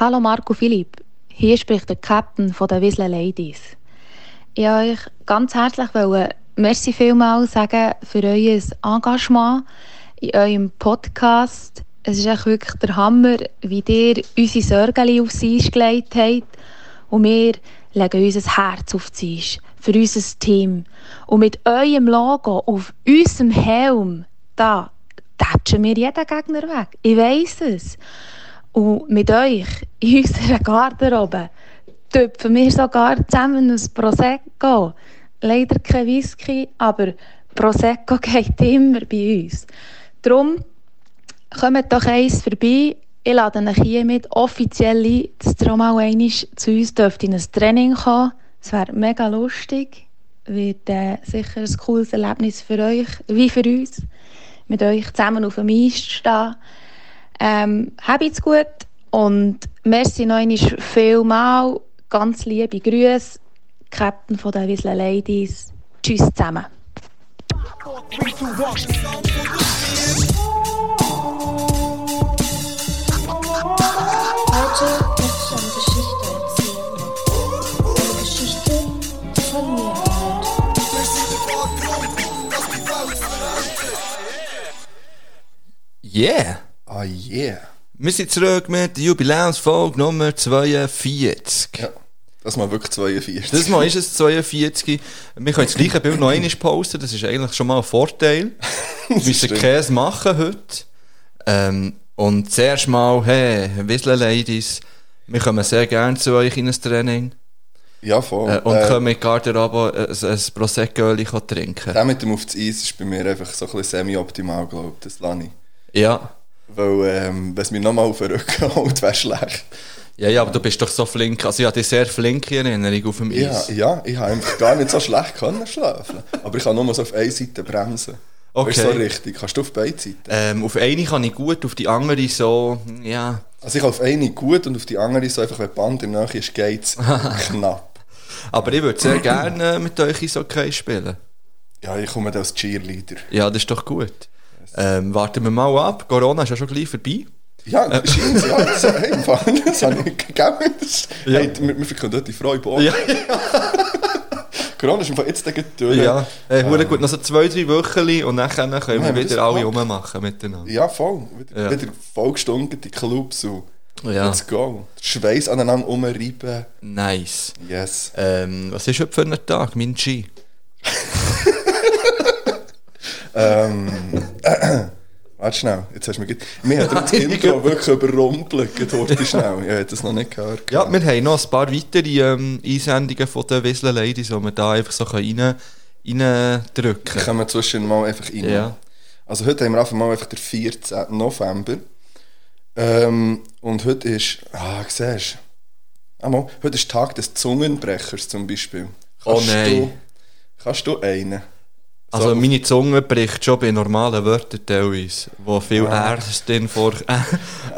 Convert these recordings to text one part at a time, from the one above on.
Hallo Marco Philipp, hier spricht der Captain der Wiesle Ladies. Ich wollte euch ganz herzlich merci vielmals sagen für euer Engagement in eurem Podcast. Es ist echt wirklich der Hammer, wie ihr unsere Sorgen aufs Eis gelegt habt. Und wir legen unser Herz aufs Eis für unser Team. Und mit eurem Logo auf unserem Helm, da tätschen wir jeden Gegner weg. Ich weiss es. Und mit euch in unserer Garderobe töpfen wir sogar zusammen ein Prosecco. Leider kein Whisky, aber Prosecco geht immer bei uns. Darum kommt doch eins vorbei. Ich lade euch hiermit offiziell ein, dass ihr mal einmal zu uns dürft in ein Training kommen Es wäre mega lustig. Wird äh, sicher ein cooles Erlebnis für euch, wie für uns. Mit euch zusammen auf dem Eis stehen. Ähm, habt's gut und merci noch einmal vielmal. Ganz liebe Grüße. Captain von der Wiesle Ladies. Tschüss zusammen. Yeah! Ah, yeah. Wir sind zurück mit der Jubiläumsfolge Nummer 42. Ja, das mal wirklich 42. Das Mal ist es 42. Wir können das gleiche Bild noch einmal posten, das ist eigentlich schon mal ein Vorteil. Wir müssen. Käse machen heute. Ähm, und zuerst mal, hey, Whistler Ladies, wir kommen sehr gerne zu euch in ein Training. Ja, voll. Äh, und Äh, können mit Garderobe ein, ein Prosecco trinken. Der mit dem auf das Eis ist bei mir einfach so ein bisschen semi-optimal, glaube ich. Das ich. Ja. Weil, ähm, wenn es mir nochmal auf den Rücken holt, wäre schlecht. Ja, ja, aber du bist doch so flink. Also ich dich sehr flink in Erinnerung auf dem Ja, Eis. ja, ich habe einfach gar nicht so schlecht können schlafen. Aber ich kann nur so auf einer Seite bremsen. Okay. Du, so richtig. Kannst du auf beide Seiten? Ähm, auf eine kann ich gut, auf die andere so, ja. Also ich kann auf eine gut und auf die andere so einfach, wenn die Band in der Nähe ist, geht es knapp. Aber ich würde sehr gerne äh, mit euch Eishockey spielen. Ja, ich komme als Cheerleader. Ja, das ist doch gut. Ähm, warten wir mal ab. Corona ist ja schon gleich vorbei. Ja, scheint ja. Hey, Fall, das habe ich gegeben. Das, hey, wir, wir verkünden die Freude. Ja, Corona ist Fall jetzt durch. ja. Äh, hure gut, noch so zwei, drei Wochen und dann können Ja, wir aber wieder alle rummachen miteinander. Ja, voll. Wieder, Ja. wieder vollgestunken, die Clubs und Ja. let's go. Schweiß aneinander umreiben. Nice. Yes. Ähm, was ist heute für ein Tag, mein G? Ähm, warte schnell, jetzt hast du mir... gut- Mir hat das Intro wirklich überrumpelt, gerade schnell. Ich habe das noch nicht gehört. Ja, wir haben noch ein paar weitere ähm, Einsendungen von den Whistler Ladies, die wir da einfach so rein, rein Da drücken kommen wir zwischen mal einfach rein. Ja. Also heute haben wir einfach mal einfach den 14. November. Ähm, und heute ist... Ah, siehst du? Ah, mal, heute ist Tag des Zungenbrechers zum Beispiel. Oh nein. Du, kannst du einen? Also So. meine Zunge bricht schon bei normalen Wörtern teilweise, wo viel Ah. Rs drin, vor,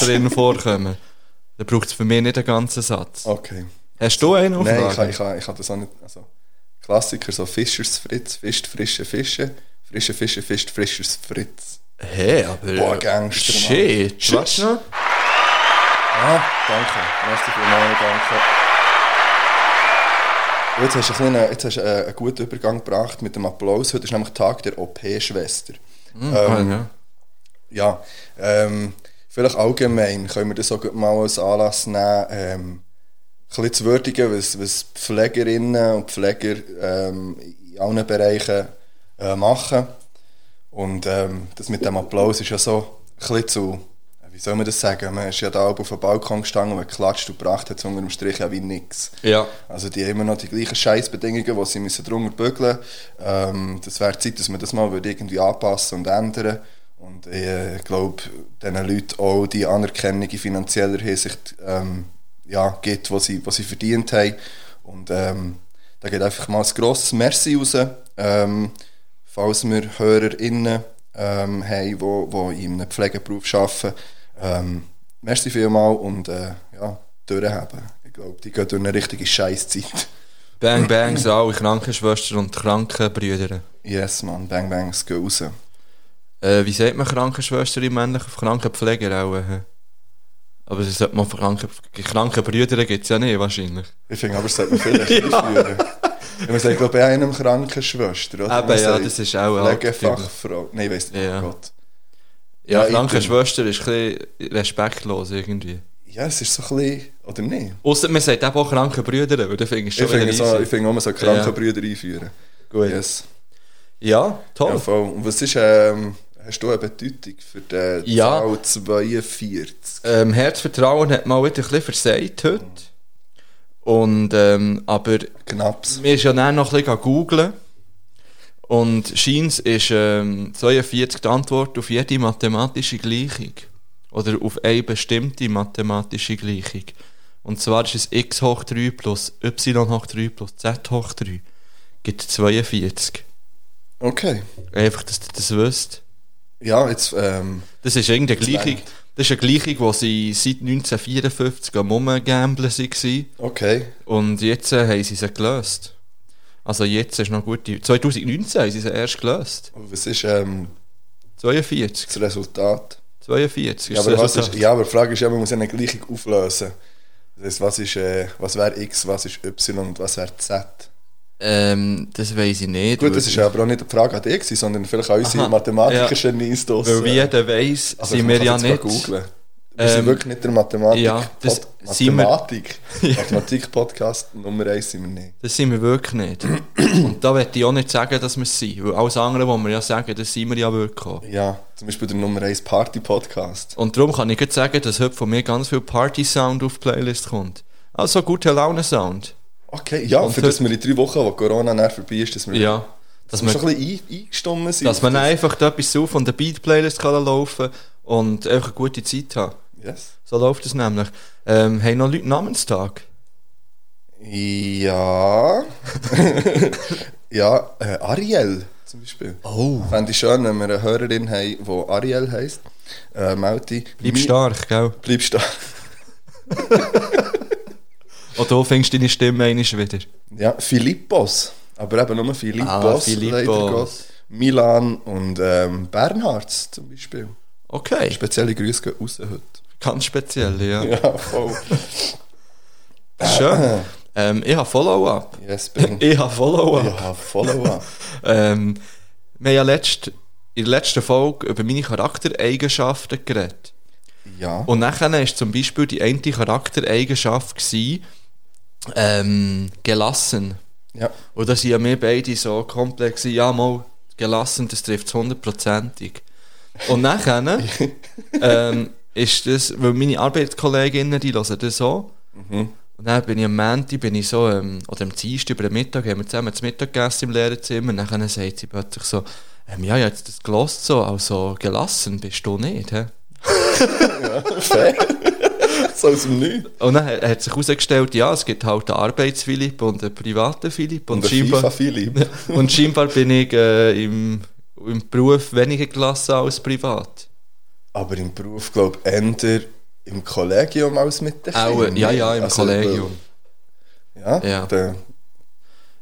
drin vorkommen. Da braucht es für mich nicht einen ganzen Satz. Okay. Hast du einen auf Nein, ich ich, kann, ich kann das auch nicht. Also, Klassiker, so Fischers Fritz, fischt frische Fische, frische Fische, fischt Fischers Fritz. Hey, aber... Boah, Gangster, Mann. Shit, Shit. warte noch. Ah, danke. Merci vielmals, danke. Jetzt hast du, einen, jetzt hast du einen, einen guten Übergang gebracht mit dem Applaus. Heute ist nämlich Tag der OP-Schwester. Mhm, ähm, ja. Ja, ähm, vielleicht allgemein können wir das auch mal als Anlass nehmen, ähm, ein bisschen zu würdigen, was, was Pflegerinnen und Pfleger ähm, in allen Bereichen äh, machen. Und ähm, das mit dem Applaus ist ja so ein bisschen zu, soll man das sagen, man ist ja da oben auf dem Balkon gestanden und geklatscht und gebracht hat unter dem Strich ja wie nichts. Ja. Also die haben immer noch die gleichen Scheißbedingungen, die sie müssen drunter bügeln ähm, Das wäre Zeit, dass man das mal würde irgendwie anpassen und ändern Und ich äh, glaube, diesen Leuten auch die Anerkennung in finanzieller Hinsicht ähm, ja, gibt, die sie, was sie verdient haben. Und ähm, da geht einfach mal ein grosses Merci raus, ähm, falls wir HörerInnen ähm, haben, die in einem Pflegeberuf arbeiten. Ähm, merci vielmal und äh, ja, durchhaben. Ich glaube, die gehen durch eine richtige Scheißzeit. Bang, bang, so alle Krankenschwestern und Krankenbrüder. Yes, man, bang, bang, es geht raus. Äh, wie sagt man Krankenschwester im männlichen Krankenpfleger auch? Äh? Aber es sollte man kranke, kranke Brüder gibt es ja nicht, wahrscheinlich. Ich finde aber, es sollte man vielleicht einführen. Ja, Man sagt, glaube bei einem Krankenschwester, oder? Eben, ja, sagt das ist auch altertümlich. Pflegefachfrau. Nein, ich weiss nicht, Ja. oh Gott. Ja, kranke Schwester ist ein bisschen respektlos irgendwie. Ja, es ist so ein bisschen, oder nicht? Ausser man sagt eben auch kranke Brüder, weil dann finde ich es Ich schon finde, so, ich finde auch, man soll Ja. Krankenbrüder einführen. Gut. Yes. Ja, toll. Ja, voll. Und was ist, ähm, hast du eine Bedeutung für die Ja. Zahl 42? Ähm, Herzvertrauen hat mal wieder ein bisschen versagt heute. Und, ähm, aber Knapps. mir ist ja dann noch ein bisschen googeln. Und scheint ist ähm, 42 die Antwort auf jede mathematische Gleichung. Oder auf eine bestimmte mathematische Gleichung. Und zwar ist es x hoch 3 plus y hoch 3 plus z hoch 3 gibt 42. Okay. Einfach, dass ihr das wisst. Ja, jetzt, ähm, Das ist irgendeine Gleichung. Das ist eine Gleichung, die sie seit 1954 am Rumgamblen waren. okay. Und jetzt äh, haben sie sie gelöst. Also jetzt ist noch gut. 2019 haben sie sie erst gelöst. Und was ist ähm, 42. das Resultat? 42 Ja ist aber, das was ist, Resultat. ja, aber die Frage ist ja, man muss eine Gleichung auflösen. Das heißt, was, ist, äh, was wäre x, was ist y und was wäre z? Ähm, das weiß ich nicht. Gut, das ist aber auch nicht eine Frage an dich, sondern vielleicht an unsere. Mathematiker-Genies ja. Weil wie jeder weiss, Also, sind wir ja nicht. googlen. Wir sind Ähm, wirklich nicht der Mathematik. ja, das Pod- sind wir- Mathematik. Mathematik-Podcast Nummer 1 sind wir nicht. Das sind wir wirklich nicht. Und da möchte ich auch nicht sagen, dass wir es sind. Weil alles andere, was wir ja sagen, das sind wir ja wirklich auch. Ja, zum Beispiel der Nummer 1 Party-Podcast. Und darum kann ich jetzt sagen, dass heute von mir ganz viel Party-Sound auf die Playlist kommt. Also gute Laune-Sound. Okay, ja, Und für das wir in drei Wochen, wo Corona näher vorbei ist, dass wir, Ja. dass Dass wir man, schon ein bisschen ein, eingestimmt sind. dass auf man das. einfach da etwas so von der Beat-Playlist kann laufen und einfach eine gute Zeit haben. Yes. So läuft es nämlich. Ähm, haben noch Leute Namenstag? Ja. ja, äh, Ariel zum Beispiel. Oh. Fände ich schön, wenn wir eine Hörerin haben, die Ariel heisst. Äh, Melti. Bleib Mi- stark, gell? Bleib stark. Und du findest deine Stimme einmal wieder. Ja, Philippos. Aber eben nur Philippos. Ah, Philippos. Milan und ähm, Bernhards zum Beispiel. Okay, Spezielle Grüße gehen raus heute. ganz speziell, ja. Ja, voll. Schön. Ähm, ich habe Follow-up. Yes. Ich habe Follow-up. Ja, Follow-up. Ähm, wir haben ja letzt, in der letzten Folge über meine Charaktereigenschaften geredet. Ja. Und nachher war zum Beispiel die eine Charaktereigenschaft gewesen, ähm, gelassen. ja. Und da sind ja wir beide so komplex, ja mal, gelassen, das trifft es hundertprozentig. Und nachher ähm, ist das, weil meine Arbeitskolleginnen, die hören das so. Und dann bin ich am Montag, bin ich so, ähm, oder am Dienstag über den Mittag, haben wir zusammen das Mittag gegessen im Lehrerzimmer. Und dann sagt sie plötzlich so, ähm, ja, ich habe jetzt das gelost so, also gelassen bist du nicht, hä? Fair. so aus dem Nichts. Und dann hat hat sich herausgestellt, ja, es gibt halt einen Arbeits-Philipp und einen privaten Philipp. Und, Und scheinbar, FIFA-Philipp. und scheinbar bin ich äh, im, im Beruf weniger gelassen als privat. Aber im Beruf, glaube ich, eher im Kollegium als mit den Auch, Kindern. ja, ja, im Also, Kollegium. Ja, Ja. Der,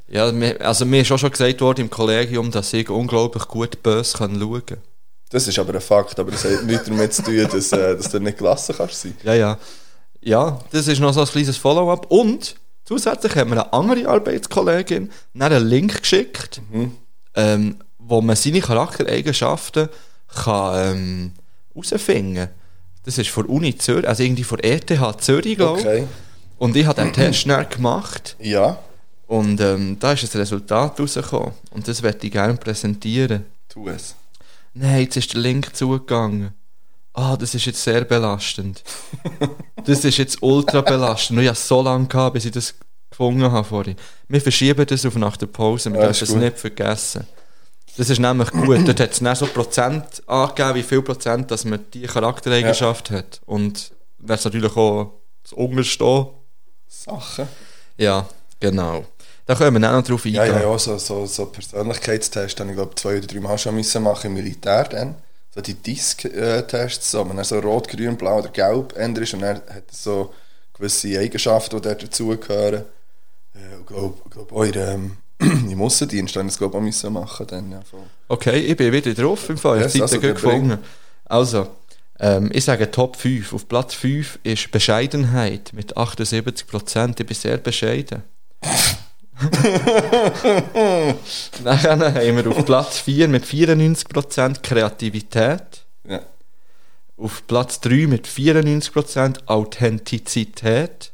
Ja, also mir ist auch schon gesagt worden im Kollegium, dass ich unglaublich gut böse kann schauen kann. das ist aber ein Fakt, aber das hat nichts damit zu tun, dass, äh, dass du nicht gelassen kannst sein. Ja, ja. Ja, das ist noch so ein kleines Follow-up. Und zusätzlich hat mir eine andere Arbeitskollegin einen Link geschickt, ähm, wo man seine Charaktereigenschaften kann ähm, herausfinden kann. Das ist von Uni Zürich, also irgendwie von ETH Zürich, glaube ich. Okay. Und ich habe den Test schnell gemacht Ja, und ähm, da ist das Resultat rausgekommen. Und das werde ich gerne präsentieren. tu es. Nein, jetzt ist der Link zugegangen. Ah, das ist jetzt sehr belastend. das ist jetzt ultra belastend. Und ich habe so lange gehabt, bis ich das gefunden habe vorhin. Wir verschieben das auf nach der Pause. Wir Ja, dürfen es nicht vergessen. Das ist nämlich gut. Dort hat es dann so Prozent angegeben, wie viel Prozent, dass man diese Charaktereigenschaft hat. Und das natürlich auch das Unterstehen. Sachen. Ja, genau. Da können wir dann noch drauf Ja, eingehen. ja, ja, so, so, so Persönlichkeitstests habe ich glaube zwei oder drei Mal schon müssen machen im Militär dann. So die Disk-Tests, so, wenn er so rot, grün, blau oder gelb ändert ist und er hat so gewisse Eigenschaften, die dazugehören. Äh, Ich glaube, glaub, auch in, ähm, im Aussendienst haben wir das glaube ich auch machen dann, ja, voll. Okay, ich bin wieder drauf im Fall. Ich habe also gut gefunden. Also, Ähm, ich sage Top 5. Auf Platz 5 ist Bescheidenheit mit 78%. Ich bin sehr bescheiden. Dann haben wir auf Platz 4 mit 94% Kreativität. Ja. Auf Platz 3 mit 94% Authentizität.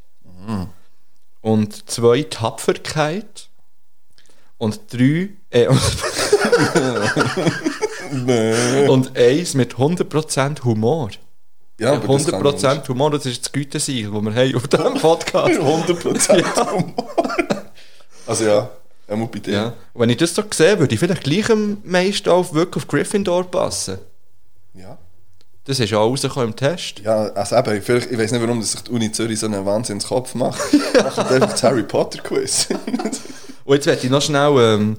Und 2 Tapferkeit. Und 3 äh, und 1 mit 100% Humor. Ja, aber das kann 100% Humor, das ist das Gütesiegel, das wir haben auf diesem Podcast. 100% Humor. Also ja, einmal bei dir. Ja. Wenn ich das so sehe, würde ich vielleicht gleich am meisten auf, wirklich auf Gryffindor passen. Ja. Das ist auch rausgekommen im Test. Ja, also eben, vielleicht, ich weiß nicht, warum sich die Uni Zürich so einen Wahnsinnskopf macht. Macht einfach das Harry Potter Quiz. Und jetzt werde ich noch schnell ähm,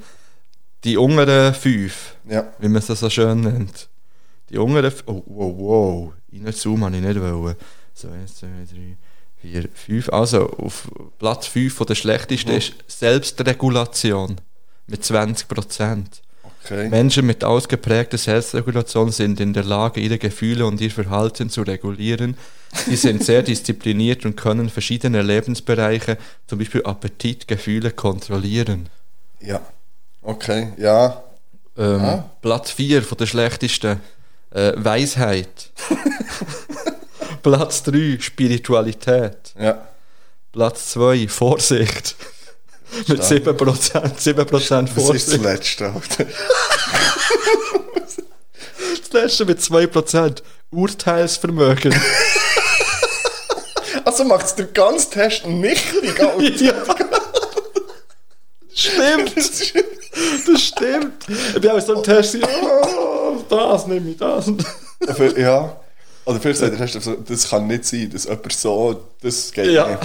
die unteren fünf, ja. wie man es so schön nennt. Die unteren f- Oh, wow, wow. Reinzoomen habe ich nicht wollen. So, 1, 2, 3, 4, 5. Also, auf Platz 5 von der schlechtesten Mhm. ist Selbstregulation mit 20%. Okay. Menschen mit ausgeprägter Selbstregulation sind in der Lage, ihre Gefühle und ihr Verhalten zu regulieren. Sie sind sehr diszipliniert und können verschiedene Lebensbereiche, zum Beispiel Appetitgefühle, kontrollieren. Ja. Okay, ja. Ähm, Ah. Platz 4 von der schlechtesten äh, Weisheit. Platz 3 Spiritualität. Ja. Platz 2 Vorsicht. Mit 7%, 7% Das ist das. Letzte, Alter. Das letzte mit 2% Urteilsvermögen. Also macht es der ganze Test nichtig, Alter. ja. Stimmt, das stimmt. Ich bin auch so im Test, oh, das nehme ich, das. Ja. Oder vielleicht sagt der Test, das kann nicht sein, dass jemand so, das geht Ja. nicht.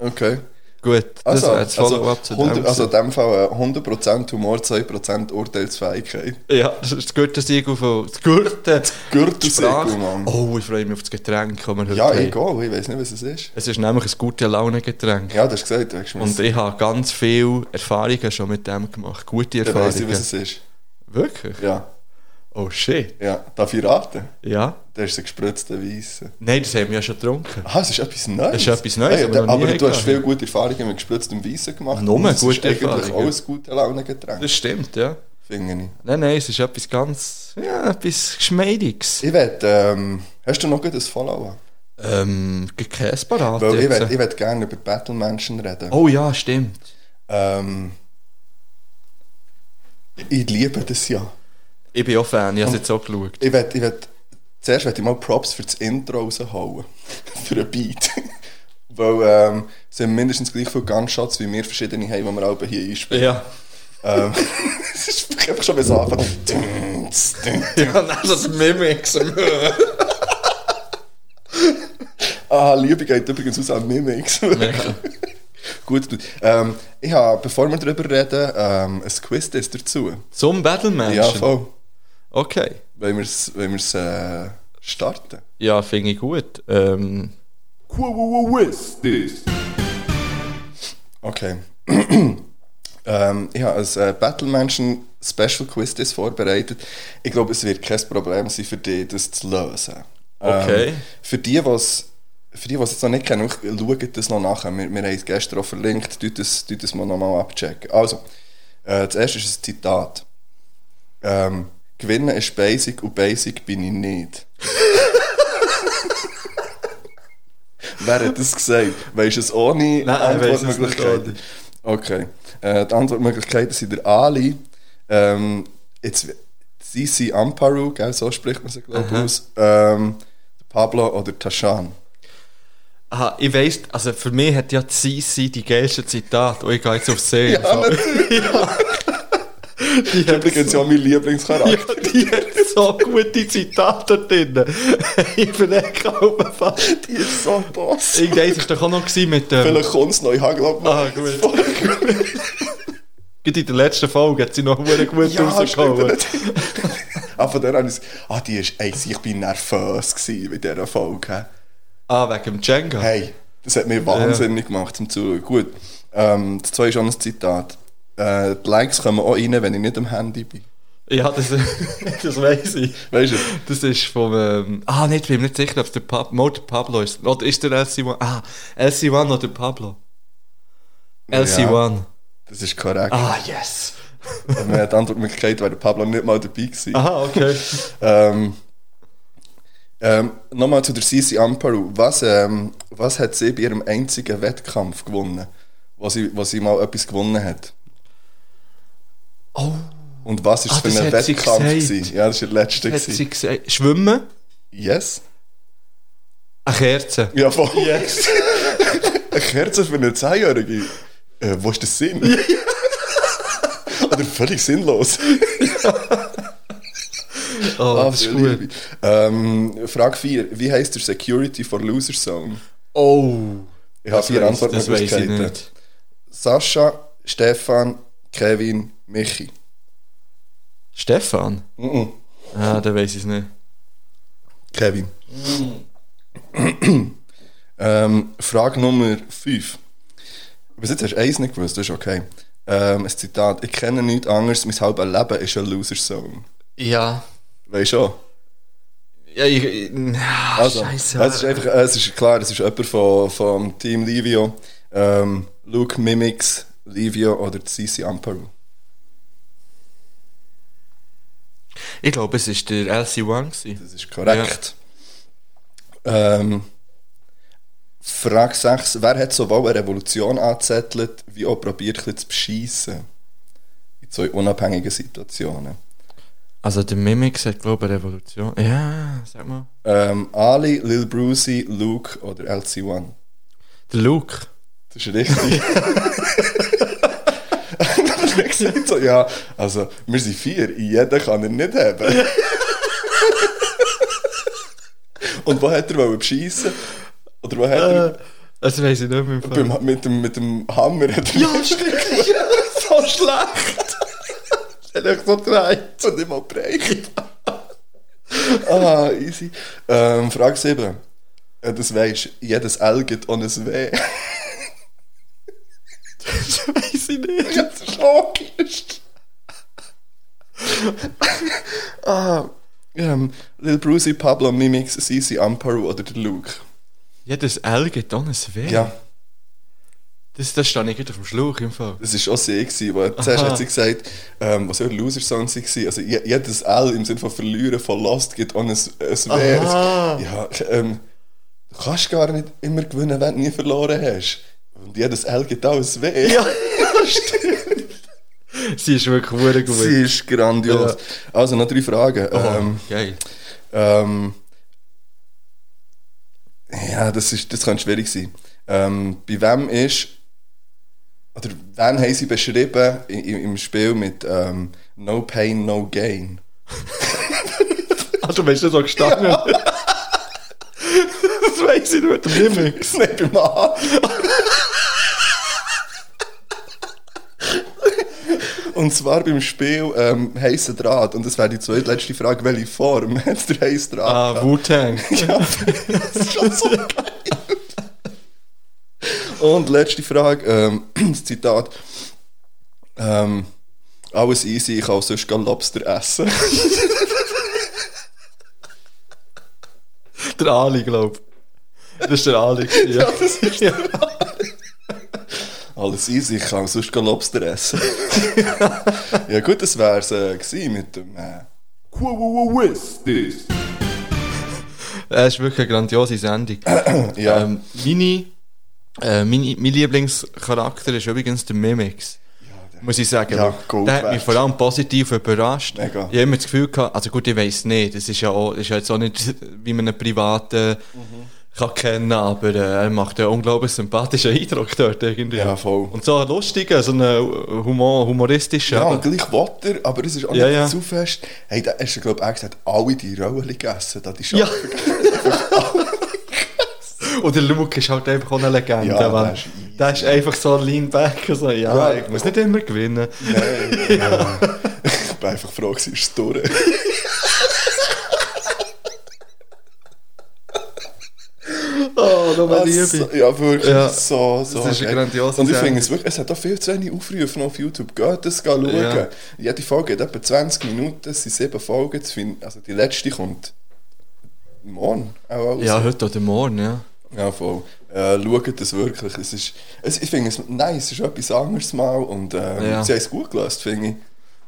Okay. Gut, das Also, wäre das also, Follow-up zu 100, dem. also in dem Fall äh, 100% Humor, 2% Urteilsfähigkeit. ja, das ist das gute Siegel von... Das gute... Gürtelsiegel, Sprache. Mann. Oh, ich freue mich auf das Getränk, das wir heute Ja, haben. egal, ich weiß nicht, was es ist. Es ist nämlich ein gute Laune-Getränk. Ja, du hast gesagt, du Und ich habe ganz viele Erfahrungen schon mit dem gemacht. Gute Dann weiss ich, Erfahrungen. was es ist. Wirklich? Ja, Oh shit. ja. Darf ich raten? Ja? Das ist ein gespritzter Weisse. Nein, das haben wir ja schon getrunken. Ah, es ist etwas Neues. Es ist etwas Neues, Hey, aber aber du hast viele gute Erfahrungen mit gespritztem Weissen gemacht. Nur Und es gute ist eigentlich Erfahrungen. auch ein gutes Launengetränk, Das stimmt, ja. finde ich. Nein, nein, es ist etwas ganz... Ja, etwas Geschmeidiges. Ich will, ähm, hast du noch ein Follow-up? Ähm, parat Weil ich will, ich gerne über Battle-Menschen reden. Oh ja, stimmt. Ähm, ich liebe das ja. Ich bin auch Fan, ich habe es jetzt auch geschaut. Ich will, ich will, zuerst will ich mal Props für das Intro raushauen. für einen Beat. Weil ähm, es sind mindestens gleich viele Gunshots, wie wir verschiedene haben, die wir alle hier einspielen. Ja. Ähm, es ist einfach schon. Dünz, dünz. Ja, dann das Mimix. Ah, Liebe geht übrigens aus an Mimix. Gut, gut. Ähm, ich habe, bevor wir darüber reden, ähm, ein Quiz dazu. Zum Battlemenschen? Ja, voll. Okay. Wenn wir es wir's, äh, starten. Ja, finde ich gut. Ähm, Okay. ähm, ich habe ein äh, Battle-Menschen Special Quiz das vorbereitet. Ich glaube, es wird kein Problem sein für dich, das zu lösen. Okay. Ähm, für die, was für die, die es jetzt noch nicht kennen, schaut das noch nachher. Wir, wir haben es gestern auch verlinkt, tut das, tut das mal nochmal abchecken. Also, äh, das erste ist ein Zitat. Ähm, Gewinnen ist basic und basic bin ich nicht. Wer hat das gesagt? Weisst du es ohne Nein, ich weiss? Okay. Äh, die Antwortmöglichkeiten sind der Ali, ähm, jetzt Sisi Amparu, gell, so spricht man sie, glaube ich, aus, ähm, Pablo oder Tashan. aha, ich weiss, also für mich hat ja Sisi die geilste Zitat. Und ich gehe jetzt auf See. Ja, natürlich. Die hat Übrigens ja mein Lieblingscharakter. Ja, die hat so gute Zitate drin. Ich verrecke auch fast. Die ist so Boss. Irgendeins war doch auch noch mit dem... Vielleicht kommt es noch, ich habe glaube Ah, gut. In der letzten Folge hat sie noch verdammt gut Ja, rausgehauen. ah, von der habe ich ah, die ist, ey, ich bin nervös gewesen mit dieser Folge. Ah, wegen dem Jenga. Hey, das hat mich wahnsinnig gemacht zum Zuschauen. Gut, ähm, das zweite ist auch ein Zitat. Äh, die Likes kommen auch rein, wenn ich nicht am Handy bin. Ja, das, das weiss ich. Weißt du? Das ist vom. Ähm, ah, nicht, ich bin nicht sicher, ob es der Pab Mo der Pablo ist. Oder ist der LC1? Ah, LC1 oder Pablo? LC1. Das ist korrekt. Ah, yes. Man hat die Antwortmöglichkeit, weil der Pablo nicht mal dabei gewesen. Aha, okay. Ähm, ähm, Nochmal zu der Sisi Amparu. Was, ähm, was hat sie bei ihrem einzigen Wettkampf gewonnen, wo sie, wo sie mal etwas gewonnen hat? Oh, Und was ist Ah, für ein Wettkampf? Gewesen? Ja, das war der letzte. hat sie gesagt. Schwimmen? Yes? Eine Kerze. Ja, voll. Yes. Eine Kerze für eine Zehnjährige? Äh, wo ist der Sinn? Oder völlig sinnlos. Oh, Ah, das ist gut. Ähm, Frage 4. Wie heißt der Security for Loser Zone? Oh. Ich habe vier Antwortmöglichkeiten. Sascha, Stefan, Kevin, Michi. Stefan? Mhm. Ah, da weiß ich es nicht. Kevin. ähm, Frage Nummer 5. Bis jetzt hast du eins nicht gewusst, das ist okay. Ähm, ein Zitat. Ich kenne nichts anderes, mein halbes Leben ist ein Loser Zone. Ja. Weißt du schon? Ja, ich. ich ah, Also, Scheiße. es ist einfach, es ist klar, es ist jemand von, vom Team Livio. Ähm, Luke Mimix, Livio oder Sisi Amparu. Ich glaube, es war der LC1. gewesen. Das ist korrekt. Ähm, Frage 6. Wer hat sowohl eine Revolution angezettelt, wie auch probiert, ein zu beschissen? In zwei unabhängigen Situationen. Also, der Mimix hat, glaube ich, eine Revolution. Ja, sag mal. Ähm, Ali, Lil Brucey, Luke oder LC1? Der Luke. Das ist richtig. Gesagt, so, ja, also, wir sind vier, jeder kann ihn nicht haben. Und wo hat er wollen beschissen? Oder wo hat er... Äh, das weiß ich nicht mehr. Beim, mit, dem, mit dem Hammer hat er... Ja, stimmt. so schlecht. hat er so gedreht und mal breit. ah, easy. Ähm, Frage 7. Ja, das weisst, jedes L gibt ohne ein W. Das weiß ich nicht. Ja, das ist logisch. ah, ähm, Lil Brucey, Pablo, Mimix, Sisi, Amparu oder der Luke. Jedes L geht ohne ein W. Ja, Das, das steht nicht auf dem Schlauch im Fall. das war auch sie, gewesen, weil zuerst hat sie gesagt, ähm, was ja Loser-Songs waren, also je- jedes L im Sinne von verlieren, von Lost gibt ohne ein, ein W. Ja, ähm, du kannst gar nicht immer gewinnen, wenn du nie verloren hast. Und jedes L gibt auch ein W. Ja, Sie ist wirklich sehr gut. Sie ist grandios. Also noch drei Fragen. Oh, Ähm, geil. ähm, ja, das, ist, das kann schwierig sein. Ähm, bei wem ist, oder wen haben sie beschrieben im, im Spiel mit ähm, No Pain, No Gain? Ah, du bist ja so gestanden. das weiß ich nicht. Mimix. Nein, beim A. Und zwar beim Spiel ähm, heißer Draht. Und das wäre die zweitletzte Frage, welche Form hat der heiße Draht? Ah? Wu-Tang. Ja, das ist schon so geil. Und letzte Frage, ähm, das Zitat. Ähm, alles easy, ich kann auch sonst Lobster essen. Der Ali, glaube ich. Das ist der Ali. gewesen, Ja. das ist ja. Alles easy, ich kann sonst Lobster essen. ja gut, das wäre es äh, mit dem... Äh, Es ist wirklich eine grandiose Sendung. ja, Ähm, meine, äh, meine, mein Lieblingscharakter ist übrigens der Mimix. Muss ich sagen. Ja, der hat mich vor allem positiv überrascht. Mega. Ich habe immer das Gefühl gehabt, also gut, ich weiß nicht, das ist ja, auch, das ist ja jetzt auch nicht, wie man einen privaten kann kennen, aber äh, er macht einen unglaublich sympathischen Eindruck dort irgendwie. Ja, voll. Und so einen lustigen, so einen Humor, humoristischen. ja, und gleich Water, aber es ist auch Ja, nicht ja. zu fest. Hey, da hast du, glaube ich, gesagt, alle die Rollen gegessen, da die Ja. Schafe. Und der Luke ist halt einfach auch eine Legende. Ja, Mann. der ist der ist einfach so ein Leanback. So, ja, Ja. ich muss nicht immer gewinnen. Nein, ja. Ich bin einfach froh, ist es durch. Ah, Liebe. Ja, wirklich. Ja. So, so. Das ist eine geil. grandiose Und ich finde es wirklich, es hat auch viel zu wenig Aufrufe auf YouTube. Geht das schauen. Ja. Jede Folge hat etwa 20 Minuten, es sind sieben Folgen. Also die letzte kommt morgen auch. Ja, heute oder morgen, ja. Ja, voll. Äh, schaut das wirklich. Es ist, es, ich finde es, nein, es ist etwas anderes mal und äh, Ja. sie haben es gut gelöst, finde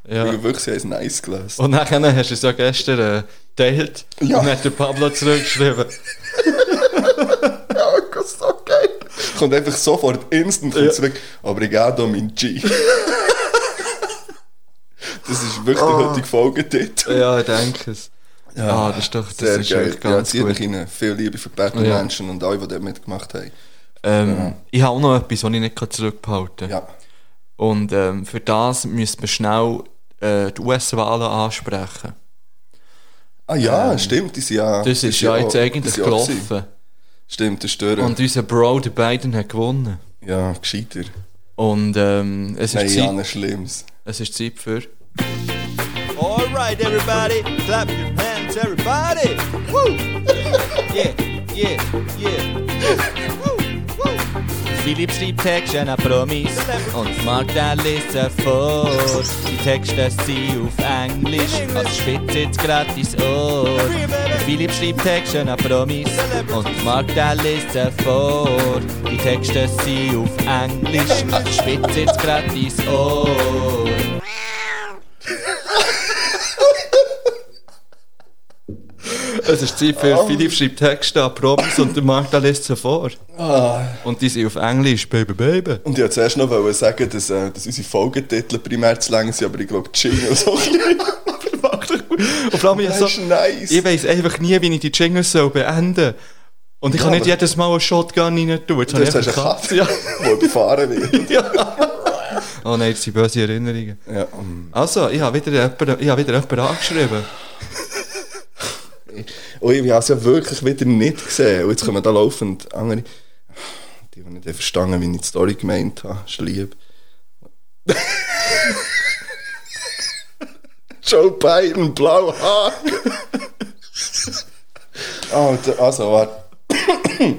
ich. ja. Ich wirklich, sie haben es nice gelöst. Und dann hast du es ja gestern äh, geteilt Ja. und hat der Pablo zurückgeschrieben. Ja, das ist so geil. Kommt einfach sofort instant kommt Ja. zurück. Obrigado, mein G. das ist wirklich Ah. der heutige Folgetitel. Ja, ich denke es. Ja, das ist doch das Sehr ist geil. Ja, ganz zieht gut. rein. Viel Liebe für Batman Ja. Menschen und alle, die dort mitgemacht haben. Ähm, Ich habe auch noch etwas, was ich nicht zurückbehalten kann. Ja. Und ähm, für das müsste man schnell äh, die US-Wahlen ansprechen. Ah ja, stimmt, die sind ja... Ähm, Das ist ja jetzt eigentlich gelaufen. Stimmt, das ist durch. Und unser Bro, der Biden, hat gewonnen. ja, gescheiter. Und ähm, es, Nein, ist ja, Zeit, Schlimmes. es ist Zeit für... Alright, everybody, clap your hands, everybody. Woo! Yeah, yeah, yeah. Woo. Philipp schreibt Texte an Promis und Magda liest sie vor. Die Texte sind auf Englisch, also spitzt ins Ohr. Philipp schreibt Texte an Promis und Magda liest sie vor. Die Texte sind auf Englisch, also spitzt ins Ohr. Es ist Zeit für Philipp schreibt Texte an Promis und der Magda liest sie vor. Ah. Und die sind auf Englisch, Baby, Baby. Und ich wollte zuerst noch wollen sagen, dass, äh, dass unsere Folgetitel primär zu lang sind, aber ich glaube, die Jingles so bisschen... Und vor allem, ich, so, nice. ich weiss einfach nie, wie ich die Jingles soll beenden soll. Und ich Ja, kann nicht jedes Mal einen Shotgun rein tun. Jetzt Du hast ich eine Katze, Ja. die überfahren wird. ja. Oh nein, das sind böse Erinnerungen. Ja, Also, ich habe wieder jemanden, ich habe wieder jemanden angeschrieben. Und ich habe es ja wirklich wieder nicht gesehen. Und jetzt kommen da laufend andere... Die, die nicht haben verstanden wie ich die Story gemeint habe. Ist lieb. Joe Biden, blau Haar. oh, da- also, warte.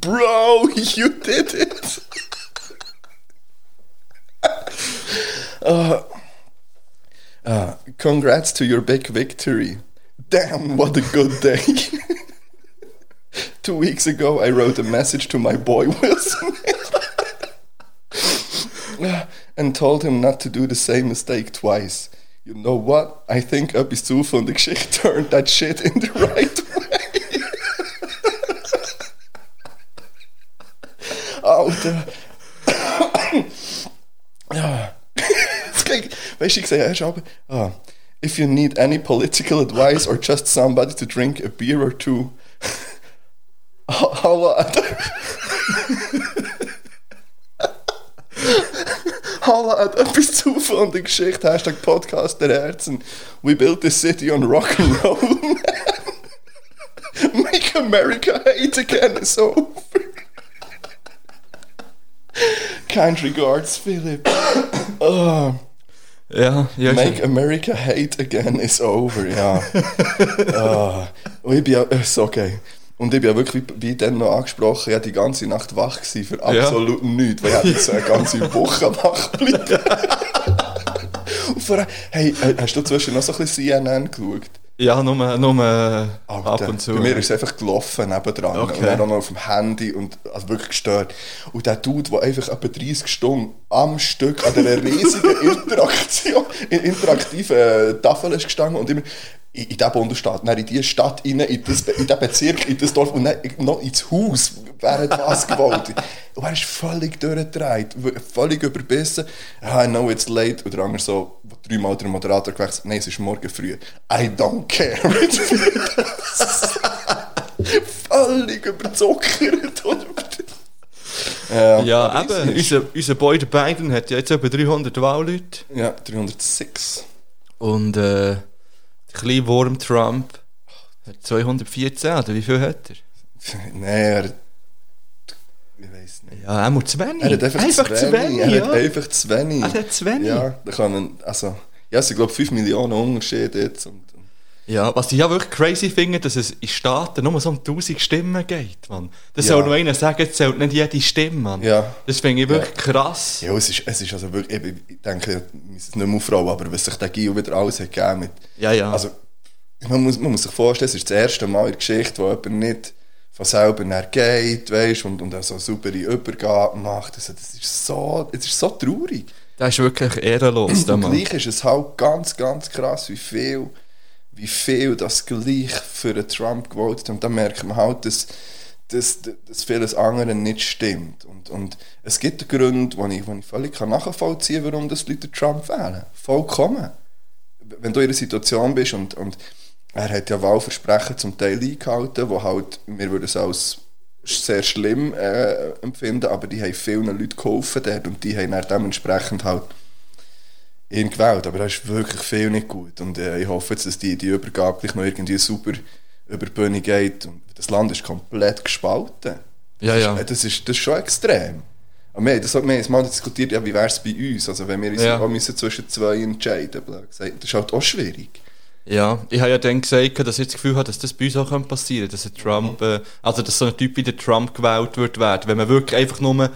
Bro, you did it. Uh, uh, congrats to your big victory. Damn, what a good day. Two weeks ago, I wrote a message to my boy Wilson and told him not to do the same mistake twice. You know what? I think zu von der Geschichte turned that shit in the right way. Alter. ja. Ich sehe erst ah, if you need any political advice or just somebody to drink a beer or two, holla at Holla at etwas zu von der Geschichte, Hashtag Podcast der Herzen. We built this city on rock and roll. Make America hate again is over. Kind regards, Philip. Oh, Ja, ja. make America hate again is over, ja. Ah, und ich bin ja, äh, ist okay. Und ich bin ja wirklich, wie dann noch angesprochen, ich war die ganze Nacht wach gewesen für absolut nichts, weil ich hätte jetzt eine ganze Woche wach bleiben. Und vorher, hey, äh, hast du zwischen noch so ein bisschen CNN geschaut? Ja, nur, nur äh, Alter, ab und zu. Bei mir ist es einfach gelaufen nebendran. Okay. Und dann auch noch auf dem Handy und also wirklich gestört. Und der Dude, der einfach etwa 30 Stunden am Stück an dieser riesigen Interaktion, in interaktiven Tafel ist gestanden und immer in, in diesen Bundesstaat, dann in diese Stadt rein, in, das, in diesen Bezirk, in das Dorf und dann noch ins Haus, während was gewollt. Und er ist völlig durchgedreht, völlig überbissen. Ah, I know it's late. Und der andere so, wo dreimal der Moderator gewechselt nein, es ist morgen früh. I don't care. völlig überzuckert. und Ja, ja, eben. Unser, unser Boy der Biden hat ja jetzt etwa 300 Wahlleute. Ja, 306. Und äh, der kleine Wurm Trump hat 214, oder wie viel hat er? Nein, er. Ich weiß nicht. Ja, er muss zu wenig. Er hat einfach, zu wenig. Er hat einfach zu wenig. Er hat zu wenig. Ja, da kann man, also, ja, es sind glaube ich 5 Millionen Unterschiede jetzt. Und Ja, was ich ja wirklich crazy finde, dass es in Staaten nur so um 1000 Stimmen geht, Mann. Das Ja. soll noch einer sagen, es zählt nicht jede Stimme, Mann. Ja. Das finde ich wirklich krass. Ja, es ist, es ist also wirklich, ich denke, muss es nicht mehr aufrollen, aber was sich der Gio wieder alles hat gegeben mit, Ja, ja. also, man muss, man muss sich vorstellen, es ist das erste Mal in der Geschichte, wo jemand nicht von selber geht, weißt, und, und auch so saubere Übergabe macht. Also, das ist so, es ist so traurig. Das ist wirklich ehrenlos, der Und Mann. gleich ist es halt ganz, ganz krass, wie viel, wie viel das gleich für den Trump gewotet Und da merkt man halt, dass, dass, dass vieles andere nicht stimmt. Und, und es gibt Gründe, die ich, die ich völlig nachvollziehen kann, warum das Leute Trump wählen. Vollkommen. Wenn du in einer Situation bist und, und er hat ja Wahlversprechen zum Teil eingehalten, wo halt, wir würden es als sehr schlimm äh, empfinden, aber die haben vielen Leuten geholfen dort und die haben dann dementsprechend halt ihn gewählt. Aber das ist wirklich viel nicht gut und äh, ich hoffe jetzt, dass die, die Übergabe gleich noch irgendwie super über die Bühne geht und das Land ist komplett gespalten. Ja, Das ja. ist, äh, das, ist, das ist schon extrem. Aber wir, das, wir haben mal diskutiert, ja, wie wäre es bei uns? Also wenn wir uns Ja. auch müssen zwischen zwei entscheiden gesagt, das ist halt auch schwierig. Ja, ich habe ja dann gesagt, dass ich das Gefühl habe, dass das bei uns auch passieren könnte, dass ein Trump, äh, also dass so ein Typ wie der Trump gewählt wird wenn man wirklich einfach nur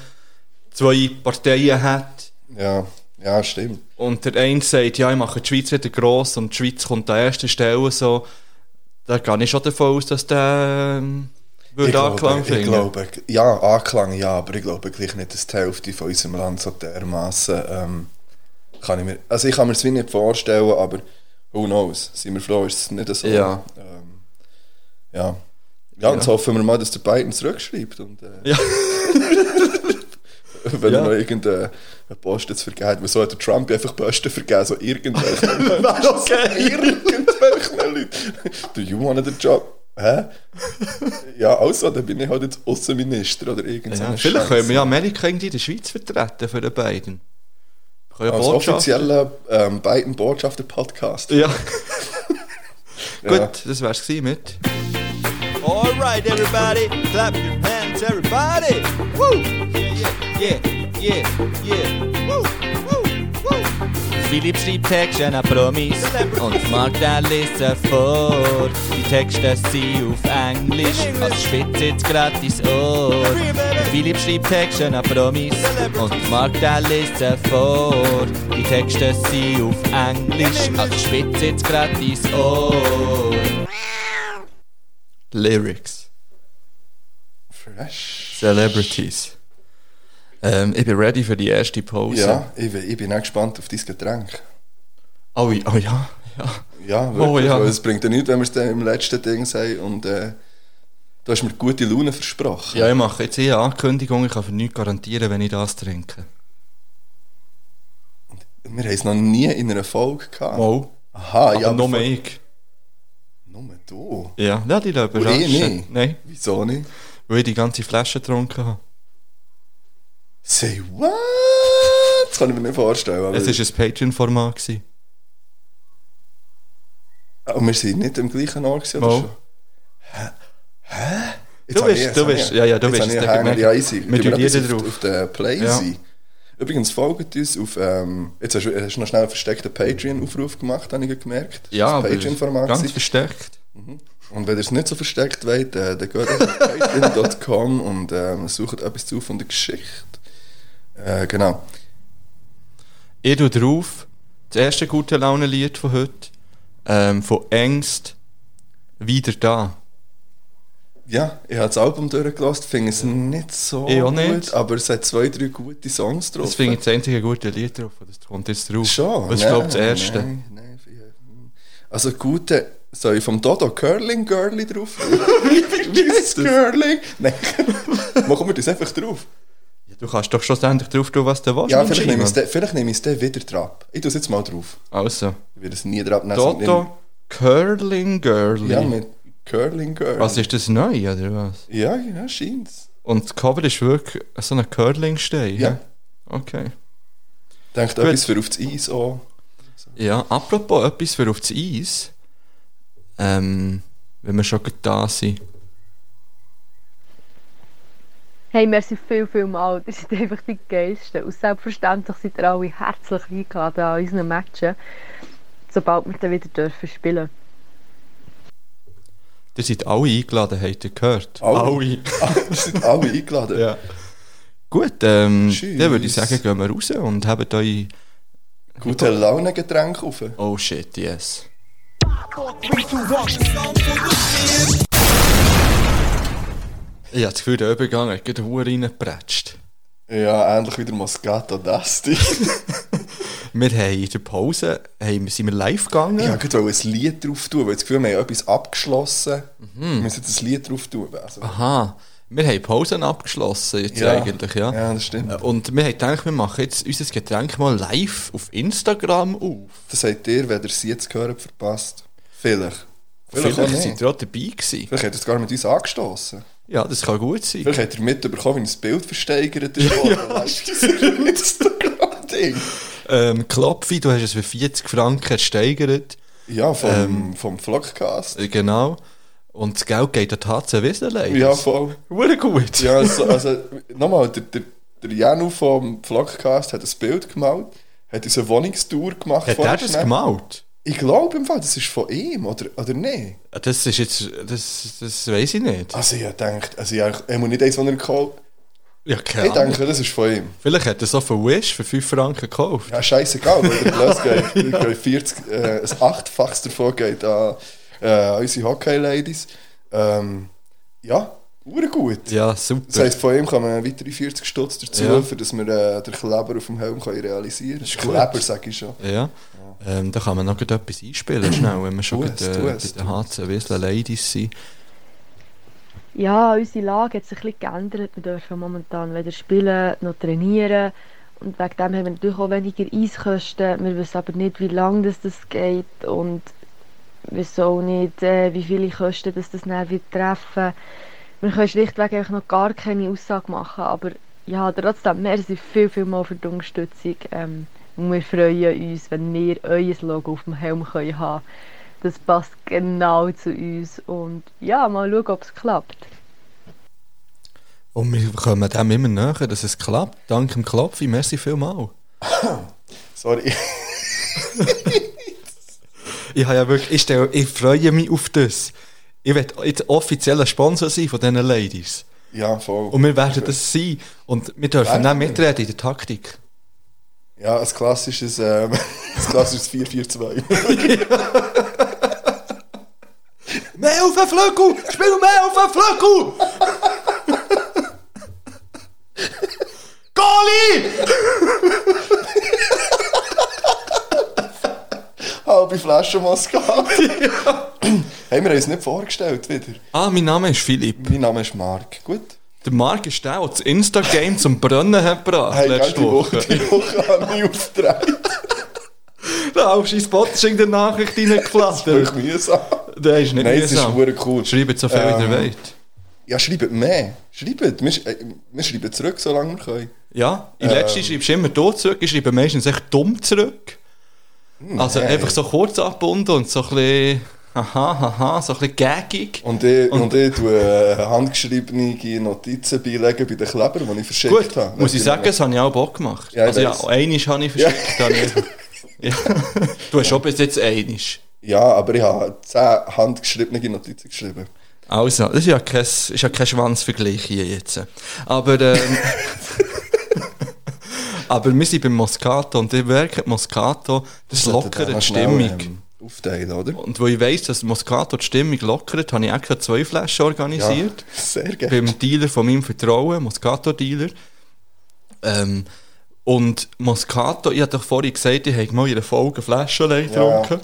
zwei Parteien hat Ja, ja stimmt. und der eine sagt, ja, ich mache die Schweiz wieder gross und die Schweiz kommt an erster Stelle, so, da gehe ich schon davon aus, dass der ähm, würde ich Anklang glaube, ich glaube, ja, Anklang ja, aber ich glaube gleich nicht, dass die Hälfte von unserem Land so dermassen ähm, kann ich mir, also ich kann mir es wie nicht vorstellen, aber who knows, sind wir froh, ist es nicht so. Ja. Ähm, ja. Ja, und jetzt hoffen wir mal, dass der Biden zurückschreibt und äh, Ja. wenn Ja. er noch irgendeinen Posten zu vergeben hat, weil so hat der Trump einfach Posten vergeben, so irgendwelche okay. irgendwelchen Leuten. Do you want the job? Hä? Ja, also, dann bin ich halt jetzt Außenminister oder irgend so Ja, vielleicht Scheiße. können wir ja Amerika irgendwie in der Schweiz vertreten für den beiden. Als offizieller ähm, Biden-Botschafter-Podcast. Ja. Ja. Gut, das wär's gewesen mit. All right, everybody, clap your hands, everybody. Woo! Yeah, yeah, yeah, yeah. Woo, woo, woo. Philipp schreibt Texte an Promis und Magda liest sie vor. Die Texte sind auf Englisch, also spitzt jetzt gratis Ohr. Philipp schreibt Texte an Promis und Magda liest sie vor. Die Texte sind auf Englisch, also spitzt jetzt gratis Ohr. Lyrics. Fresh. Celebrities. Ähm, ich bin ready für die erste Pause. Ja, ich, bin- ich bin auch gespannt auf dein Getränk. Oh, ja, oh ja. ja. Ja, Oh, wirklich. ja. weil Es bringt ja nichts, wenn wir es dann im letzten Ding sagen und äh, du hast mir gute Laune versprochen. Ja, ich mache jetzt hier eine Ankündigung. Ich kann für nichts garantieren, wenn ich das trinke. Wir haben es noch nie in einer Folge gehabt. Wow. Aha, Aber ja, nur vor- ich. Nur du? Ja, ja die Leute überraschen. Nein, Wieso nicht? weil ich die ganze Flasche getrunken habe. Say what? Das kann ich mir nicht vorstellen. Es war ein Patreon-Format. gewesen. Und wir sind nicht im gleichen Ort gewesen, oder Mal. schon? Hä? Hä? Jetzt Du habe bist- jetzt du habe bist- ja, ja, du jetzt bist habe ich einen Hänger. Ja, easy. Wir Tun jeder auf, drauf. auf den Play Ja. sein. Übrigens folgt uns auf, ähm, jetzt hast du, hast du noch schnell einen versteckten Patreon-Aufruf gemacht, habe ich gemerkt. Ja, das Patreon-Format. ganz gewesen. versteckt. Und wenn ihr es nicht so versteckt wollt, äh, dann geht auf patreon.com und ähm, sucht etwas zu von der Geschichte. Äh, genau. Ich tue drauf das erste gute Laune-Lied von heute. Ähm, von Ängst. Wieder da. Ja, ich habe das Album durchgelassen, finde es nicht so Ich gut, nicht. aber es hat zwei, drei gute Songs drauf. Das finde ich das einzige gute Lied drauf. Das kommt jetzt drauf. Schon? Das ist, glaube das erste. Nein, nein, ja. Also gute, soll ich vom Dodo Curling Girlie drauf? Wie das? Curling? Nein, machen wir das einfach drauf. Du kannst doch schlussendlich drauf tun, was du willst. Ja, vielleicht nehme, dann- vielleicht nehme ich es dann wieder drauf. Ich tue es jetzt mal drauf. Also, Ich werde es nie drauf nehmen. Toto Curling Girlie. Ja, mit Curling Girl. was ist das neu, oder was? Ja, ja, scheint's. Und das Cover ist wirklich so ein Curling-Stein. Ja. Okay. Denkt Gut. etwas für auf das Eis an. Ja, apropos etwas für auf das Eis. Ähm, wenn wir schon da sind. Hey, merci viel, viel mal. Ihr seid einfach die Geilsten. Und selbstverständlich seid ihr alle herzlich eingeladen an unseren Matchen, sobald wir dann wieder dürfen spielen Ihr seid alle eingeladen, habt ihr gehört? Alle? Wir sind alle eingeladen. Ja. Gut, ähm, Tschüss. dann würde ich sagen, gehen wir raus und habt euch... Gute Laune Getränk auf. Oh shit, yes. Ich habe das Gefühl, der Übergang hat gerade Uhr reingepratscht. Ja, ähnlich wie der Moscato Dusty. Wir haben in der Pause haben, sind wir live gegangen. ich wollte ein Lied drauf tun, weil ich das Gefühl, wir haben etwas abgeschlossen. Mhm. Wir müssen jetzt ein Lied drauf tun. Also, Aha, wir haben Pausen abgeschlossen jetzt eigentlich, ja. Ja, das stimmt. Und wir haben gedacht, wir machen jetzt unser Getränk mal live auf Instagram auf. Das habt ihr, wenn ihr es jetzt gehört, verpasst. Vielleicht. Vielleicht, Vielleicht seid ihr auch dabei gewesen. Vielleicht ihr es gar mit uns angestoßen. Ja, das kann gut sein. Vielleicht habt ihr mitbekommen, wie ein Bild versteigert ist. ja, Instagram-Ding. Ähm, Klopfi, du hast es für 40 Franken gesteigert. Ja, vom, Ähm, vom Vlogcast. Äh, Genau. Und das Geld geht an die HC Wiesenlein. Ja, voll. Wurde gut. Ja, also, also nochmal, der, der, der Janu vom Vlogcast hat ein Bild gemalt, hat uns eine Wohnungstour gemacht. Hat er das gemalt? Ich glaube im Fall, das ist von ihm, oder, oder nicht? Das ist jetzt, das, das weiß ich nicht. Also ich denke, also ich, er muss nicht eins, was er gekauft Ja, keine Ich denke, das ist von ihm. Vielleicht hat er so für Wish für 5 Franken gekauft. Ja, scheißegal, weil der Plus geht, geht 40, äh, ein Achtfaches davon geht an äh, unsere Hockey-Ladies. Ähm, ja, ure gut. Ja, super. Das heisst, von ihm kann man weitere 40 Stutz dazu, Ja. für dass wir äh, den Kleber auf dem Helm können realisieren gut. Kleber, sage ich schon. Ja. Ähm, da kann man noch etwas einspielen, schnell, wenn wir schon Tu gerade, es, äh, tu bei es, den HC Wiesler Ladies sind. Ja, unsere Lage hat sich ein bisschen geändert. Wir dürfen momentan weder spielen noch trainieren. Und wegen dem haben wir natürlich auch weniger Eiskosten. Wir wissen aber nicht, wie lange das, das geht. Und wir wissen auch nicht, äh, wie viele Kosten das, das dann wird treffen Wir können schlichtweg einfach noch gar keine Aussage machen. Aber ja, trotzdem, merci viel, viel mal für die Unterstützung. Ähm, und wir freuen uns, wenn wir euer Logo auf dem Helm können haben Das passt genau zu uns. Und ja, mal schauen, ob es klappt. Und wir kommen dem immer näher, dass es klappt. Dank dem Klopfi, merci vielmal. Sorry. Ich, habe ja wirklich, ich, stelle, ich freue mich auf das. Ich werde jetzt offizieller Sponsor sein von diesen Ladies. Ja, voll. Und wir werden das sein. Und wir dürfen dann wir? mitreden in der Taktik. Ja, ein klassisches, ähm, ein klassisches 4-4-2. Mehr auf den Flügel! Spiel mehr auf den Flügel! Goalie! Halbe Flasche Moskat. Hey, wir haben es nicht vorgestellt wieder. Ah, mein Name ist Philipp. Mein Name ist Marc. Gut. Der Marc ist der, der das Insta-Game zum Brennen hat gebracht Hey, letzte die Woche, Woche. die Woche habe ich aufgetragen. Da hast du in Spot in der Nachricht reingeflattert. Wirklich mühsam. Der ist nicht Nein, es ist mühsam. verdammt cool. Schreibt so viel wie ihr Ähm, wollt. Ja, schreibt mehr. Schreibt. Wir, äh, wir schreiben zurück, solange wir können. Ja, in letzter Ähm. schreibst du immer da zurück, ich schreibe meistens echt dumm zurück. Also nein. einfach so kurz abgebunden und so ein bisschen, haha, haha, so ein bisschen gaggig. Und ich, Und- und, ich tue äh, handgeschriebene Notizen beilegen bei den Klebern, die ich verschickt Gut, habe. muss ich sagen, das habe ich auch Bock gemacht. Ja, ich also ja, einiges habe ich verschickt. habe ich. ja. Du hast schon bis jetzt einiges. Ja, aber ich habe zehn handgeschriebene Notizen geschrieben. Also, das ist ja kein, ist ja kein Schwanzvergleich hier jetzt. Aber, ähm, aber wir sind beim Moscato und ich merke, Moscato, das wir lockert die schnell, Stimmung. ähm, aufteilen, oder? Und wo ich weiss, dass Moscato die Stimmung lockert, habe ich extra zwei Flaschen organisiert. Sehr gerne. Beim Dealer von meinem Vertrauen, Moscato-Dealer. Ähm, und Moscato, ich habe doch vorhin gesagt, ich habe mal in einer Folge Flasche Ja. getrunken.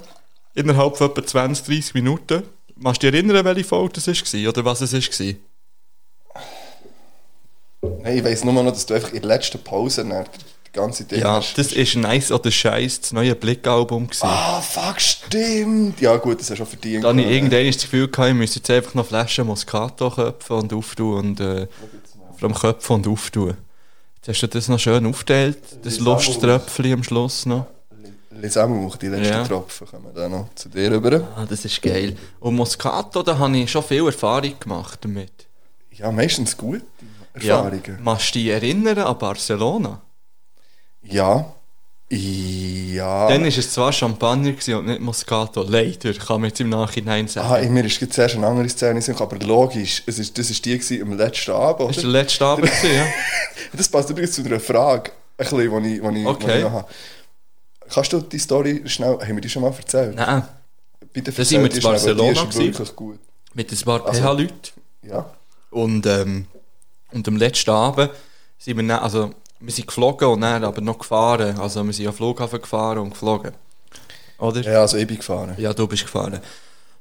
Innerhalb von etwa 20, 30 Minuten. Machst du dich erinnern, welche Folge das war oder was es war? Nein, ich weiss nur noch, dass du einfach in der letzten Pause die ganze Ding Ja, hast. das ist Nice oder Scheiß, das neue Blick-Album. gewesen. Ah, fuck, stimmt. Ja gut, das hast du schon verdient. Da habe ich irgendwann das Gefühl gehabt, ich müsste jetzt einfach noch Flaschen Moscato köpfen und auftun und äh, allem köpfen und auftun. Jetzt hast du das noch schön aufgeteilt, das Lusttröpfchen am Schluss noch. Lisamo macht die letzten Ja. Tropfen, kommen dann noch zu dir rüber. Ah, das ist geil. Und Moscato, da habe ich schon viel Erfahrung gemacht damit. Ja, meistens gute Erfahrungen. Ja, machst du dich erinnern an Barcelona? Ja. Ja. Dann war es zwar Champagner und nicht Moscato. Leider, kann man jetzt im Nachhinein sagen. Ah, mir ist zuerst eine andere Szene aber logisch, es ist, das war die gewesen am letzten Abend, das war oder? der letzte Abend, gewesen, ja. Das passt übrigens zu einer Frage, ein bisschen, die ich, die ich, Okay. die ich noch habe. Kannst du die Story schnell, haben wir die schon mal erzählt? Nein, Bitte Da sind wir erzähl in die schnell, die Barcelona wirklich gut. mit ein paar Also- PH-Leuten. Ja. Und, ähm, und am letzten Abend sind wir dann, also wir sind geflogen und dann aber noch gefahren. Also wir sind am Flughafen gefahren und geflogen. Oder? ja, also ich bin gefahren. Ja, du bist gefahren.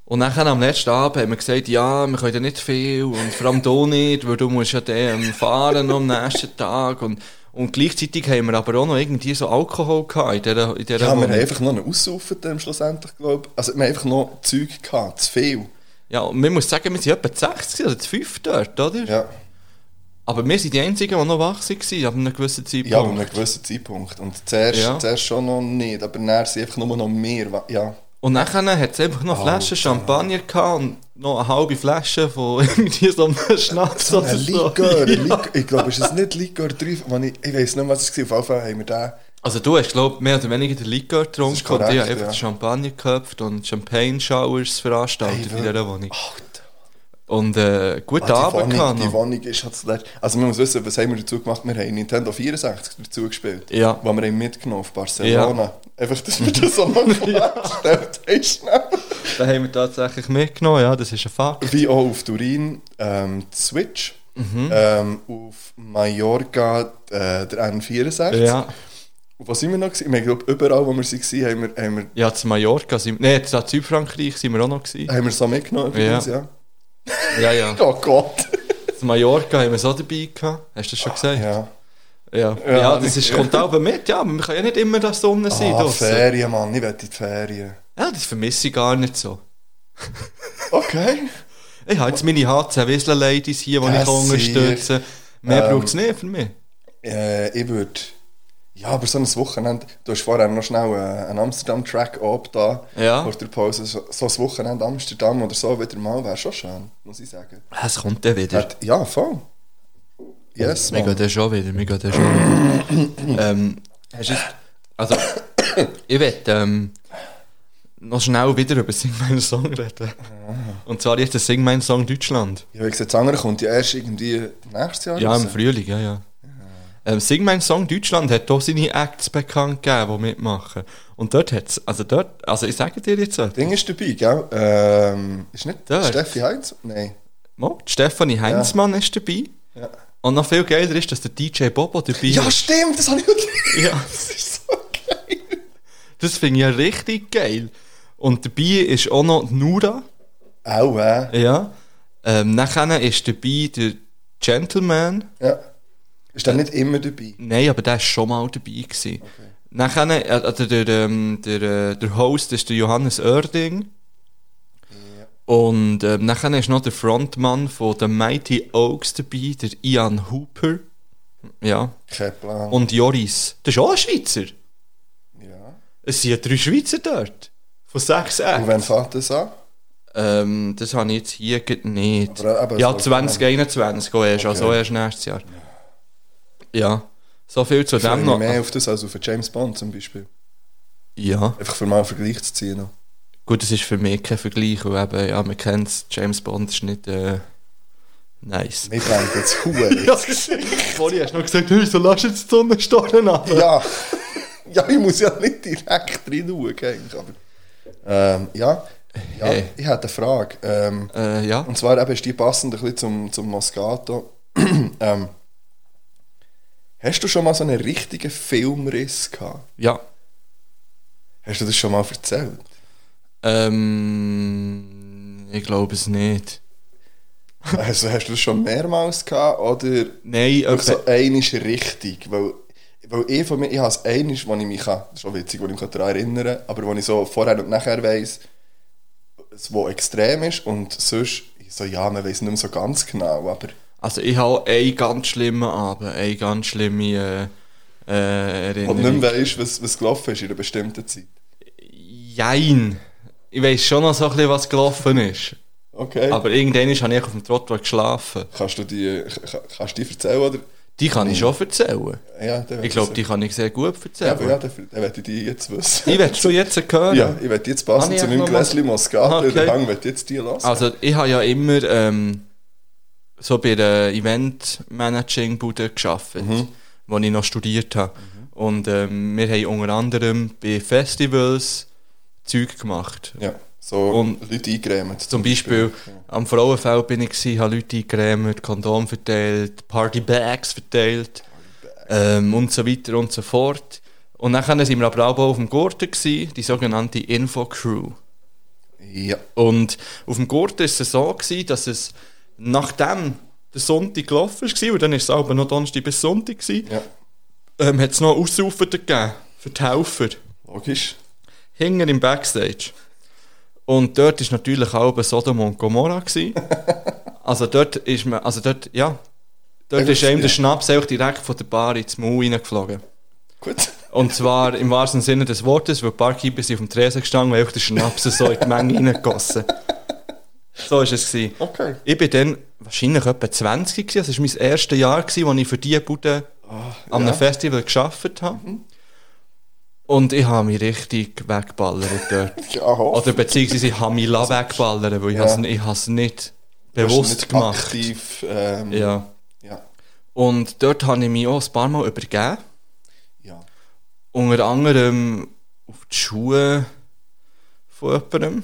Und dann am letzten Abend haben wir gesagt, ja, wir können ja nicht viel und vor allem du nicht, weil du musst ja dann fahren am nächsten Tag und, und gleichzeitig haben wir aber auch noch irgendwie so Alkohol gehabt in dieser, in dieser Ja, wir Wohnung. haben einfach noch einen Aussaufen schlussendlich, glaube. Also wir haben einfach noch Zeug gehabt, zu viel. Ja, und man muss sagen, wir sind etwa 60 oder zu 5 dort, oder? Ja, Aber wir sind die Einzigen, die noch wach waren, ab einem gewissen Zeitpunkt. ja an einem gewissen Zeitpunkt. Und zuerst, Ja. zuerst schon noch nicht, aber dann sind einfach nur noch mehr. Ja. Und dann hat es einfach noch Flaschen Alter. Champagner gehabt und noch eine halbe Flasche von irgendwie so einem Schnaps So oder ein so. Likör, Ja. Likör, ich glaube, ist es nicht Likör 3, wenn ich, ich weiß nicht, was es war, auf jeden Fall haben wir den. Also du hast, glaube mehr oder weniger den Likör getrunken ist und ich korrekt, habe einfach ja. Champagner geköpft und Champagne-Showers veranstaltet Hey, in dieser Wohnung. Alter. Und äh, guten Ah, die, Abend Wohnung, die. Wohnung ist halt zuletzt. Also man muss wissen, was haben wir dazu gemacht? Wir haben Nintendo 64 dazu gespielt. Ja. Die wir haben mitgenommen auf Barcelona. Einfach, dass wir das so noch klargestellt haben. Den haben wir tatsächlich mitgenommen, ja, das ist ein Fakt. Wie auch auf Turin ähm, die Switch. Mhm. Ähm, auf Mallorca äh, der N64. Ja, Und wo sind wir noch? Gewesen? Ich glaube, überall, wo wir waren, haben wir, haben wir, ja zu Mallorca, sind, nee, zu Südfrankreich sind wir auch noch gewesen. haben wir so mitgenommen. übrigens, Ja. ja. Ja, ja. Oh Gott. Zu Mallorca haben wir auch dabei gehabt. Hast du das schon gesagt? Ja. Ja, Ja, ja das ist, kommt auch mit, ja, man kann ja nicht immer da Sonne sein. Ah, draussen. Ferien, Mann. Ich will die Ferien. Ja, das vermisse ich gar nicht so. Okay. Ich habe jetzt meine HC Whistler Ladies hier, die ich kann unterstützen Mehr Ähm, braucht es nicht für mich. Äh, ich würde. Ja, aber so ein Wochenende. Du hast vorher noch schnell äh, einen Amsterdam-Track ab da. Ja. Vor der Pause. So, ein Wochenende Amsterdam oder so wieder mal wäre schon schön, muss ich sagen. Es kommt dann wieder. Hat, ja, voll. Yes, Wir man. gehen dann schon wieder, wir gehen dann schon wieder. ähm, hast du also, ich will ähm, noch schnell wieder über Sing meinen Song reden. Und zwar jetzt der Sing meinen Song Deutschland. Ja, wie gesagt, das andere kommt ja erst irgendwie nächstes Jahr Ja, raus. im Frühling, ja, ja. Ähm, Sing mein Song Deutschland hat auch seine Acts bekannt gegeben, die mitmachen. Und dort hat es, also dort, also ich sage dir jetzt etwas. Ding ist dabei, gell? Ähm, ist nicht Dort. Steffi Heinz? Nein. Mo, Stefanie Heinzmann ist dabei. Ja. Und noch viel geiler ist, dass der DJ Bobo dabei Ja, ist. stimmt, das habe ich auch Ja, Das ist so geil. das finde ich ja richtig geil. Und dabei ist auch noch Nura. Auch, äh. Ja. Ähm, nachher ist dabei der Gentleman. Ja. Ist der nicht immer dabei? Nein, aber der war schon mal dabei. Gewesen. Nachher, äh, also der, ähm, der, äh, der Host ist der Johannes Oerding. Und ähm, nachher ist noch der Frontmann von The Mighty Oaks dabei, der Ian Hooper. Ja. Kein Plan. Und Joris. Das ist auch ein Schweizer. ja. Es sind ja drei Schweizer dort. Von sechs Und Acts. wann fängt das an? Ähm, das habe ich jetzt hier nicht. Aber, aber ja, so- 2021 auch erst, also Okay. erst nächstes Jahr. Ja. So viel zu Ich dem noch. mehr auf das als auf James Bond zum Beispiel. Ja. Einfach für mal einen Vergleich zu ziehen. noch. Gut, das ist für mich kein Vergleich, weil eben, ja, man kennt es, James Bond ist nicht äh, nice. Mir brennt jetzt Huhe. Ja, vorhin hast du noch gesagt, hey, so lass jetzt die Sonnenstornen an. ja. ja, ich muss ja nicht direkt rein schauen, eigentlich. Aber, ähm, ja. ja Hey. ich habe eine Frage. Ähm, Äh, ja. und zwar eben ist die passend ein bisschen zum, zum Moscato. ähm, hast du schon mal so einen richtigen Filmriss gehabt? Ja. Hast du das schon mal erzählt? Ähm, ich glaube es nicht. Also hast du das schon mehrmals gehabt oder Nein, okay. so einisch richtig? Weil, weil ich von mir, ich habe es einisch, wo ich mich kann, das ist schon witzig, wo ich mich daran erinnern kann, aber wo ich so vorher und nachher weiss, es wo extrem ist und sonst, ich so, ja, man weiß nicht mehr so ganz genau, aber Also ich habe einen ganz schlimmen Abend, eine ganz schlimme äh, äh, und Erinnerung. nicht mehr weiss, was, was gelaufen ist in einer bestimmten Zeit. Jein. Ich weiß schon noch so ein bisschen, was gelaufen ist. Okay. Aber irgendwann habe ich auf dem Trottoir geschlafen. kannst du die, ka- kannst du die erzählen oder? Die kann ich schon erzählen. Ja, Ich glaube, die kann ich sehr gut Ja, erzählen. aber ja, dann, dann möchte ich die jetzt wissen. Ich will schon jetzt hören. Ja, ich werde jetzt ich zu meinem Gläschen Moscato okay. Hang, möchte ich jetzt die lassen. Also ich habe ja immer ähm, so bei der Event-Managing-Bude gearbeitet, wo ich noch studiert habe. Und ähm, wir haben unter anderem bei Festivals Zeug gemacht. ja, so Und- Leute eingrämen. Zum Beispiel am Frauenfeld bin ich, gewesen, habe Leute eingecremt, Kondom verteilt, Partybags verteilt ähm, und so weiter und so fort. Und dann sind wir aber auch auf dem Gurten, gewesen, die sogenannte Info-Crew. Ja, Und auf dem Gurten war es so, gewesen, dass es nachdem der Sonntag gelaufen war, und dann war es aber noch Donnerstag bis Sonntag, gewesen, ja, ähm, hat es noch Ausrufer gegeben für die Helfer. logisch. Hinten im Backstage. Und dort war natürlich auch Sodom und Gomorra. also dort ist man, also dort, ja, dort ist einem der. Schnaps auch direkt von der Bar ins Maul reingeflogen. Gut. Und zwar im wahrsten Sinne des Wortes, weil die Barkeeper sind auf dem Tresen gestanden und haben den Schnaps so in die Menge reingegossen. So war es. Gewesen. Okay. Ich bin dann wahrscheinlich etwa 20 gewesen. Das war mein erstes Jahr, gewesen, wo ich für diese Bude an einem ja. Festival gearbeitet habe. Und ich habe mich richtig weggeballert dort. Ja. Oder beziehungsweise ich habe mich lassen wegballern, weil ich Ja. habe es nicht bewusst nicht gemacht. Aktiv, ähm, Ja. ja. Und dort habe ich mich auch ein paar Mal übergeben. Ja. Unter anderem auf die Schuhe von jemandem,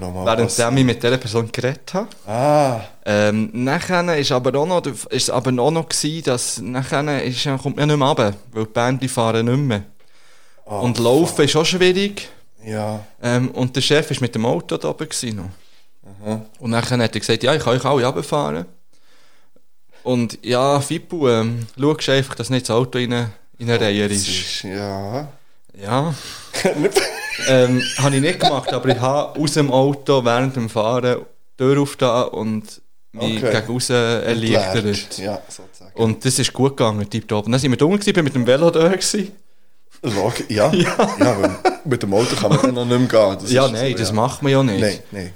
Das ist mir noch mal was. während ich mit dieser Person geredet habe. Ah, Ähm, nachher ist aber auch noch, ist aber auch noch gewesen, dass nachher ist, kommt man nicht mehr runter, weil die Bändchen fahren nicht mehr. oh, und Laufen ist auch schwierig. Ja. Ähm, und der Chef war mit dem Auto da oben. Noch. Und dann hat er gesagt, ja, ich kann euch alle runterfahren. Und ja, Fippo, ähm, schaust einfach, dass nicht das Auto in eine, in eine Reihe ist. ist, ja. Ja. ähm, habe ich nicht gemacht, aber ich habe aus dem Auto während dem Fahren die Tür aufgetan und mich Okay. gegen raus erleichtert. Ja, sozusagen. Und das ist gut gegangen, tipptopp. Und dann sind wir gewesen, bin mit dem Velo da gewesen. Log ja. ja. weil mit dem Auto kann man dann noch nicht mehr gehen. Das Ja, nein, so, das ja. macht man ja nicht. Nein, nein,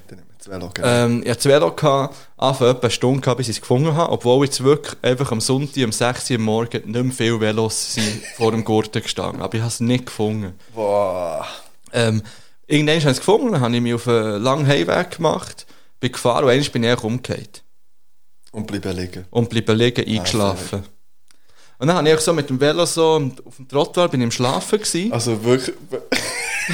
Velo. genau. Ähm, ich hatte Velo, gehabt, etwa eine Stunde, gehabt, bis ich es gefunden habe, obwohl jetzt wirklich einfach am Sonntag um 6 Uhr am Morgen nicht mehr viele Velos sind vor dem Gurten gestanden. Aber ich habe es nicht gefunden. Boah. Ähm, irgendwann habe ich es gefunden, dann habe ich mich auf einen langen Heimweg gemacht, bin gefahren und einmal bin ich umgekehrt. Und bleiben liegen. Und bleiben liegen, eingeschlafen. und dann habe ich so mit dem Velo so auf dem Trottoir, bin ich im Schlafen gewesen. Also wirklich,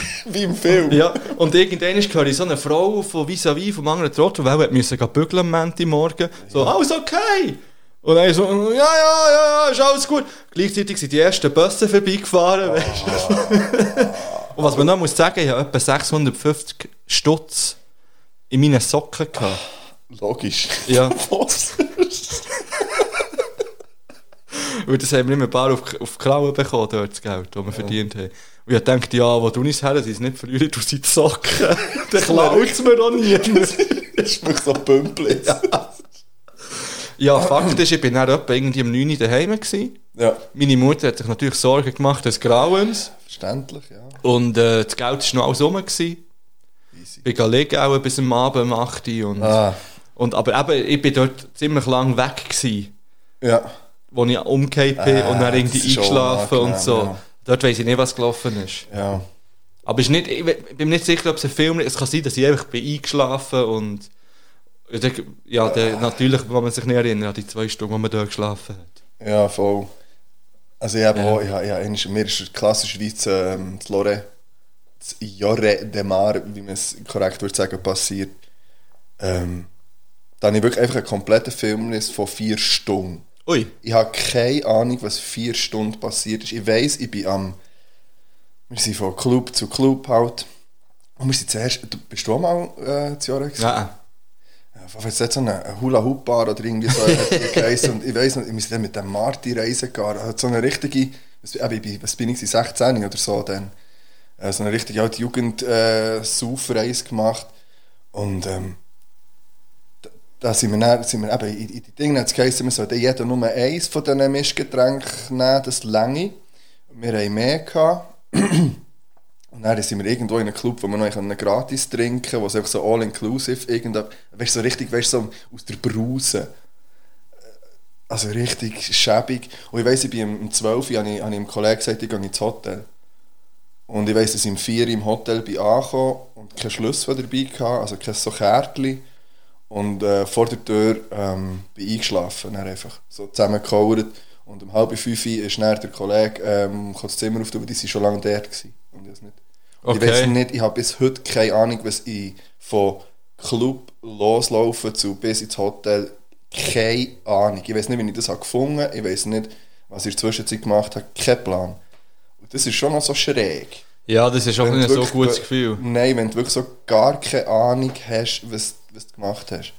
wie im Film. Ja, und irgendwann höre ich so eine Frau von vis-à-vis vom anderen Trottoir, weil er musste bügeln am Montagmorgen. So, alles okay! Und dann so, ja, ja, ja, ja, ist alles gut. Gleichzeitig sind die ersten Busse vorbeigefahren, weißt du. Und was man noch muss sagen, ich habe etwa 650 Stutz in meinen Socken gehabt. Logisch. Ja. Was? Weil das haben wir immer ein paar auf, auf die Klauen bekommen, dort das Geld, das wir verdient haben. Und ich dachte, ja, wo du nicht her, sie es nicht verlieren, du sie Socken. Dann klaut es mir auch. Das ist wirklich so Pümpel. Ja. Ja, Fakt ist, ich bin dann etwa irgendwie um 9 Uhr daheim gewesen. ja. Meine Mutter hat sich natürlich Sorgen gemacht des Grauens. Verständlich, ja. Und äh, das Geld war noch alles rum. Gewesen. Easy. Ich bin liegen, auch bis am Abend um 8 Uhr. Und, Ah, und, aber eben, ich bin dort ziemlich lang weg gewesen, ja. wo ich umgekehrt bin Ah, und dann irgendwie eingeschlafen und so. ja. Dort weiss ich nicht, was gelaufen ist. Ja. Aber ist nicht, ich bin mir nicht sicher, ob es ein Film ist. Es kann sein, dass ich einfach bin eingeschlafen und ja, der- ja, der, natürlich kann man sich nicht erinnern an die zwei Stunden, wo man dort geschlafen hat. Ja, voll. Also ich habe Ja. auch, ich habe, ich mir ist klassischerweise ähm, das Lore, das Jorre de Mar, wie man es korrekt würde sagen, passiert. Ähm, da habe ich wirklich einfach einen kompletten Filmriss von vier Stunden. Ui, Ich habe keine Ahnung, was vier Stunden passiert ist. Ich weiss, ich bin am. Wir sind von Club zu Club halt. Und wir sind zuerst. Du, bist du auch mal äh, zu Jahren gewesen? nein. Ja, Wenn es dort so eine Hula Hoop Bar oder irgendwie so geheißen. Und ich weiss noch, wir sind dann mit dem Marty reisen gegangen. Hat so eine richtige. Was, bin- was bin ich, gewesen, 16 oder so dann. Äh, so eine richtige alte Jugend äh, gemacht. Und ähm, da- sind wir, dann, sind wir eben in, in die Dinge hat es geheißen, wir sollten jeder nur eins von diesen Mischgetränken nehmen, das Länge. Wir haben mehr gehabt. Und dann sind wir irgendwo in einem Club, wo wir noch gratis trinken können, wo es einfach so all-inclusive irgendwas, weißt so richtig, weißt so aus der Brause. Also richtig schäbig. Und ich weiss, ich bin um 12 Uhr, habe ich, habe ich einem Kollegen gesagt, ich gehe ins Hotel. Und ich weiss, dass ich um 4 Uhr im Hotel bin angekommen und keinen Schlüssel dabei hatte, also kein so Kärtchen. Und äh, vor der Tür ähm, bin ich eingeschlafen, dann einfach so zusammengekauert. Und um halb fünf ist dann der Kollege ähm, kam das Zimmer auf, weil die sind schon lange dort gewesen. Und ich weiß nicht. Und Ich Okay. weiß nicht, ich habe bis heute keine Ahnung, was ich von Club loslaufen zu bis ins Hotel, keine Ahnung. Ich weiß nicht, wie ich das habe gefunden ich weiß nicht, was ich in der Zwischenzeit gemacht habe, kein Plan. Und das ist schon noch so schräg. Ja, das ist auch nicht so ein gutes Gefühl. Nein, wenn du wirklich so gar keine Ahnung hast, was, was du gemacht hast.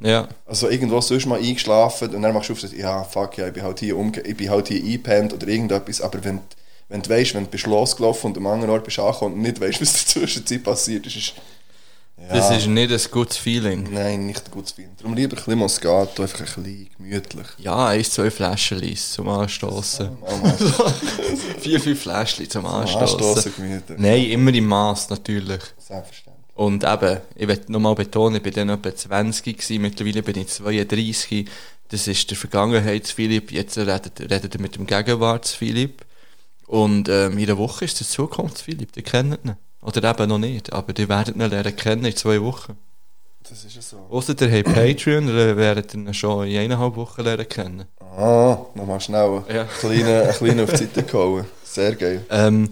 Ja. Also irgendwo sonst mal eingeschlafen und dann machst du auf, ja, fuck, ja, ich bin halt hier, umge ich bin halt hier eingepennt oder irgendetwas, aber wenn, du- wenn du weißt, wenn du bist losgelaufen und am anderen Ort bist angekommen und nicht weißt, was in der Zwischenzeit passiert ist, ist ja, Das ist nicht ein gutes Feeling. nein, nicht ein gutes Film. Darum lieber ein bisschen Moscato, einfach ein bisschen gemütlich. Ja, eins, zwei Flaschen Lies zum Anstoßen. Mal Vier, fünf Fläschchen zum anstoßen, Anstoßen. gemütlich. Nein, immer im Maß natürlich. Selbstverständlich. Und eben, ich will nochmal betonen, ich bin dann etwa 20 gewesen, mittlerweile bin ich 32. Das ist der Vergangenheits-Philipp, jetzt redet, redet er mit dem Gegenwarts-Philipp. Und ähm, in einer Woche ist der Zukunfts-Philipp, ihr kennt ihn. Oder eben noch nicht, aber die werdet ihn lernen kennen in zwei Wochen. Das ist ja so. Ausser ihr habt Patreon, dann werdet ihr ihn schon in eineinhalb Wochen lernen kennen. Ah, nochmal schnell Ja. einen kleinen, einen kleinen auf die Seite gehauen. Sehr geil. Ähm,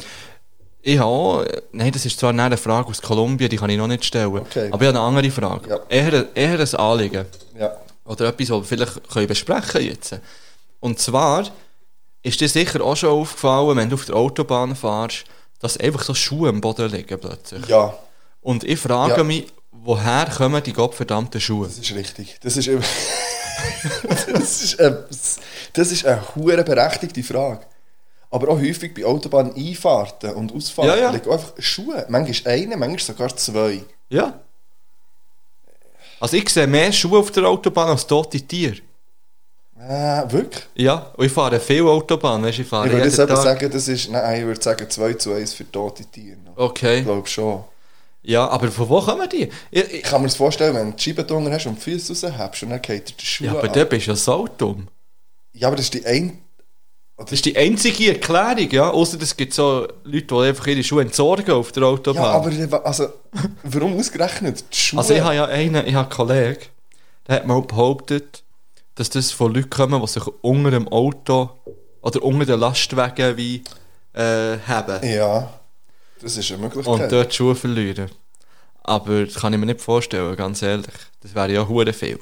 ich habe auch, nein, das ist zwar eine Frage aus Kolumbien, die kann ich noch nicht stellen. Okay. Aber ich habe eine andere Frage. Ja. Eher, eher ein Anliegen. Ja. Oder etwas, was wir vielleicht können besprechen jetzt. Und zwar ist dir sicher auch schon aufgefallen, wenn du auf der Autobahn fährst, dass einfach so Schuhe am Boden liegen plötzlich. Ja, Und ich frage Ja. mich, woher kommen die gottverdammten Schuhe? das ist richtig. Das ist, eben- das ist, eine, das ist eine hure berechtigte Frage. Aber auch häufig bei Autobahneinfahrten und Ausfahrten Ja, ja. liegen einfach Schuhe. Manchmal eine, manchmal sogar zwei. Ja. Also ich sehe mehr Schuhe auf der Autobahn als tote Tiere. Äh, wirklich? Ja, und ich fahre viel Autobahn, weißt, du, ich fahre Ich würde jetzt eben sagen, das ist, nein, ich würde sagen 2 zu 1 für tote Tiere. noch. Ich Okay. glaube schon. Ja, aber von wo kommen die? Ich, ich, kann mir das vorstellen, wenn du die Scheibe drunter hast und die Füße raushebst und dann geht dir die Schuhe ja, aber ab. da bist du ja so dumm. Ja, aber das ist die ein... Das ist die einzige Erklärung, ja. Außer es gibt so Leute, die einfach ihre Schuhe entsorgen auf der Autobahn. Ja, aber also, warum ausgerechnet die Schuhe? also ich habe ja einen, ich habe einen Kollegen, der hat mal behauptet, dass das von Leuten kommen, die sich unter dem Auto oder unter den Lastwagen wie äh, haben Ja, das ist eine Möglichkeit. und dort die Schuhe verlieren. Aber das kann ich mir nicht vorstellen, ganz ehrlich. Das wäre ja hure viel.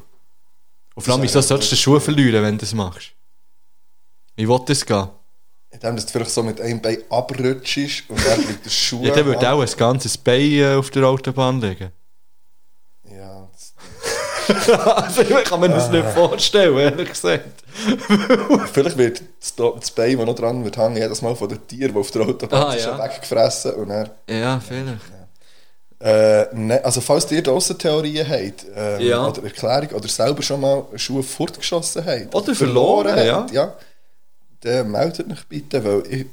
Und vor allem, Das wieso sollst du die Schuhe verlieren, wenn du das machst? Wie will das gehen? Indem dass du vielleicht so mit einem Bein abrutschst und dann bleibt der Schuh... Ja, dann würde auch ein ganzes Bein äh, auf der Autobahn liegen. Ja, also, ich kann mir das nicht vorstellen, ehrlich gesagt. vielleicht wird das, Bein, das noch dran wird hängen, jedes Mal von den Tieren, die auf der Autobahn Ah, sind, ja. weggefressen und dann... Ja, vielleicht. Äh, ne, also falls ihr draussen Theorien habt, ähm, Ja. oder Erklärung, oder selber schon mal Schuhe fortgeschossen habt, Oder verloren, habt, ja, dann meldet euch bitte, weil ich,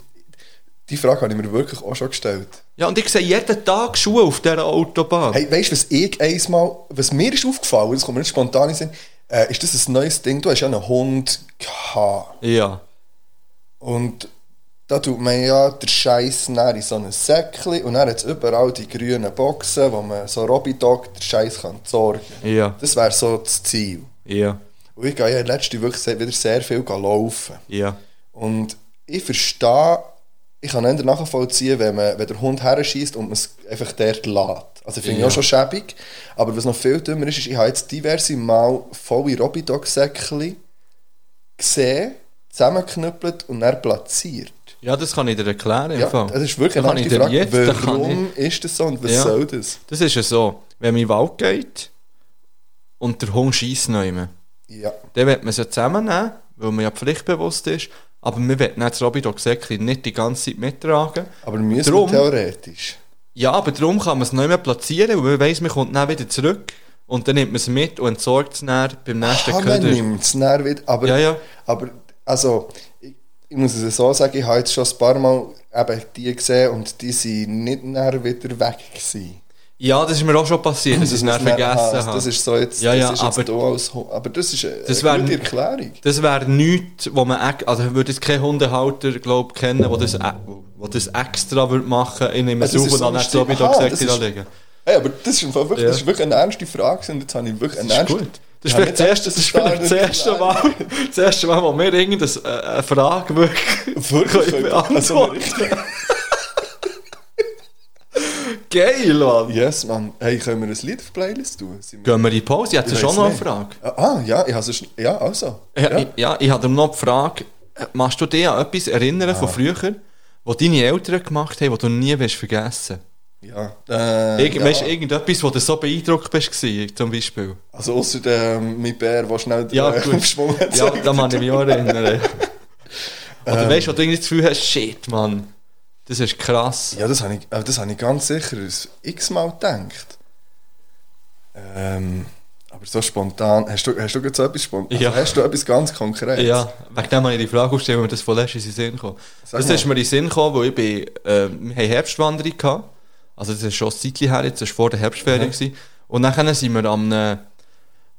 die Frage habe ich mir wirklich auch schon gestellt. Ja, und ich sehe jeden Tag Schuhe auf dieser Autobahn. Hey, weißt du, was ich einmal, was mir ist aufgefallen, das kommt mir nicht spontan in Sinn, äh, ist das ein neues Ding, du hast ja einen Hund gehabt. Ja. Und da tut man ja den Scheiß in so ein Säckchen und dann hat es überall die grünen Boxen, wo man so Robidog den Scheiß kann sorgen Ja. Das wäre so das Ziel. Ja. Und ich gehe ja letzte wirklich sehr- wieder sehr viel laufen. Ja. Und ich verstehe, ich kann eher nachvollziehen, wenn, man, wenn der Hund herschießt und man es einfach dort lässt. Also finde ich Ja. auch schon schäbig. Aber was noch viel dümmer ist, ist, ich habe jetzt diverse Mal volle Robidog-Säckchen gesehen, zusammengeknüppelt und dann platziert. Ja, das kann ich dir erklären. Ja, das ist wirklich eine ich dir Frage. jetzt, Warum ist das so und was Ja. soll das? Das ist ja so, wenn man in den Wald geht und der Hund schießt noch immer, Ja. dann wird man sie zusammennehmen, weil man ja pflichtbewusst ist, aber man will nicht das Robidog-Säckchen nicht die ganze Zeit mittragen. Aber müssen Drum- wir theoretisch. Ja, aber darum kann man es nicht mehr platzieren, weil man weiss, man kommt dann wieder zurück und dann nimmt man es mit und entsorgt es dann beim nächsten Ah, man Köder. nimmt es dann wieder. Aber, Ja, ja. aber also, ich, ich muss es so sagen, ich habe jetzt schon ein paar Mal eben die gesehen und die sind nicht dann wieder weg gewesen. Ja, das ist mir auch schon passiert, dass ich es nicht vergessen habe. Das ist so jetzt, Ja, ja, das ist jetzt aber- als, aber das ist eine, Das wär- gute Erklärung. Das wäre nichts, wo man, also würde jetzt keinen Hundehalter, glaub, kennen, der das, e- wo das extra würde machen, in einem Also Suchen dann nicht so, wie du gesagt hast, liegen. Hey, aber das ist, wirklich, Ja. das ist wirklich eine ernste Frage und jetzt habe ich wirklich eine ernste... gut. Das ist Ja, vielleicht erste, das ist vielleicht das erste Mal, das erste Mal, wo wir irgendeine äh, Frage wirklich Wirklich? Also, beantworten. Geil, Mann. yes, Mann. Hey, können wir ein Lied auf die Playlist tun? Sind Gehen wir in die Pause? Ich hätte Ich schon weiss noch eine nicht. Frage. Ah, ja, ich habe sonst... Ja, also. Ja, Ja. ich, ja, ich habe noch die Frage, äh, machst du dich an etwas erinnern Ah. von früher, was deine Eltern gemacht haben, was du nie wirst vergessen Ja. Äh, Irgend, ja. Weißt du, irgendetwas, wo du so beeindruckt bist, gewesen, zum Beispiel? Also außer ähm, mein Bär, der schnell Ja, äh, gut. aufgeschwungen hat. Ja, da kann ich mich auch erinnern. Oder Ähm. weißt du, wo du irgendwie das Gefühl hast, shit, Mann, das ist krass. Ja, das habe ich, das habe ich ganz sicher x-mal gedacht. Ähm, aber so spontan... Hast du, hast du jetzt so etwas spontan? Ja. Also hast du etwas ganz Konkretes? Ja, wegen dem habe ich die Frage gestellt, wie mir das von letztes in den Sinn kam. Das ist mir in den Sinn gekommen, weil ich bin, äh, wir Herbstwanderung gehabt. Also das ist schon ein Zeitchen her, jetzt, das war vor der Herbstferien. gewesen. Und dann sind wir am einem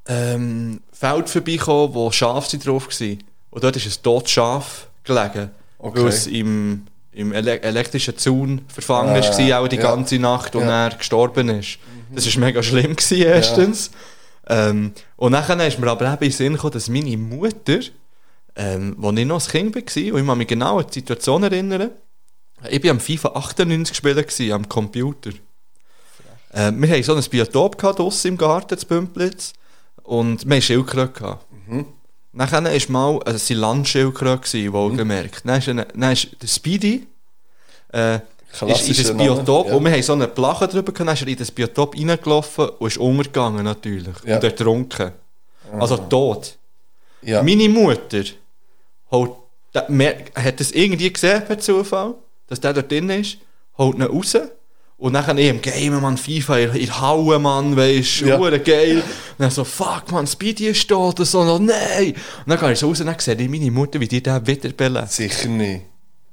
ähm, Feld vorbeigekommen, wo Schafe drauf waren. Und dort ist ein totes Schaf gelegen, Okay. weil es im, im ele elektrischen Zaun verfangen Ah, war, auch die ja. ganze Nacht und Ja. er gestorben ist. Das war mega schlimm, gewesen, erstens. Ähm, und dann ist mir aber eben in den Sinn gekommen, dass meine Mutter, ähm, als ich noch ein Kind war, und ich kann mich genau an die Situation erinnern, ich war am FIFA 98 spielen gewesen, am Computer. Äh, wir hatten so ein Biotop gehabt, draussen im Garten, zu Bümplitz, und wir hatten Schildkröte. gehabt. Nachher war mal, also es waren Landschildkröte, gewesen, wohlgemerkt. Dann ist, eine, dann ist der Speedy, äh, ist in das Name, Biotop, ja. und wir haben so eine Plache drüber gehabt, dann ist er in das Biotop reingelaufen und ist untergegangen natürlich. Ja. Und ertrunken. Also tot. Ja. Meine Mutter holt, mer- hat das irgendwie gesehen per Zufall, dass der dort drin ist, holt ihn raus und dann eben Game, man, FIFA, in in Hauen, man, weisst du, Ja. geil. Und dann so, fuck, man, Speedy ist tot, und so, und nein. Und dann gehe ich so raus und dann sehe ich meine Mutter, wie die den wiederbelebt. Sicher nicht.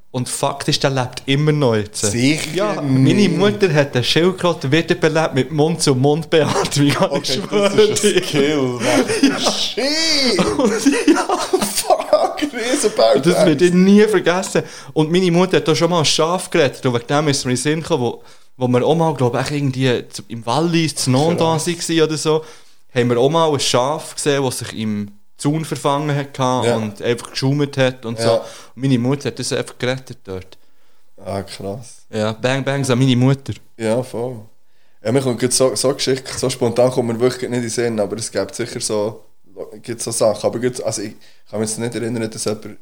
Und faktisch, der lebt immer noch jetzt. Sicher Ja, meine Mutter hat den Schildkröte wiederbelebt mit Mund-zu-Mund-Beatmung. ich Okay, schwöre das ist ein. Skill. Mann. Shit! Fuck, Riesenbau. Das wird ich nie vergessen. Und meine Mutter hat da schon mal ein Schaf gerettet. Und wegen dem ist mir in den Sinn gekommen, wo, wo wir auch mal, glaube ich, irgendwie im Wallis, zu Non da waren oder so, haben wir auch mal ein Schaf gesehen, das sich im Zaun verfangen hat Ja. und einfach geschummert hat und so. Ja. Und meine Mutter hat das einfach gerettet dort. Ah, krass. Ja, Bang Bangs an meine Mutter. Ja, voll. Ja, mir kommt so, so Geschichte, so spontan kommt mir wirklich nicht in den Sinn, aber es gibt sicher so, gibt so Sachen. Aber gut, also ich kann mich jetzt nicht erinnern, dass jemand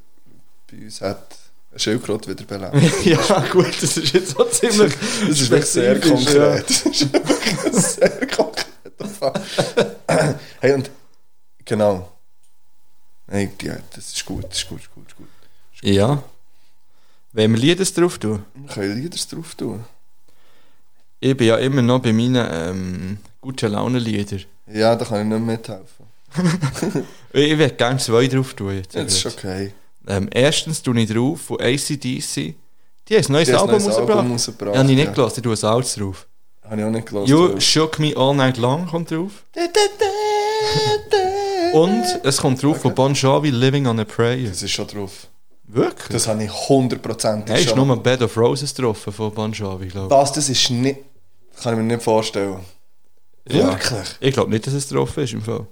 bei uns hat Schildkröte wieder belebt. ja, gut, das ist jetzt so ziemlich. Das ist wirklich sehr konkret. Das ist wirklich sehr konkreter Fall. hey, und genau. Hey, ja, das ist gut, das ist gut, das ist gut, das ist gut. Ja. ja. Wenn wir Lieder drauf tun? Wir können Lieder drauf tun. Ich bin ja immer noch bei meinen ähm, guten Laune-Lieder. Ja, da kann ich nicht mithelfen. Ich würde gerne zwei drauf tun. Jetzt. Ja, das ist okay. Ähm, erstens tue ich drauf von ACDC. Die haben ein neues ein Album rausgebracht. Ja, habe ich nicht ja. gelassen, ich tue es alles drauf. Habe ich auch nicht gelassen. You Shook Me All Night Long kommt drauf. Und es kommt drauf von Bon Jovi Living on a Prayer. Das ist schon drauf. Wirklich? Das habe ich hundertprozentig ist schon. nur Bed of Roses drauf von Bon Jovi, glaube Was, das ist nicht... Kann ich mir nicht vorstellen. ich. Ja. Wirklich? Ich glaube nicht, dass es drauf ist im Fall.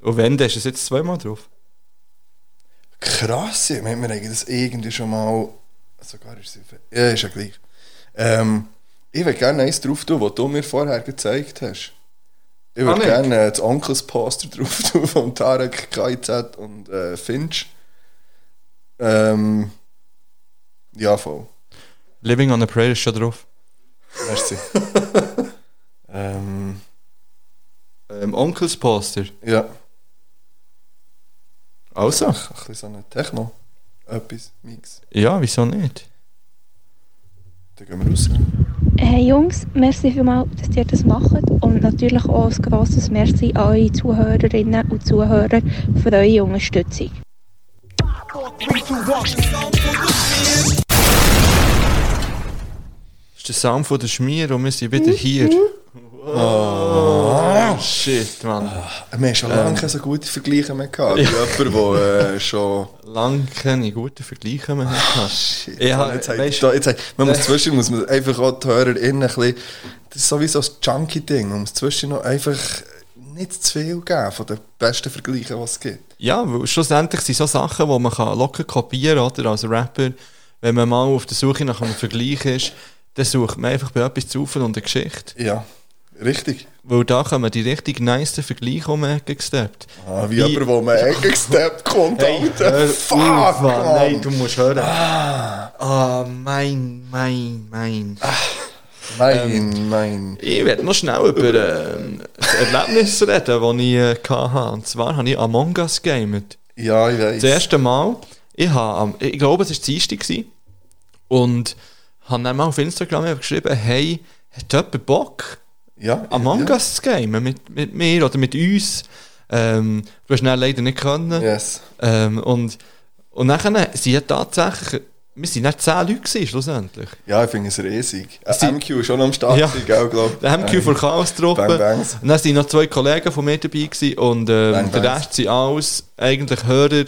Und wenn, dann ist es jetzt zweimal drauf. Krass, ja. Wir haben das irgendwie schon mal... Sogar ist es... Ja, ist ja gleich. Ähm, ich würde gerne eins drauf tun, was du mir vorher gezeigt hast. Ich Ah, würde nicht? gerne äh, das Onkels-Poster drauf tun von Tarek, KIZ und äh, Finch. Ähm, ja, voll. Living on a Prayer ist schon drauf. Merci. ähm, Ähm, Onkels Poster. ja. Also? Ein bisschen so eine Techno. Etwas, Mix. Ja, wieso nicht? Dann gehen wir raus. Hey Jungs, merci vielmals, dass ihr das macht und natürlich auch ein grosses Merci an eure Zuhörerinnen und Zuhörer für eure Unterstützung. ist der Sound von der Schmier und wir sind wieder hier. Oh, shit, Mann. Wir haben schon lange keine so gute Vergleiche mehr gehabt. Wie jemand, der äh, schon... Lang keine guten Vergleiche mehr gehabt. Shit, Ja, Mann, jetzt, weißt- da, jetzt, man muss zwischen muss man einfach auch die HörerInnen ein bisschen... Das ist sowieso ein Junkie-Ding. Man muss zwischen noch einfach nicht zu viel geben von den besten Vergleichen, die es gibt. Ja, weil schlussendlich sind so Sachen, die man kann locker kopieren kann, oder? Als Rapper, wenn man mal auf der Suche nach einem Vergleich ist, dann sucht man einfach bei etwas Zufall und eine Geschichte. Ja, richtig. Weil da kommen die richtig nice Vergleiche um die Ecke gesteppt. Ah, wie jemand, der mir Ecke gesteppt kommt, Alter. hör Fuck, auf, Mann. Nein, du musst hören. Ah, mein, mein, mein. Mein, mein. Ich werde noch schnell über ähm, das Erlebnis reden, das ich äh, hatte. Und zwar habe ich Among Us gegamet. Ja, ich weiß. Das erste Mal, ich, habe, ich glaube, es war Dienstag gewesen, und habe dann mal auf Instagram geschrieben, hey, hat jemand Bock, ja, Among ja. Us zu gamen mit, mit mir oder mit uns? Ähm, du hast dann leider nicht können. Yes. Ähm, und, und dann sind ja tatsächlich, wir sind nicht 10 Leute gewesen, schlussendlich. Ja, ich finde es riesig. Äh, MQ ist schon am Start, Ja. ja. gell, glaub Der MQ von Chaos-Truppe. Bang Bangs. Und dann sind noch zwei Kollegen von mir dabei gewesen, und ähm, Bang der. Rest sind alles eigentlich Hörer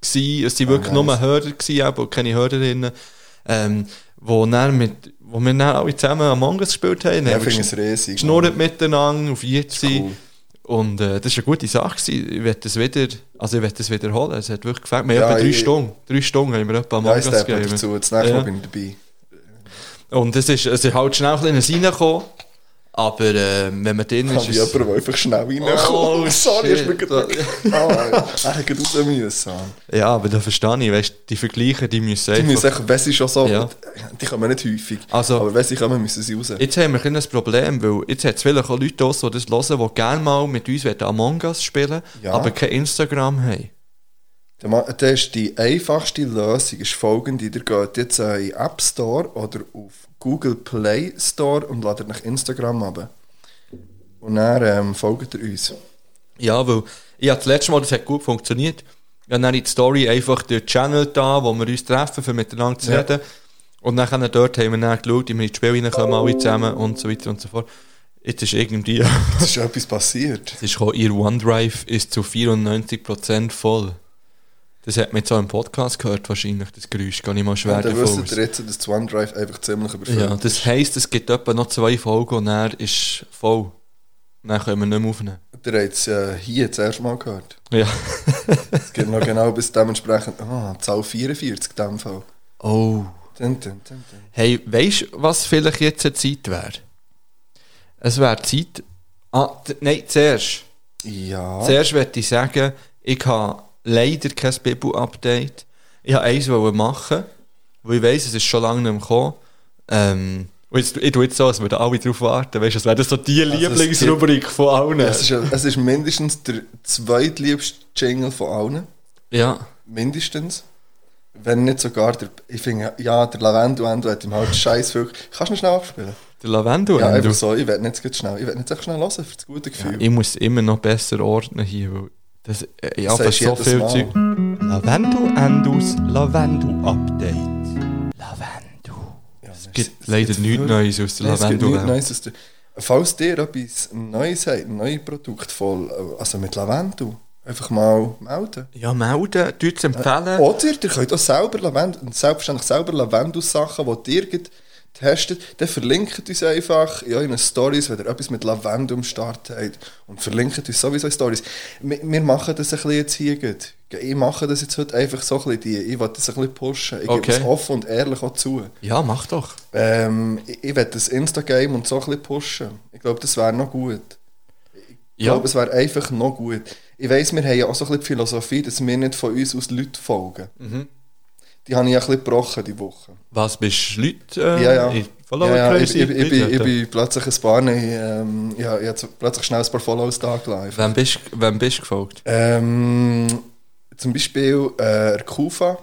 gewesen. Es sind wirklich nur Hörer gewesen, aber keine Hörerinnen. Ähm, wo, dann mit, wo wir dann alle zusammen Among Us gespielt haben. Ja, haben finde es riesig. geschnurrt miteinander, auf jetzt Cool. Und äh, das war eine gute Sache. Gewesen. Ich werde das wieder, also ich das wiederholen. Es hat wirklich gefällt. Wir haben Ja, etwa drei ich- Stunden. Drei Stunden haben wir etwa Ja, Among Us steppe gegeben. dazu. Das nächste Ja. Mal bin ich dabei. Und es ist, es ist halt schnell ein bisschen reingekommen. Aber äh, wenn man drin Ich ist, habe ist jemanden, der einfach schnell reinkommt. Oh, Sorry, ist mir shit. gerade... Ah, er hätte raus müssen. Ja, aber da verstehe ich, weißt, die Vergleiche, die müssen Die einfach... müssen echt, wenn sie schon so... Ja. Die kommen nicht häufig. Also- aber wenn sie kommen, müssen sie raus. Jetzt haben wir ein Problem, weil jetzt hat es vielleicht auch Leute die das hören, die gerne mal mit uns Among Us spielen Ja. aber kein Instagram haben. Das ist die einfachste Lösung ist folgende. Ihr geht jetzt in den App Store oder auf Google Play Store und ladet nach Instagram ab. Und dann ähm, folgt ihr uns. Ja, weil ich das letzte Mal, das hat gut funktioniert, ich habe dann in die Story einfach den Channel da, wo wir uns treffen, für miteinander zu Ja. reden. Und dann dort haben wir dann geschaut, wie wir ins Spiel reinkommen, alle zusammen und so weiter und so fort. Jetzt ist irgendwie... Es ist etwas passiert. Es ist gekommen, ihr OneDrive ist zu 94% voll. Das hat man jetzt auch im Podcast gehört, wahrscheinlich, das Geräusch. Gar nicht mal schwer dann davon aus. ihr jetzt, dass das OneDrive einfach ziemlich überfüllt Ja, das heisst, es gibt etwa noch zwei Folgen und er ist voll. Dann können wir nicht mehr aufnehmen. Ihr habt es äh, hier das erste Mal gehört. Ja. Es gibt noch genau bis dementsprechend... Ah, Zahl 44 in dem Fall. Oh. Dun, dun, dun. Hey, weißt du, was vielleicht jetzt eine Zeit wäre? Es wäre Zeit. Ah, nein, zuerst. Ja. Zuerst möchte ich sagen, ich habe leider kein Bibel-Update. Ich wollte eins machen, weil ich weiss, es ist schon lange nicht mehr gekommen. Ähm, und jetzt, ich tue jetzt so, als würden alle darauf warten. Weißt du, es wäre so die Also Lieblingsrubrik von allen. Es ist, es ist mindestens der zweitliebste Jingle von allen. ja. Mindestens. Wenn nicht sogar der. Ich finde, ja, der Lavendel Endo hat ihm halt scheiß viel. Kannst du ihn schnell abspielen? Der Lavendel. Ja, einfach so. Ich werde nicht jetzt schnell. Ich werde nicht echt schnell hören für das gute Gefühl. Ich muss immer noch besser ordnen hier, weil das, äh, ja, Das sagst so viel. Zeug. Lavendel Endus Lavendel Update. Lavendel. Ja, Es gibt leider nichts Neues aus der Nein, es gibt Lavendel. nichts Neues aus der. Falls ihr etwas Neues habt, ein neues Produkt voll, also mit Lavendel, einfach mal melden. Ja, melden, tut es empfehlen. Oder ihr könnt auch selber Lavendel, selbstverständlich selber Lavendel-Sachen, die ihr geht testet, dann verlinkt uns einfach in euren Stories, wenn ihr etwas mit Lavendel am Start habt. Und verlinkt uns sowieso in Stories. Wir, wir machen das ein bisschen jetzt hier. gut. Ich mache das jetzt heute einfach so ein bisschen, die, ich will das ein bisschen pushen. Ich Okay. gebe es offen und ehrlich auch zu. Ja, mach doch. Ähm, ich ich will das Insta-Game und so ein bisschen pushen. Ich glaube, das wäre noch gut. Ich Ja. glaube, es wäre einfach noch gut. Ich weiss, wir haben ja auch so ein bisschen die Philosophie, dass wir nicht von uns aus Leuten folgen. Mhm. Die habe ich ein bisschen gebrochen die Woche. Was bist du Leute äh, ja, ja. in ja, ja ich, ich, ich, bin, ich bin plötzlich ein paar, ähm, ja, ich habe plötzlich schnell ein paar Follows da gelassen. Wem bist, wem bist du gefolgt? Ähm, zum Beispiel äh, Kufa.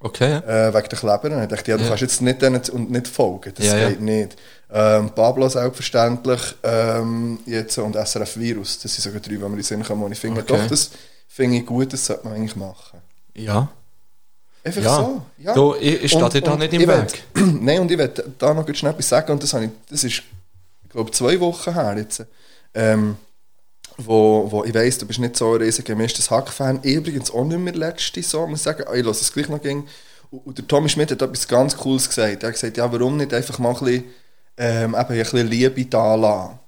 Okay, ja. äh, wegen der Kleber. Und ich dachte, ja, du Ja. kannst jetzt nicht denen und nicht folgen. Das Ja, ja. geht nicht. Ähm, Pablo selbstverständlich ähm, jetzt und SRF Virus. Das sind sogar drei, die mir in den Sinn kommen. Und ich finde, Okay. doch, das finde ich gut, das sollte man eigentlich machen. Ja. Einfach Ja. so. Ja. Du, ich- ich stehe dir da nicht im Weg. will- Nein, und ich werde da noch schnell etwas sagen, und das, habe ich, das ist, ich glaube, zwei Wochen her jetzt, ähm, wo, wo ich weiss, du bist nicht so ein riesiger gemischtes Hack-Fan. Übrigens auch nicht mehr letzte so, muss ich sagen, ich lasse es gleich noch ging. Und, und der Tommy Schmidt hat etwas ganz Cooles gesagt. Er hat gesagt, ja, warum nicht einfach mal ein bisschen, ähm, eben ein bisschen Liebe da lassen.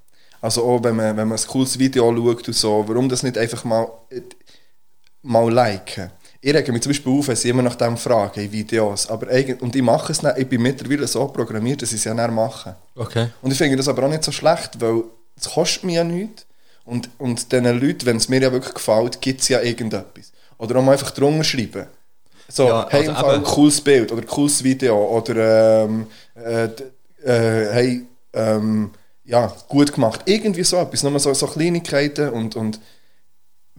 Also auch, wenn man, wenn man ein cooles Video schaut und so, warum das nicht einfach mal, äh, mal liken. Ich rege mich zum Beispiel auf, wenn sie immer nach dem fragen in Videos. Aber eigentlich, und ich mache es nicht, ich bin mittlerweile so programmiert, dass ich es ja nicht mache. Okay. Und ich finde das aber auch nicht so schlecht, weil es kostet mir ja nichts. Und, und diesen Leuten, wenn es mir ja wirklich gefällt, gibt es ja irgendetwas. Oder auch mal einfach drunter schreiben. So, Ja, hey, also eben- cooles Bild oder cooles Video oder ähm, äh, äh, hey, ähm, ja, gut gemacht. Irgendwie so etwas, nur so, so Kleinigkeiten und, und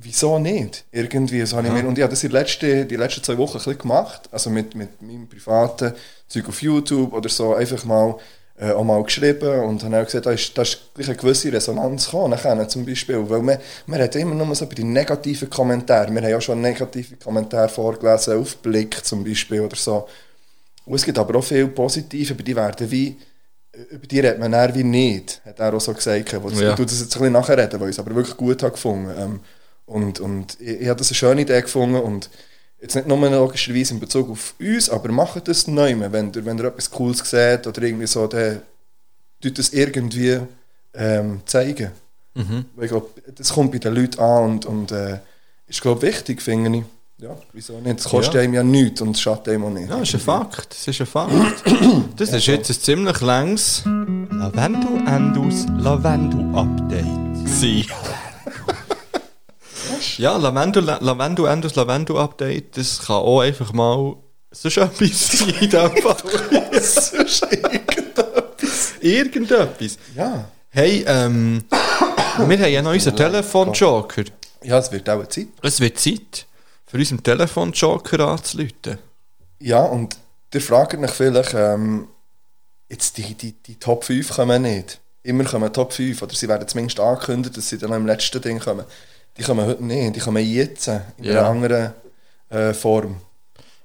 wieso nicht? Irgendwie, so habe ich mir, und ich habe das die letzten, die letzten zwei Wochen ein bisschen gemacht, also mit, mit meinem privaten Zeug auf YouTube oder so, einfach mal äh, auch mal geschrieben und habe auch gesagt, da ist, da ist gleich eine gewisse Resonanz gekommen, nachher zum Beispiel, weil man, man hat immer nur so bei den negativen Kommentaren, wir haben ja schon negative Kommentare vorgelesen, auf Blick zum Beispiel oder so, und es gibt aber auch viele positive, aber die werden wie, über die redet man eher wie nicht, hat er auch so gesagt. Wo Ja. Ich tue das jetzt ein bisschen nachher reden, weil ich es aber wirklich gut habe gefunden. Ähm, und, und ich, ich habe das eine schöne Idee gefunden und jetzt nicht nur logischerweise in Bezug auf uns, aber macht das neu, wenn ihr, wenn ihr etwas Cooles seht oder irgendwie so, dann tut das irgendwie ähm, zeigen. Weil ich glaube, das kommt bei den Leuten an und, und äh, ist glaube wichtig, finde ich. Ja, wieso nicht? Es kostet Ja. einem ja nichts und es schadet einem auch nicht. Ja, das ist ein Fakt. Das ist ein Fakt. Das ist jetzt ein ziemlich langes Lavendel Endus Lavendel Update. Sie. ja, Lavendel, Lavendel Endus Lavendel Update, das kann auch einfach mal sonst etwas sein in diesem Fall. Ist irgendetwas. Irgendetwas. Ja. Hey, ähm, wir haben ja noch unseren Telefonjoker. ja, es wird auch Zeit. Es wird Zeit, für unseren Telefonjoker anzuleiten. Ja, und ihr fragt euch vielleicht, ähm, jetzt die, die, die Top 5 kommen nicht. Immer kommen Top 5, oder sie werden zumindest angekündigt, dass sie dann noch im letzten Ding kommen. Die kommen heute nicht, die kommen jetzt in Ja. einer anderen äh, Form.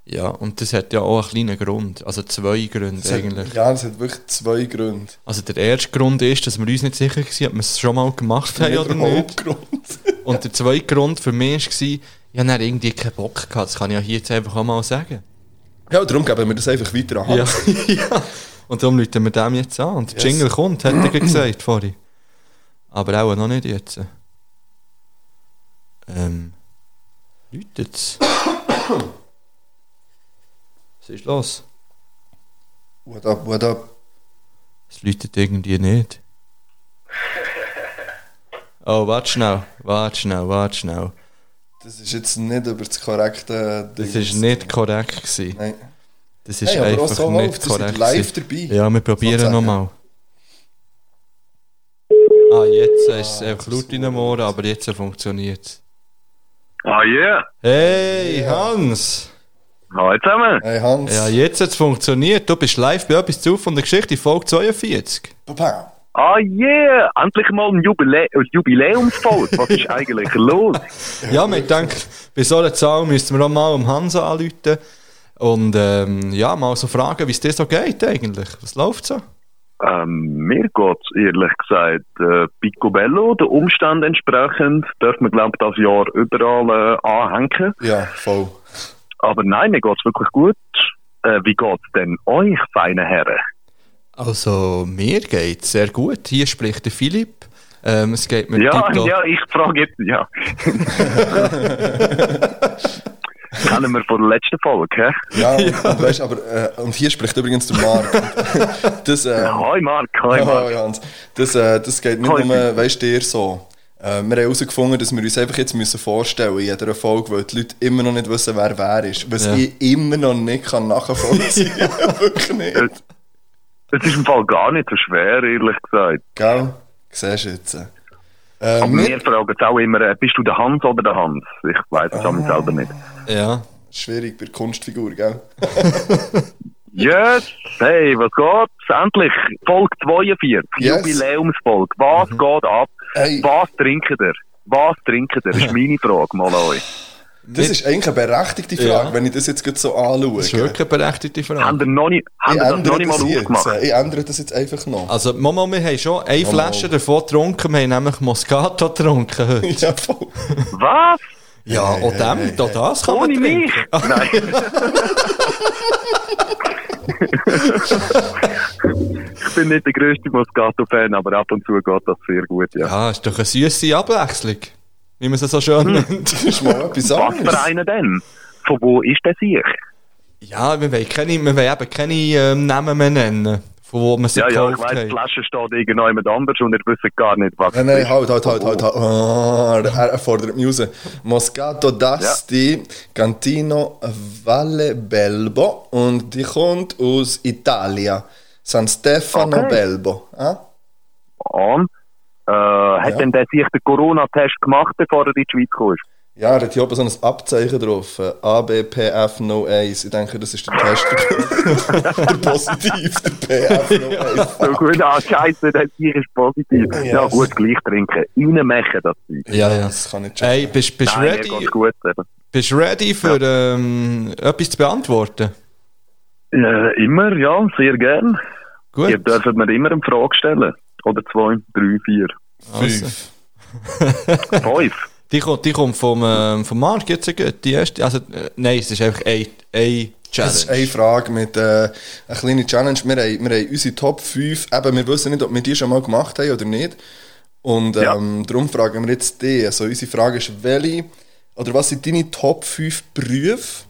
Ja, und das hat ja auch einen kleinen Grund. Also zwei Gründe Das hat, eigentlich. ja, das hat wirklich zwei Gründe. Also der erste Grund ist, dass wir uns nicht sicher waren, ob wir es schon mal gemacht haben oder der nicht. Hauptgrund. Und der zweite Grund für mich war, ich habe dann irgendwie keinen Bock gehabt. Das kann ich ja hier jetzt einfach auch mal sagen. Ja, darum geben wir das einfach weiter an. Ja. ja. Und darum rufen wir dem jetzt an. Und der Yes. Jingle kommt, hat er gesagt vorhin. Aber auch noch nicht jetzt. Ähm. Läutet's? Was ist los? What up, what up? Es läutet irgendwie nicht. Oh, warte schnell, warte schnell, warte schnell. Das ist jetzt nicht über das korrekte Das Ding. ist nicht korrekt gewesen. Nein. Das ist Hey, aber auch einfach so nicht seid korrekt. live gewesen. dabei. Ja, wir probieren nochmal. Ah, jetzt ist es einfach laut in den Ohren, aber jetzt funktioniert es. Ah yeah, Hey, Hans! hallo zusammen. Hey Hans. Ja, jetzt hat es funktioniert. Du bist live bei etwas zu von der Geschichte, Folge 42. Papa. Ah yeah, endlich mal ein, Jubilä Jubiläumsfolge. Was ist eigentlich los? Ja, wir denken, bei so einer Zahl müssten wir auch mal um Hans anrufen und ähm, ja, mal so fragen, wie es dir so geht eigentlich. Was läuft so? Ähm, mir geht's ehrlich gesagt äh, picobello, der Umstand entsprechend, darf man glaube ich das Jahr überall äh, anhängen. Ja, voll. Aber nein, mir geht's wirklich gut. Äh, wie geht's denn euch, feine Herren? Also, mir geht sehr gut. Hier spricht der Philipp. Ähm, es geht mir Ja, ja, ich frage jetzt, ja. Kennen wir von der letzten Folge, hä? Ja, und, und, weißt, aber, äh, und hier spricht übrigens der Marc. das, äh, Hoi Mark, hoi Mark. ja, Hans. Das, äh, das geht nicht Hoi, nur, weißt du, dir so. Äh, wir haben herausgefunden, dass wir uns einfach jetzt müssen vorstellen in jeder Folge, weil die Leute immer noch nicht wissen, wer wer ist. Was Ja. ich immer noch nicht kann nachvollziehen kann. Wirklich nicht. Es ist im Fall gar nicht so schwer, ehrlich gesagt. Gell? Siehst du jetzt. Äh, Aber wir, fragen jetzt auch immer, bist du der Hans oder der Hans? Ich weiß es ah. selber nicht. Ja. schwierig bei der Kunstfigur, gell? Yes, hey, was geht's? Endlich, Folge 42, Yes. Jubiläumsfolge. Was geht ab? Hey. Was trinkt ihr? Was trinkt ihr? Das ist meine Frage mal an euch. Das ist eigentlich eine berechtigte Frage, Ja. wenn ich das jetzt gerade so anschaue. Das ist wirklich eine berechtigte Haben Frage. wir noch nicht, haben das noch nicht mal aufgemacht? Ich ändere das jetzt einfach noch. Also, Mama, wir haben schon eine Mama. Flasche davon getrunken. Wir haben nämlich Moscato getrunken heute. Ja, voll. Was? Ja, auch hey, dem, hey, da das kann man Ohne trinken. mich? Nein. ich bin nicht der grösste Moscato-Fan, aber ab und zu geht das sehr gut, ja. Ja, ist doch eine süße Abwechslung. Wie man es so schön nennt. Das ist mal etwas Was anderes. für einer denn? Von wo ist der sich? Ja, wir wollen, keine, wir wollen eben keine ähm, Namen mehr nennen, von wo wir sie Ja, ja, ich gekauft weiss, die. Flasche steht irgendjemand anders und ihr wisst gar nicht, was Nein, es nein, ist. halt, halt, halt, halt. halt. Oh, er, er fordert mich raus. Moscato d'Asti, Cantino Valle Belbo und die kommt aus Italien. San Stefano Okay. Belbo. Ah? Und, äh, hat denn der sich den Corona-Test gemacht, bevor er in die Schweiz kam? Ja, er hat hier oben so ein Abzeichen drauf. äh, ABPF No Ace. Ich denke, das ist der Test. der Positiv, der PF No Ace. So gut, ah, scheiße, der sich ist positiv. Ja, Yes. gut, gleich trinken. Reinmachen, das Zeug. Ja, ja. Das kann nicht schon. Hey, bist du ready, gut. Bist du ready für ähm, etwas zu beantworten? Äh, immer, ja, sehr gern. Gut. Ihr dürft mir immer eine Frage stellen. Oder zwei, drei, vier, Also. Fünf. fünf. Die kommt, die kommt vom, ähm, vom Marc jetzt gut. Die erste, also, äh, nein, es ist einfach eine, eine Challenge. Das ist eine Frage mit äh, einer kleinen Challenge. Wir haben, wir haben unsere Top 5, eben, wir wissen nicht, ob wir die schon mal gemacht haben oder nicht. Und Ja. ähm, darum fragen wir jetzt die. Also unsere Frage ist, welche, oder was sind deine Top 5 Berufe,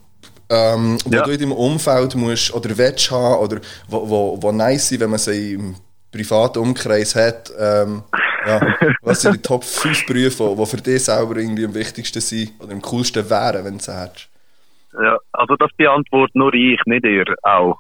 ähm, Ja. du in deinem Umfeld musst, oder willst haben, oder wo, wo, wo nice sind, wenn man sie im privaten Umkreis hat. Ähm, ja. Was sind die Top 5 Berufe, die, die für dich selber irgendwie am wichtigsten sind oder am coolsten wären, wenn du sie hättest? Ja, also das beantwortet nur ich, nicht ihr auch.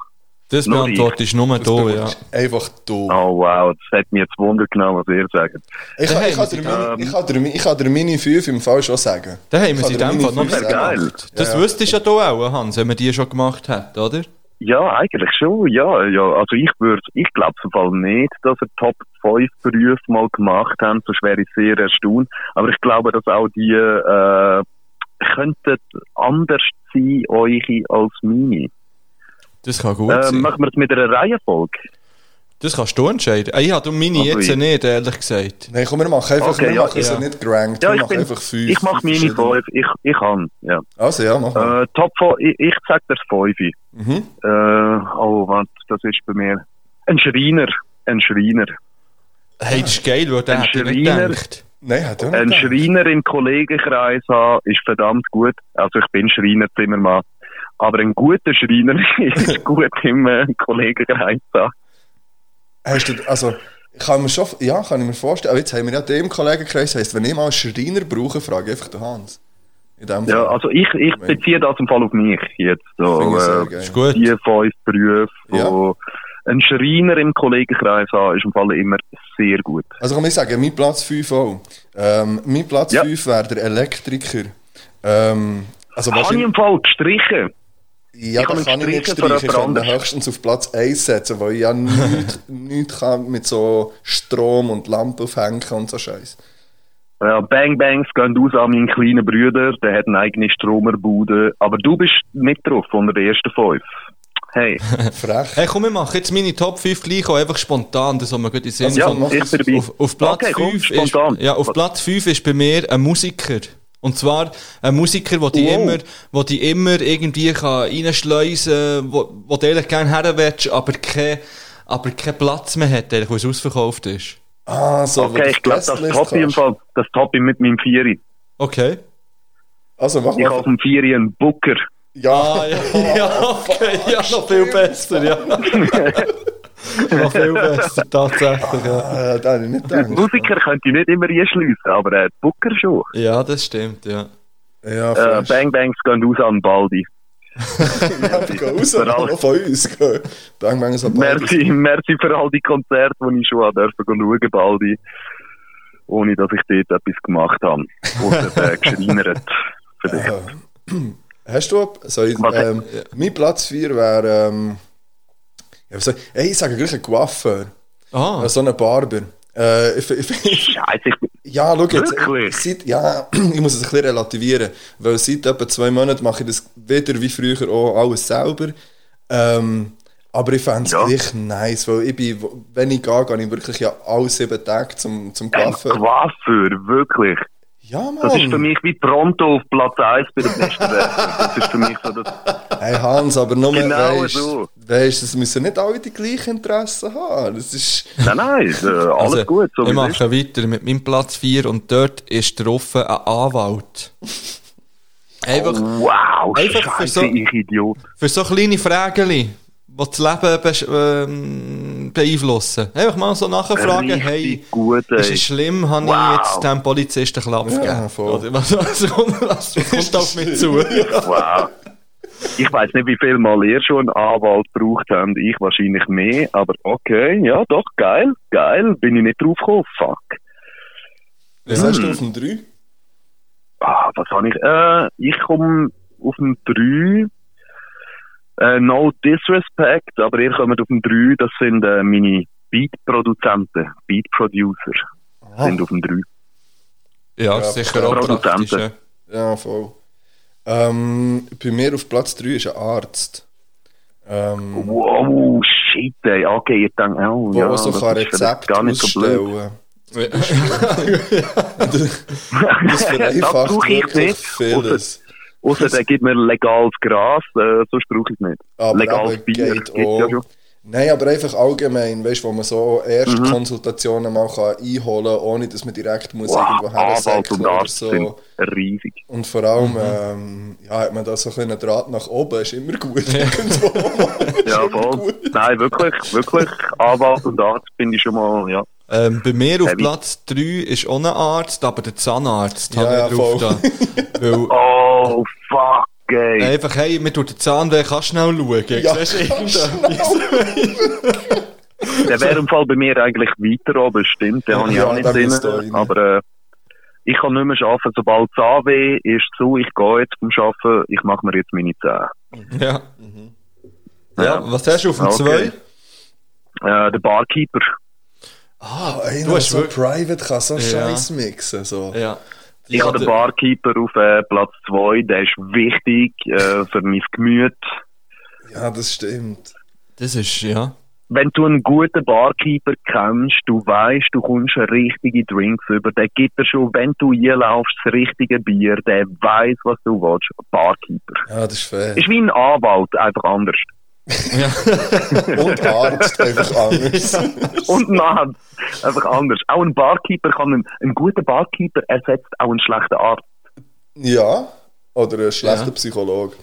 Das Nur beantwortest du nur da, ja. Einfach du. Oh wow, das hat mir jetzt Wunder genommen, was ihr sagt. Ich, Dann kann, ich, kann dir meine, ich, kann dir, ich kann dir meine 5 im Fall schon sagen. Da haben wir Ich sie in dem Fall noch geil. Das Ja. wüsstest du ja da auch, Hans, wenn wir die schon gemacht hätten, oder? Ja, eigentlich schon, ja, ja. Also ich würde, ich glaube im Fall nicht, dass ihr Top 5 Berufe mal gemacht habt, sonst wäre ich sehr erstaunt. Aber ich glaube, dass auch die, äh, könnten anders sein, eure als meine. Das kann gut Äh, sein. machen wir es mit einer Reihenfolge? Das kannst du entscheiden. Ah, Ich habe meine Also jetzt ich- nicht, ehrlich gesagt. Nein, komm, wir machen einfach, Okay, wir ja, machen ja. ja nicht gerankt, Ja, wir ich machen bin, einfach 5. ich mache meine 5, ich, ich kann, ja. Also ja, mach mal. Äh, Top 5, ich, ich sag das 5. Mhm. Äh, oh, was, das ist bei mir. Ein Schreiner, ein Schreiner. Hey, das ist geil, weil der Ein hätte ich nicht. Nein, hat Ein nicht gedacht. Schreiner im Kollegenkreis haben, ist verdammt gut. Also ich bin Schreiner Zimmermann. Aber ein guter Schreiner ist gut im äh, Kollegenkreis haben. Hast du, also, ich kann mir schon, ja, kann ich mir vorstellen, aber jetzt haben wir ja den im Kollegenkreis, heisst, wenn ich mal einen Schreiner brauche, frage ich einfach den Hans. In dem Ja, also ich, ich beziehe das im Fall auf mich jetzt. So, äh. Ist gut. die fünf Berufe, Ja. ein Schreiner im Kollegenkreis haben, ist im Fall immer sehr gut. Also kann ich sagen, mein Platz 5 auch. Ähm, mein Platz Ja. 5 wäre der Elektriker. Ähm, also Habe ich im Fall gestrichen? Ja, ich da kann ich nicht streichen. Ich kann höchstens auf Platz 1 setzen, weil ich ja nichts nicht kann mit so Strom und Lampe aufhängen und so Scheiß. Ja, Bang Bangs gehen aus an meinen kleinen Bruder, der hat eine eigene Stromerbude. Aber du bist mit drauf von der ersten fünf. Hey, Frech. Hey, komm, wir machen jetzt meine Top 5 gleich auch einfach spontan, das haben wir gut in Sinn Also, ja, mach ich. Auf, auf Platz Okay, komm, 5 ist, ja, auf Platz 5 ist bei mir ein Musiker. Und zwar ein Musiker, der die immer, wo die immer irgendwie kann reinschleusen, wo, wo du eigentlich gerne her willst, aber kein, aber keinen Platz mehr hat, weil es ausverkauft ist. Ah, so, okay, ich glaube, das Guestlist Top im kannst. Fall, das Top mit meinem Vieri. Okay. Also mach Ich habe mal. auf dem Vieri einen Booker. Ja, Ah, ja, ja, okay, ja, noch viel besser, ja. noch viel besser, tatsächlich, ja. äh, da habe ich nicht gedacht. Musiker könnte ich nicht immer einschliessen, aber äh, Booker schon. Ja, das stimmt, ja. Ja, Äh. Bang Bangs gehen aus an Baldi. Ja, die gehen raus, noch von uns. gell. Bang, bang, so Merci, merci für all die Konzerte, die ich schon habe dürfen schauen, Baldi. Ohne dass ich dort etwas gemacht habe. Oder äh, geschreinert. Dich. Hast du, soll ich, ähm, mein Platz 4 wäre, ähm, ja, was hey, ich sage gleich ein Coiffeur, Ah, äh, so ein Barber. Äh, ich, ich, ich, Scheiße, Ja, schau jetzt. Wirklich? Seit, ja, ich muss es ein bisschen relativieren, weil seit etwa zwei Monaten mache ich das wieder wie früher auch alles selber. Ähm, aber ich fände es Ja. gleich nice, weil ich bin, wenn ich gehe, gehe ich wirklich ja alle sieben Tage zum, zum Ein Coiffeur. Coiffeur, wirklich. Ja, Mann. Das ist für mich wie Toronto auf Platz 1 bei der besten. Das ist für mich so das. Hey Hans, aber nur, Genau weißt, so. Weißt, es müssen nicht alle die gleichen Interessen haben. Das ist... Nein, nein, äh, alles Also, gut. So ich mache weiter mit meinem Platz 4 und dort ist drauf ein Anwalt. Einfach Wow, Einfach für Scheiße, so- ich Idiot. für so kleine Fragen, die das Leben besch- ähm, beeinflussen. Einfach mal so nachfragen, Richtig hey, gut, ist es schlimm, habe Wow. ich jetzt dem Polizisten Klaps Ja, gegeben? Oder was, was, kommt- was kommt auf mich zu? Wow. Ich weiß nicht, wie viel Mal ihr schon einen Anwalt gebraucht habt. Ich wahrscheinlich mehr. Aber okay, ja, doch, geil, geil. Bin ich nicht drauf gekommen. Fuck. Was hast du auf dem 3? Ah, was habe ich? Äh, ich komme auf dem 3. Äh, no disrespect, aber ihr kommt auf dem 3. Das sind äh, meine Beat-Produzenten, Beat-Producer. Sind auf dem 3. Ja, Ja, sicher auch Produzenten. praktisch. Ja, voll. Ähm, bei mir auf Platz 3 ist ein Arzt. Ähm, Wow, shit, ey. Okay, ich denke, oh, wo ja, so das kann ist vielleicht Rezept gar nicht so blöd. Ja. Das das vereinfacht brauche ich wirklich nicht. vieles. Außer der gibt mir legales Gras, äh, sonst brauche ich es nicht. Aber legales Bier geht ja auch. schon. Nein, aber einfach allgemein, weißt du, wo man so Mhm. Erstkonsultationen mal kann einholen kann, ohne dass man direkt muss Wow, irgendwo her Anwalt und oder Arzt so. sind riesig. Und vor allem, ähm, ja, hat man da so ein einen Draht nach oben, ist immer gut. Irgendwo. Ja, Ist immer voll. gut. Nein, wirklich, wirklich. Anwalt und Arzt finde ich schon mal, ja. Ähm, bei mir auf Heavy. Platz 3 ist auch ein Arzt, aber der Zahnarzt Ja, habe ja, ich drauf voll. da. Weil Oh, fuck, ey. einfach, hey, mir tut der Zahn weh, kannst schnell schauen. Ja? Der wäre im Fall bei mir eigentlich weiter oben, stimmt. Den habe ich Ja, auch nicht drin. Aber äh, ich kann nicht mehr arbeiten, sobald Zahnweh ist zu, ich gehe jetzt vom Arbeiten, ich mache mir jetzt meine Zähne. Ja. Ja, was hast du auf dem Okay. 2? Äh, der Barkeeper. Ah, einer, Du der hast so wirklich- private kann so Ja. Scheiß mixen. So. Ja. Ich habe den Barkeeper auf äh, Platz 2, der ist wichtig äh, für mein Gemüt. Ja, das stimmt. Das ist, ja. Wenn du einen guten Barkeeper kennst, du weißt, du kommst richtige Drinks über, der gibt dir schon, wenn du einlaufst, das richtige Bier, der weiß, was du willst. Barkeeper. Ja, das ist fair. Ist wie ein Anwalt, einfach anders. Und Arzt einfach anders. Und nein, einfach anders. Auch ein Barkeeper kann, ein, ein guter Barkeeper ersetzt auch einen schlechten Arzt. Ja, oder ein schlechter Ja. Psychologe.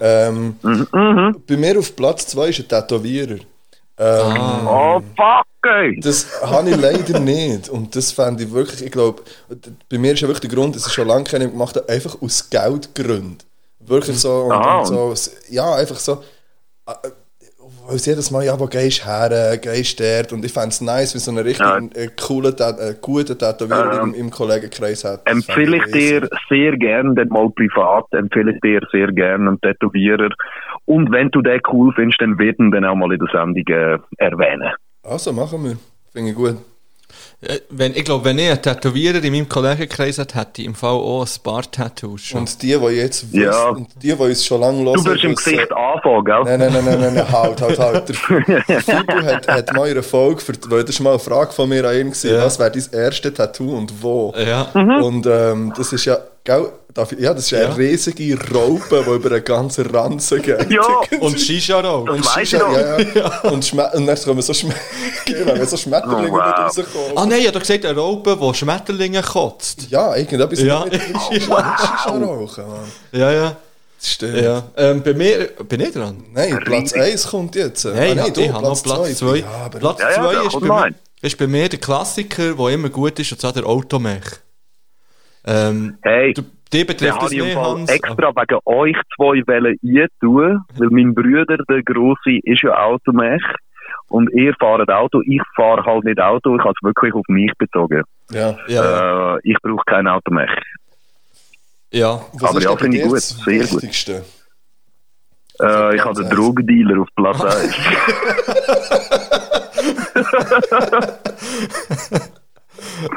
Ähm, Mhm. bei mir auf Platz 2 ist ein Tätowierer. Ähm, Oh, fuck, ey. Das habe ich leider nicht. Und das fände ich wirklich, ich glaube, bei mir ist ja wirklich der Grund, dass ich schon lange keine gemacht habe, einfach aus Geldgründen. Wirklich so, und, und so, ja, einfach so, weil es jedes Mal, ja, wo gehst du her, gehst du dort, und ich fände es nice, wenn so eine richtig Ja. äh, coole, äh, gute Tätowierer Ähm, im, im Kollegenkreis hat. Das Empfehle ich dir sehr gern, dann mal privat, empfehle ich dir sehr gern einen Tätowierer. Und wenn du den cool findest, dann wird ihn dann auch mal in der Sendung äh, erwähnen. Also, machen wir. Finde ich gut. Äh, Wenn, ich glaube, wenn ich einen Tätowierer in meinem Kollegenkreis hätte, hätte ich im Fall auch ein paar Tattoos schon. Und die, die jetzt Ja. wissen, und die, die uns schon lange hören, Du wirst im Gesicht anfangen, gell? Nein, nein, nein, nein, nein, nein, halt, halt, halt. Der Fibu hat, hat mal in einer Folge, für, weil das war mal eine Frage von mir an ihn, gewesen, Ja. was wäre dein erstes Tattoo und wo? Ja. Und ähm, das ist ja, gell, ja, das ist ja Ja. eine riesige Raupe, die über einen ganzen Ranzen geht. Ja. Und Shisha rauch. Und Shisha, ich ja, ja. Und, Schme und dann kommen so, Schm genau, so Schmetterlinge Oh, wow. da rauskommen. Ah nein, ich habe gesagt, eine Raupe, die Schmetterlinge kotzt. Ja, irgendetwas Ja. mit Shisha, Shisha rauchen, Mann. Ja, ja. Stimmt. ja. Ähm, bei mir, bin ich dran? Nein, Platz 1 kommt jetzt. Nein, ah, ich, nein, du, ich habe noch Platz 2. Ja, Platz Ja, ja, 2 ja, ist, ist bei mir der Klassiker, der immer gut ist, und zwar der Automech. Ähm, Hey, du, die betrifft im nicht, Hans. extra wegen euch zwei Wellen eintun, weil mein Bruder, der Grosse, ist ja Automech. Und ihr fahrt Auto, ich fahre halt nicht Auto, ich habe es wirklich auf mich bezogen. Ja. Ja. Äh, ich brauche kein Automech. ja. Was Aber ist ja, finde ich gut, sehr gut. Wichtigste? Äh, ich habe den Drogendealer auf Platz 1.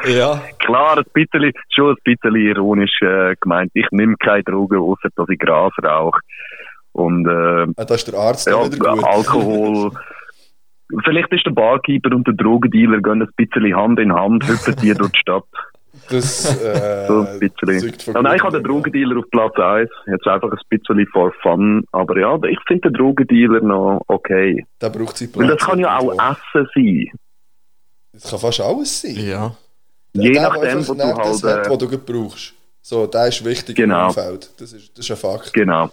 Ja. Klar, ein bisschen, schon ein bisschen ironisch äh, gemeint. Ich nehme keine Drogen, außer dass ich Gras rauche. Und äh, Ah, da ist der Arzt ja, wieder gut. Alkohol. Vielleicht ist der Barkeeper und der Drogendealer gehen ein bisschen Hand in Hand, hüpfen die durch die Stadt. Das, äh, So ein bisschen. Ja, nein, ich habe den Drogendealer auf Platz 1. Jetzt einfach ein bisschen for fun. Aber ja, ich finde den Drogendealer noch okay. Der braucht seinen Weil das kann ja auch Essen sein. Das kann fast alles sein. Ja. Je der, nachdem, der was du halt. hat, Äh, was du brauchst. So, der ist wichtig Genau. im Umfeld. Das ist, das ist ein Fakt. genau.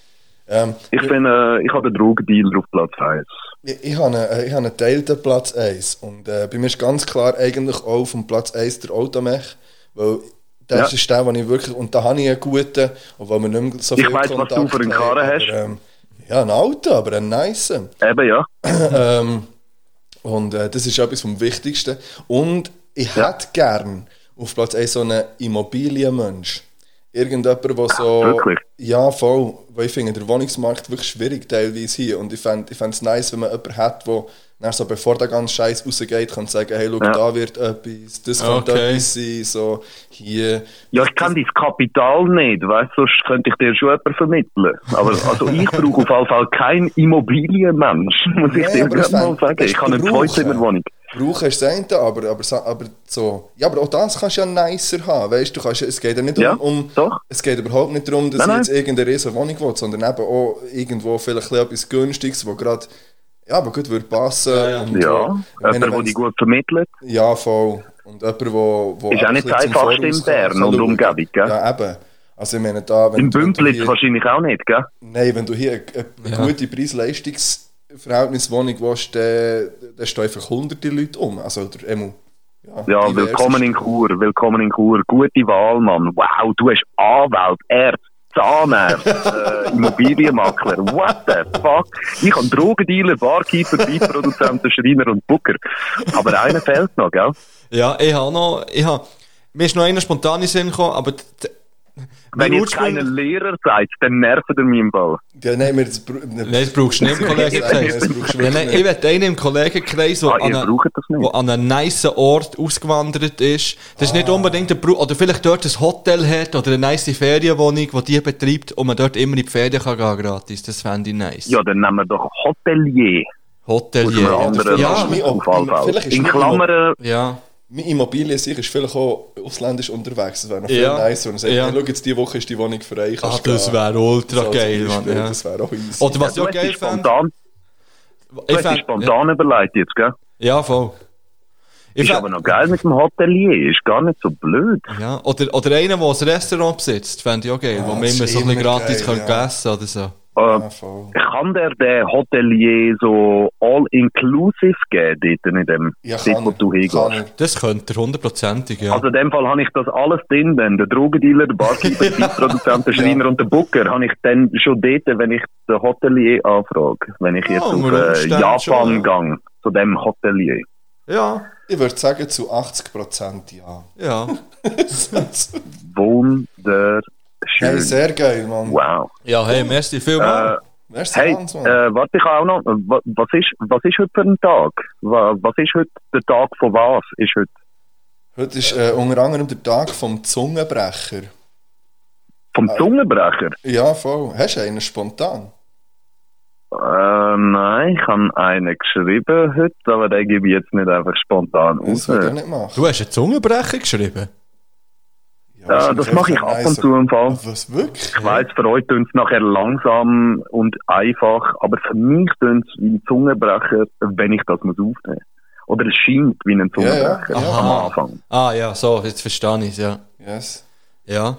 Ähm, Ich finde, äh, ich habe den Drogendealer auf Platz 1. Ich, ich habe einen, ich habe einen geteilten Platz 1. Und äh, bei mir ist ganz klar eigentlich auch vom Platz 1 der Automech. Weil das Ja. ist der, den ich wirklich. Und da habe ich einen guten. Und weil wir nicht mehr so Ich viel weiss, was du für einen Karren aber, hast. Ähm, ja, ein Auto, aber ein nice. Eben, ja. ähm, und äh, das ist etwas vom Wichtigsten. Und ich Ja. hätte gern auf Platz 1 so einen Immobilienmensch. Irgendjemand, der so. wirklich? Ja, voll. Weil ich finde, der Wohnungsmarkt wirklich schwierig teilweise hier. Und ich fände ich es nice, wenn man jemanden hat, der dann so, bevor der ganze Scheiß rausgeht, kann sagen: Hey, schau, Ja. da wird etwas, das könnte Okay. etwas sein, so hier. Ja, ich kenne dein Kapital nicht, weißt du, sonst könnte ich dir schon jemanden vermitteln. Aber also ich brauche auf jeden Fall keinen Immobilienmensch, muss ich Nein, dir gerade das mal sagen. Ich habe eine. Zweizimmerwohnung. Brauchen ist das eine, aber, aber, aber so. Ja, aber auch das kannst du ja nicer haben. Weißt du, kannst, ja- es geht ja nicht Ja, um, um. doch. Es geht überhaupt nicht darum, dass Nein, ich jetzt irgendeine riesen Wohnung will, sondern eben auch irgendwo vielleicht ein bisschen etwas Günstiges, wo gerade. Ja, aber gut würde passen. Und Ja, wo- ich meine, jemand, der die gut vermittelt. Ja, voll. Und jemand, wo, wo Ist auch ein nicht das Einfachste in Bern und. Umgebung, gell? Ja, eben. Also ich meine, da... Wenn Bümplitz hier- wahrscheinlich auch nicht, gell? Nein, wenn du hier eine, eine Ja. gute Preis-Leistungs-Verhältniswohnung willst, dann, dann stehen einfach hunderte Leute um. Also der Emu. Ja, diverse willkommen in. Chur, willkommen in Chur. Gute Wahl, Mann. Wow, du hast Anwalt, Arzt, Zahnarzt, äh, Immobilienmakler. What the fuck? Ich habe Drogendealer, Barkeeper, Beatproduzenten, Schreiner und Booker. Aber einer fehlt noch, gell? Ja, ich habe noch, ich habe, mir ist noch einer spontan in Sinn gekommen, aber Wenn keiner Ursprung- Lehrer seid, dann nervt er mich im Ball. Ja, nein, wir das, Nein, das brauchst du nicht im Kollegenkreis. Du Nein, ich will einen im Kollegenkreis, der Ah, an, ihr eine- nicht. einem nice Ort ausgewandert ist. Das ist nicht Ah. unbedingt ein Brauch, oder vielleicht dort ein Hotel hat oder eine nice Ferienwohnung, die die betreibt und man dort immer in die Ferien kann gehen gratis. Das fände ich nice. Ja, dann nehmen wir doch Hotelier. Hotelier. Ja, jeden Fall. vielleicht ist In Klammern, ja. Meine Immobilie sich ist vielleicht auch ausländisch unterwegs. Das wäre noch viel Ja. nicer. Und sagt, Ja. hey, schau, jetzt diese Woche ist die Wohnung frei. Ah, das wäre ultra So, geil, Mann. Ja. Das wäre auch easy. Oder was ich du auch geil fände. Ich hast dich fänd- spontan überlegt jetzt, gell? Ja, ja, voll. Ich Ist fänd- aber noch geil mit dem Hotelier, ist gar nicht so blöd. Ja, oder, oder einer, der ein Restaurant besitzt, fände ich auch geil, wo man immer so ein gratis geil, kann ja. essen oder so. Äh, Ja, kann der den Hotelier so all-inclusive geben, dort in dem, Ja, dort, wo du Kann hingehst? Das könnte er hundertprozentig, ja. Also in dem Fall habe ich das alles drin, dann der Drogendealer, der Barkeeper, der Produzent, der Schreiner und der Booker, habe ich dann schon dort, wenn ich den Hotelier anfrage, wenn ich jetzt Ja, auf äh, Japan schon, gehe, zu dem Hotelier. ja, Ich würde sagen, zu 80% ja. ja. Hey, sehr geil, Mann. Wow. Ja, hey, merci vielmals. Äh, Merci, Hey, Hans, Mann. äh, warte, ich auch noch, wa- was ist, was ist heute für ein Tag? Wa- Was ist heute der Tag von was? Ist heute Heute ist äh, unter anderem der Tag vom Zungenbrecher. vom Zungenbrecher? Ja, voll. Hast du einen spontan? Äh, nein, ich habe einen geschrieben heute, aber den gebe ich jetzt nicht einfach spontan Das raus. würde ich nicht machen. Du hast einen Zungenbrecher geschrieben? Ja, das mache ich ab und zu im Fall. Was, wirklich? Ich weiss, für euch tönt es nachher langsam und einfach, aber für mich tönt es wie ein Zungenbrecher, wenn ich das muss aufnehmen. Oder es scheint wie ein Zungenbrecher Ja, ja, ja. am Anfang. Ah, ja, so, jetzt verstehe ich es, ja. Yes. Ja.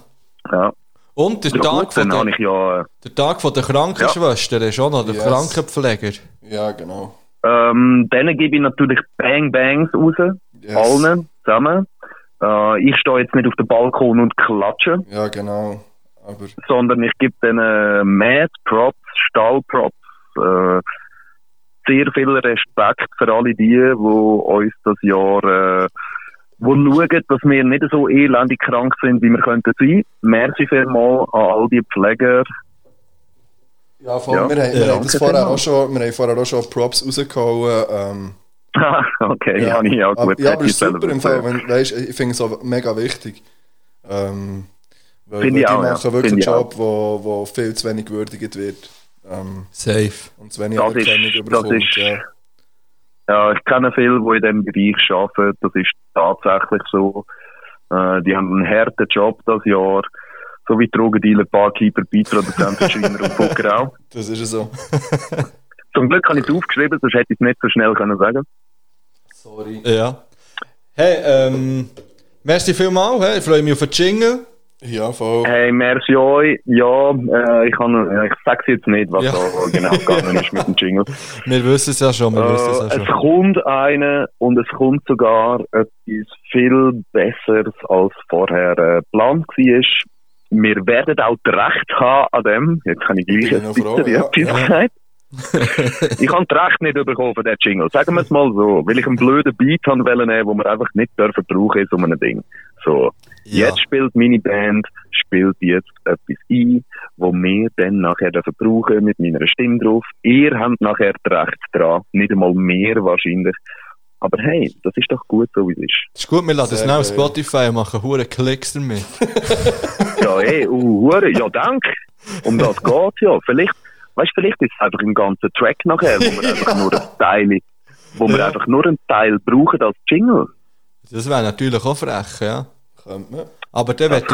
Ja, Und der, ja Tag, gut, von habe der, ich ja... der Tag von der Krankenschwester ist auch noch der Yes. Krankenpfleger. Ja, genau. Ähm, denen gebe ich natürlich Bang Bangs raus. Yes. Allen zusammen. Äh, ich stehe jetzt nicht auf dem Balkon und klatsche, Ja, genau. Aber sondern ich gebe denen Mad Props, Stahlprops, äh, sehr viel Respekt für alle die, die uns das Jahr, äh, wo schauen, dass wir nicht so elendig krank sind, wie wir könnten sein. Merci vielmals an all die Pfleger. ja, voll. Ja. Wir, haben, wir, Ja, haben das vorher auch schon, wir haben vorher auch schon Props rausgehauen. Ähm, okay, ja, ja, ja aber, gut. ja, aber ist selber super im Fall. Wenn, weißt, ich finde es auch mega wichtig. Ähm, weil, weil ich die auch, ja. machen wirklich Finde einen ich Job, wo, wo viel zu wenig gewürdigt wird. Ähm, Safe. und zu wenig Das ist- Anerkennung das bekommt. ist- Ja. Ja, ich kenne viele, die in diesem Bereich arbeiten. Das ist tatsächlich so. Äh, die haben einen harten Job das Jahr. So wie Drogendealer, Barkeeper, Beitproduzenten, Schreiner und Fucker auch. Das ist ja so. Zum Glück habe ich es aufgeschrieben, sonst hätte ich es nicht so schnell können sagen Sorry. Ja. Hey, ähm, merci vielmals. Hey, ich freue mich auf den Jingle. Ja, voll. Hey, merci euch. Ja, äh, ich, kann, äh, ich sage jetzt nicht, was Ja. da genau gegangen ist mit dem Jingle. Wir wissen es ja schon, wir wissen es Äh, ja es schon. kommt eine und es kommt sogar etwas viel Besseres als vorher äh, geplant war. Wir werden auch das Recht haben an dem. Jetzt kann ich gleich ein bisschen etwas Ja. Ich habe das Recht nicht bekommen von diesem Jingle. Sagen wir es mal so. Weil ich einen blöden Beat haben wollen nehmen, den wir einfach nicht dürfen brauchen in so einem Ding. So. Ja. Jetzt spielt meine Band, spielt jetzt etwas ein, wo wir dann nachher dürfen brauchen mit meiner Stimme drauf. Ihr habt nachher das Recht dran, nicht einmal mehr wahrscheinlich. Aber hey, das ist doch gut so wie es ist. Ist gut, wir laden es auf. Spotify und machen hure Klicks damit. Ja, ey, uh, hure, ja, dank. Um das geht's ja. Vielleicht, weißt du, vielleicht ist es einfach ein ganzer Track nachher, wo wir einfach nur ein Teil, wo wir Ja. einfach nur einen Teil brauchen als Jingle. Das wäre natürlich auch frech, ja. Könnte man. Aber dann werde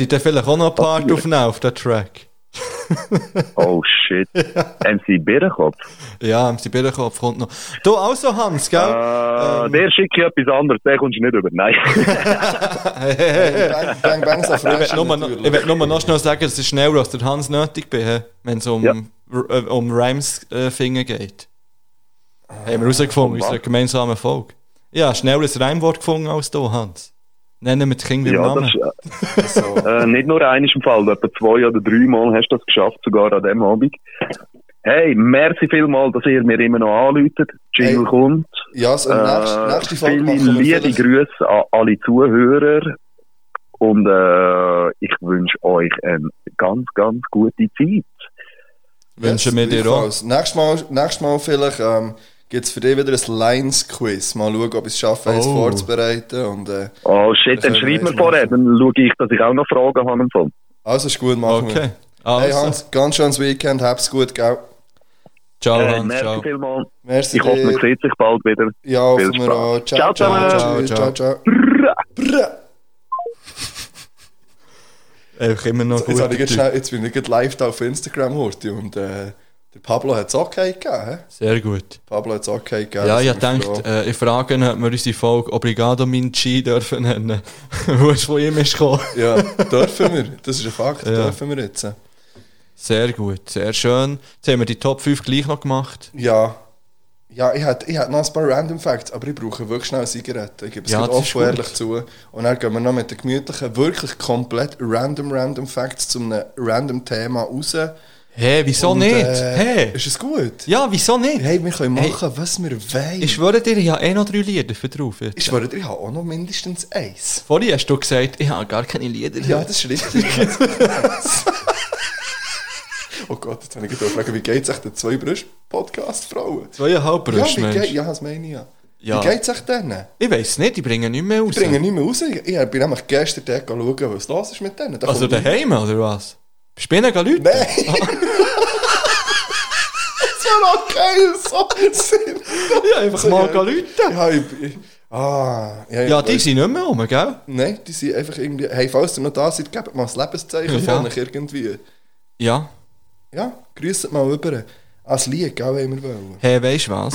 ich, dann- vielleicht auch noch ein Part aufnehmen auf den Track. Oh shit. MC Birrenkopf. Ja, MC Birrenkopf kommt noch. Du also, Hans, gell? Äh, Ähm. der schickt ich etwas anderes, den kommst du nicht über. Nein. Hey, hey, hey, hey. Bang, bang, bang, so Ich will fresh nur, noch, ich will nur noch schnell sagen, dass ich schneller als der Hans nötig bin, wenn es um, Ja. Äh, um Rhymes äh, finger geht. Haben wir herausgefunden, unserer gemeinsamen Folge. Ja, schneller ein Reimwort gefunden als du, Hans. Nennen wir Kinder beim Ja, Namen. das, so. äh, nicht nur eines im Fall, etwa zwei oder drei Mal hast du das geschafft, sogar an dem Abend. Hey, merci vielmal, dass ihr mir immer noch anläutet. Jingle Hey. kommt. Ja, so Äh, nächste Folge viele machen wir liebe. Grüße an alle Zuhörer. Und äh, ich wünsche euch eine ganz, ganz gute Zeit. Wünschen wir dir auch. Nächstes Mal, nächstes Mal vielleicht ähm, gibt es für dich wieder ein Lines-Quiz. Mal schauen, ob ich es schaffe, eins Oh. vorzubereiten. Und, äh, Oh shit, dann schreib mir vorher, dann schaue ich, dass ich auch noch Fragen habe. im also ist gut, machen Okay. wir. Also, Hey Hans, ganz schönes Weekend, hab's gut, gell? ciao Äh, Hans, merci ciao. vielmals. Merci Ich hoffe, man sieht sich bald wieder. Ja, Viel hoffen wir Spaß. auch. Ciao Ciao, ciao, Ciao, ciao, ciao. Brrr. Einfach immer noch Jetzt, gut. ich jetzt, jetzt bin ich gerade live da auf Instagram heute und äh, der Pablo hat es okay gegeben. Sehr gut. Pablo hat es okay gegeben. Ja, ich denke, äh, ich frage ihn, ob wir unsere Folge Obrigado Minchi dürfen nennen. Wo es von ihm ist gekommen. Ja, dürfen wir. Das ist ein Fakt, Ja. dürfen wir jetzt. Sehr gut, sehr schön. Jetzt haben wir die Top 5 gleich noch gemacht. Ja. Ja, ich hätte ich hätte noch ein paar Random Facts, aber ich brauche wirklich schnell eine Zigarette. Ich gebe es Ja, offen ehrlich zu. Und dann gehen wir noch mit den gemütlichen, wirklich komplett random, random Facts zu einem random Thema raus. Hä, wieso Und, nicht? äh, Hä? Ist es gut? Ja, wieso nicht? Hey, wir können Hey. machen, was wir wollen. Ich schwöre dir, ich habe eh noch drei Lieder für drauf. Jetzt. Ich schwöre dir, ich habe auch noch mindestens eins. Vorhin hast du gesagt, ich habe gar keine Lieder. Ja, das ist richtig. oh Gott, jetzt habe ich gerade gefragt, wie geht es euch den zwei Brüst-Podcast-Frauen? Zweieinhalb Ja, Brüste, wie geht, Mensch. ja, das meine ich ja. Ja. Wie geht es euch denen? Ich weiß nicht, die bringen nicht mehr raus. Die bringen nicht mehr raus. Ich ich bin nämlich gestern dort schauen, was los ist mit denen. Da also daheim, oder was? Ihnen Leute? Nein! das auch geil, so Sinn. Ja, einfach mal Leute. Ja, ich, ich, ah, ja, Ja, die sind nicht mehr rum, gell? Nein, die sind einfach irgendwie... Hey, falls ihr noch da seid, gebt mal ein Lebenszeichen Ja. von euch irgendwie. Ja. Ja, grüßt mal rüber. Als Lied, gell, wenn wir wollen. Hey, weißt du was?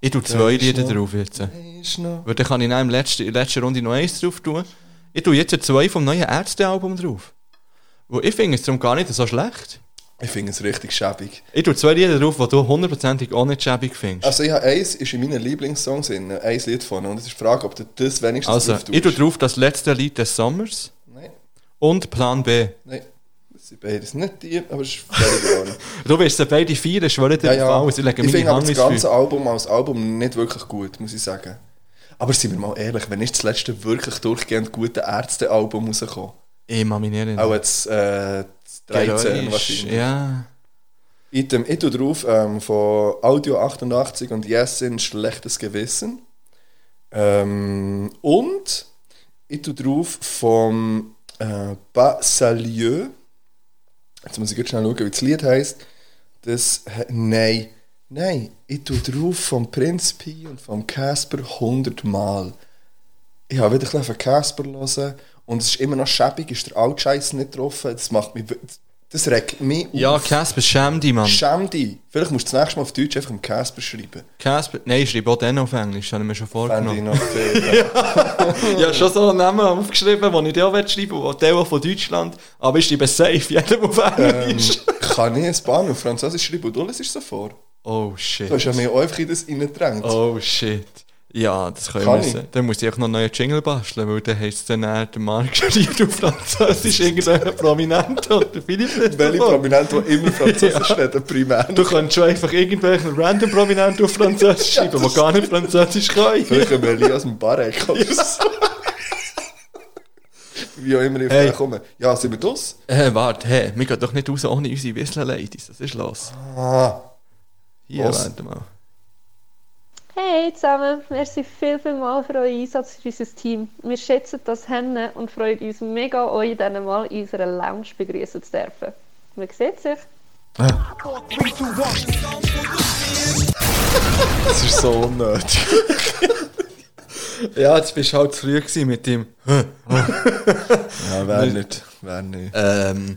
Ich tue zwei Lieder drauf jetzt. Weil dann kann ich in der letzten, letzten Runde noch eins drauf tun. Ich tue jetzt zwei vom neuen Ärzte-Album drauf. Wo ich finde es darum gar nicht so schlecht. Ich finde es richtig schäbig. Ich tue zwei Lieder drauf, die du hundertprozentig auch nicht schäbig findest. Also ich habe eins, ist in meinen Lieblingssongs drin, ein Lied von und es ist die Frage, ob du das wenigstens Also, drauf tust. ich tue drauf das letzte Lied des Sommers Nein, und Plan B. nein. Das sind beides nicht die, aber es ist völlig in. Du wirst sie beide feiern, ich schwöre dir Ja, ja. Fall. Sie legen Ich finde aber das ganze. Album als Album nicht wirklich gut, muss ich sagen. Aber sind wir mal ehrlich, wenn ist das letzte wirklich durchgehend gute Ärzte-Album rausgekommen? Ich mag mich nicht erinnern. Auch jetzt äh, das 13 Geräusch, wahrscheinlich. Ja. Item, ich tue drauf ähm, von Audio 88 und Yes in Schlechtes Gewissen. Ähm, und ich tue drauf vom äh, Bas Salieu. Jetzt muss ich ganz schnell schauen, wie das Lied heisst. Das, nein, nein, ich tue drauf vom Prinz Pi und vom Casper 100 Mal. Ich habe wieder ein bisschen von Casper hören und es ist immer noch schäbig, ist der alte Scheiß nicht getroffen. Das macht mich, das regt mich Ja, auf. Casper, schäm dich, Mann. Schäm dich. Vielleicht musst du das nächste Mal auf Deutsch einfach im Casper schreiben. Casper, nein, ich schreibe auch den auf Englisch, das habe ich mir schon Fände ich vorgenommen. noch viel. Ich habe schon so einen Namen aufgeschrieben, den ich dir auch schreiben will, und der auch von Deutschland, aber ich schreibe safe jedem auf ähm, Englisch. kann ich ein Bahn auf Französisch schreiben und du lässt es so vor? Oh shit. Du hast ja mir auch einfach in das reingedrängt. Oh shit. Ja, das können Kann wir ich? sehen. Dann muss ich auch noch einen neuen Jingle basteln, weil dann heisst es dann eher der Marc schreibt auf Französisch irgendein Prominenter und der Philipp nicht Welche davon. Prominente, die immer Französisch reden, primär. Du kannst schon einfach irgendwelchen random Prominenten auf Französisch schreiben, die gar nicht Französisch können. Vielleicht ein Elias dem Barek oder so. Wie auch immer ich Hey. komme. Ja, sind wir das? Äh, warte, hey, wir gehen doch nicht raus ohne unsere Whistler-Ladies. Was ist los? Ah, Hier, warte mal. Hey zusammen, merci viel, viel mal für euren Einsatz für unser Team. Wir schätzen das Hennen und freuen uns mega, euch dann mal in unserer Lounge begrüßen zu dürfen. Man sieht sich. das ist so unnötig. Ja, jetzt bist du halt zu früh gewesen mit dem. Ja, wär nicht. Wär nicht. Ähm,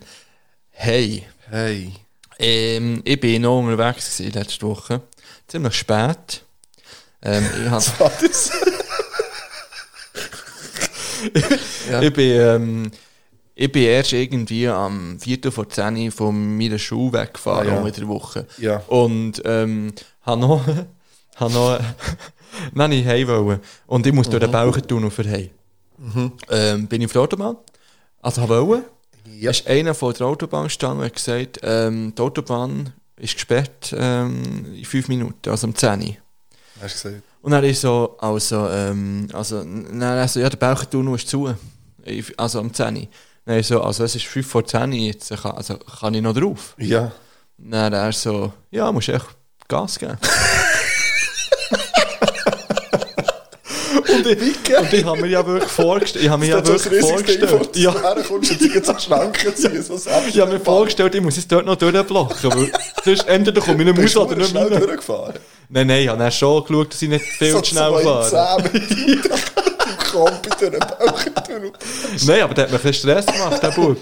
hey, Hey. ähm, ich bin noch unterwegs letzte Woche. Ziemlich spät. Ähm, ich, hab, ist Ja. ich, bin, ähm, ich bin erst irgendwie am 4. vor 10 Uhr von meiner Schule weggefahren, Ah, ja. um in der Woche. Ja. Und ähm, habe noch, habe noch, nein, ich heim wollen. Und ich muss durch den Bauchentunnel für heim. Ähm, bin ich auf der Autobahn. Also habe wollen. Ja. ist einer von der Autobahn gestanden und hat gesagt, ähm, die Autobahn ist gesperrt ähm, in 5 Minuten, also um 10 Uhr. Hast du gesagt? Und dann ist so, also, ähm, also, dann also, ja, der Bauchentunnel ist zu. Also um 10 Uhr. Dann so, also es ist 5 vor 10 Uhr, jetzt kann, also, kann ich noch drauf? Ja. Dann er so, ja, musst echt Gas geben. und, ich, und ich habe mir ja wirklich vorgestellt, ich habe mir ja wirklich vorgestellt, ja, du herkommst und sie jetzt an Schranken ziehen, so selbst. ich habe mir vorgestellt, ich muss jetzt dort noch durchblocken, weil sonst entweder komme ich nicht raus oder nicht durchgefahren? Nein, nein, ich habe schon geschaut, dass ich nicht viel so zu schnell fahre. Den Bauchtunnel. Nein, aber der hat mir ein bisschen Stress gemacht, der Bub.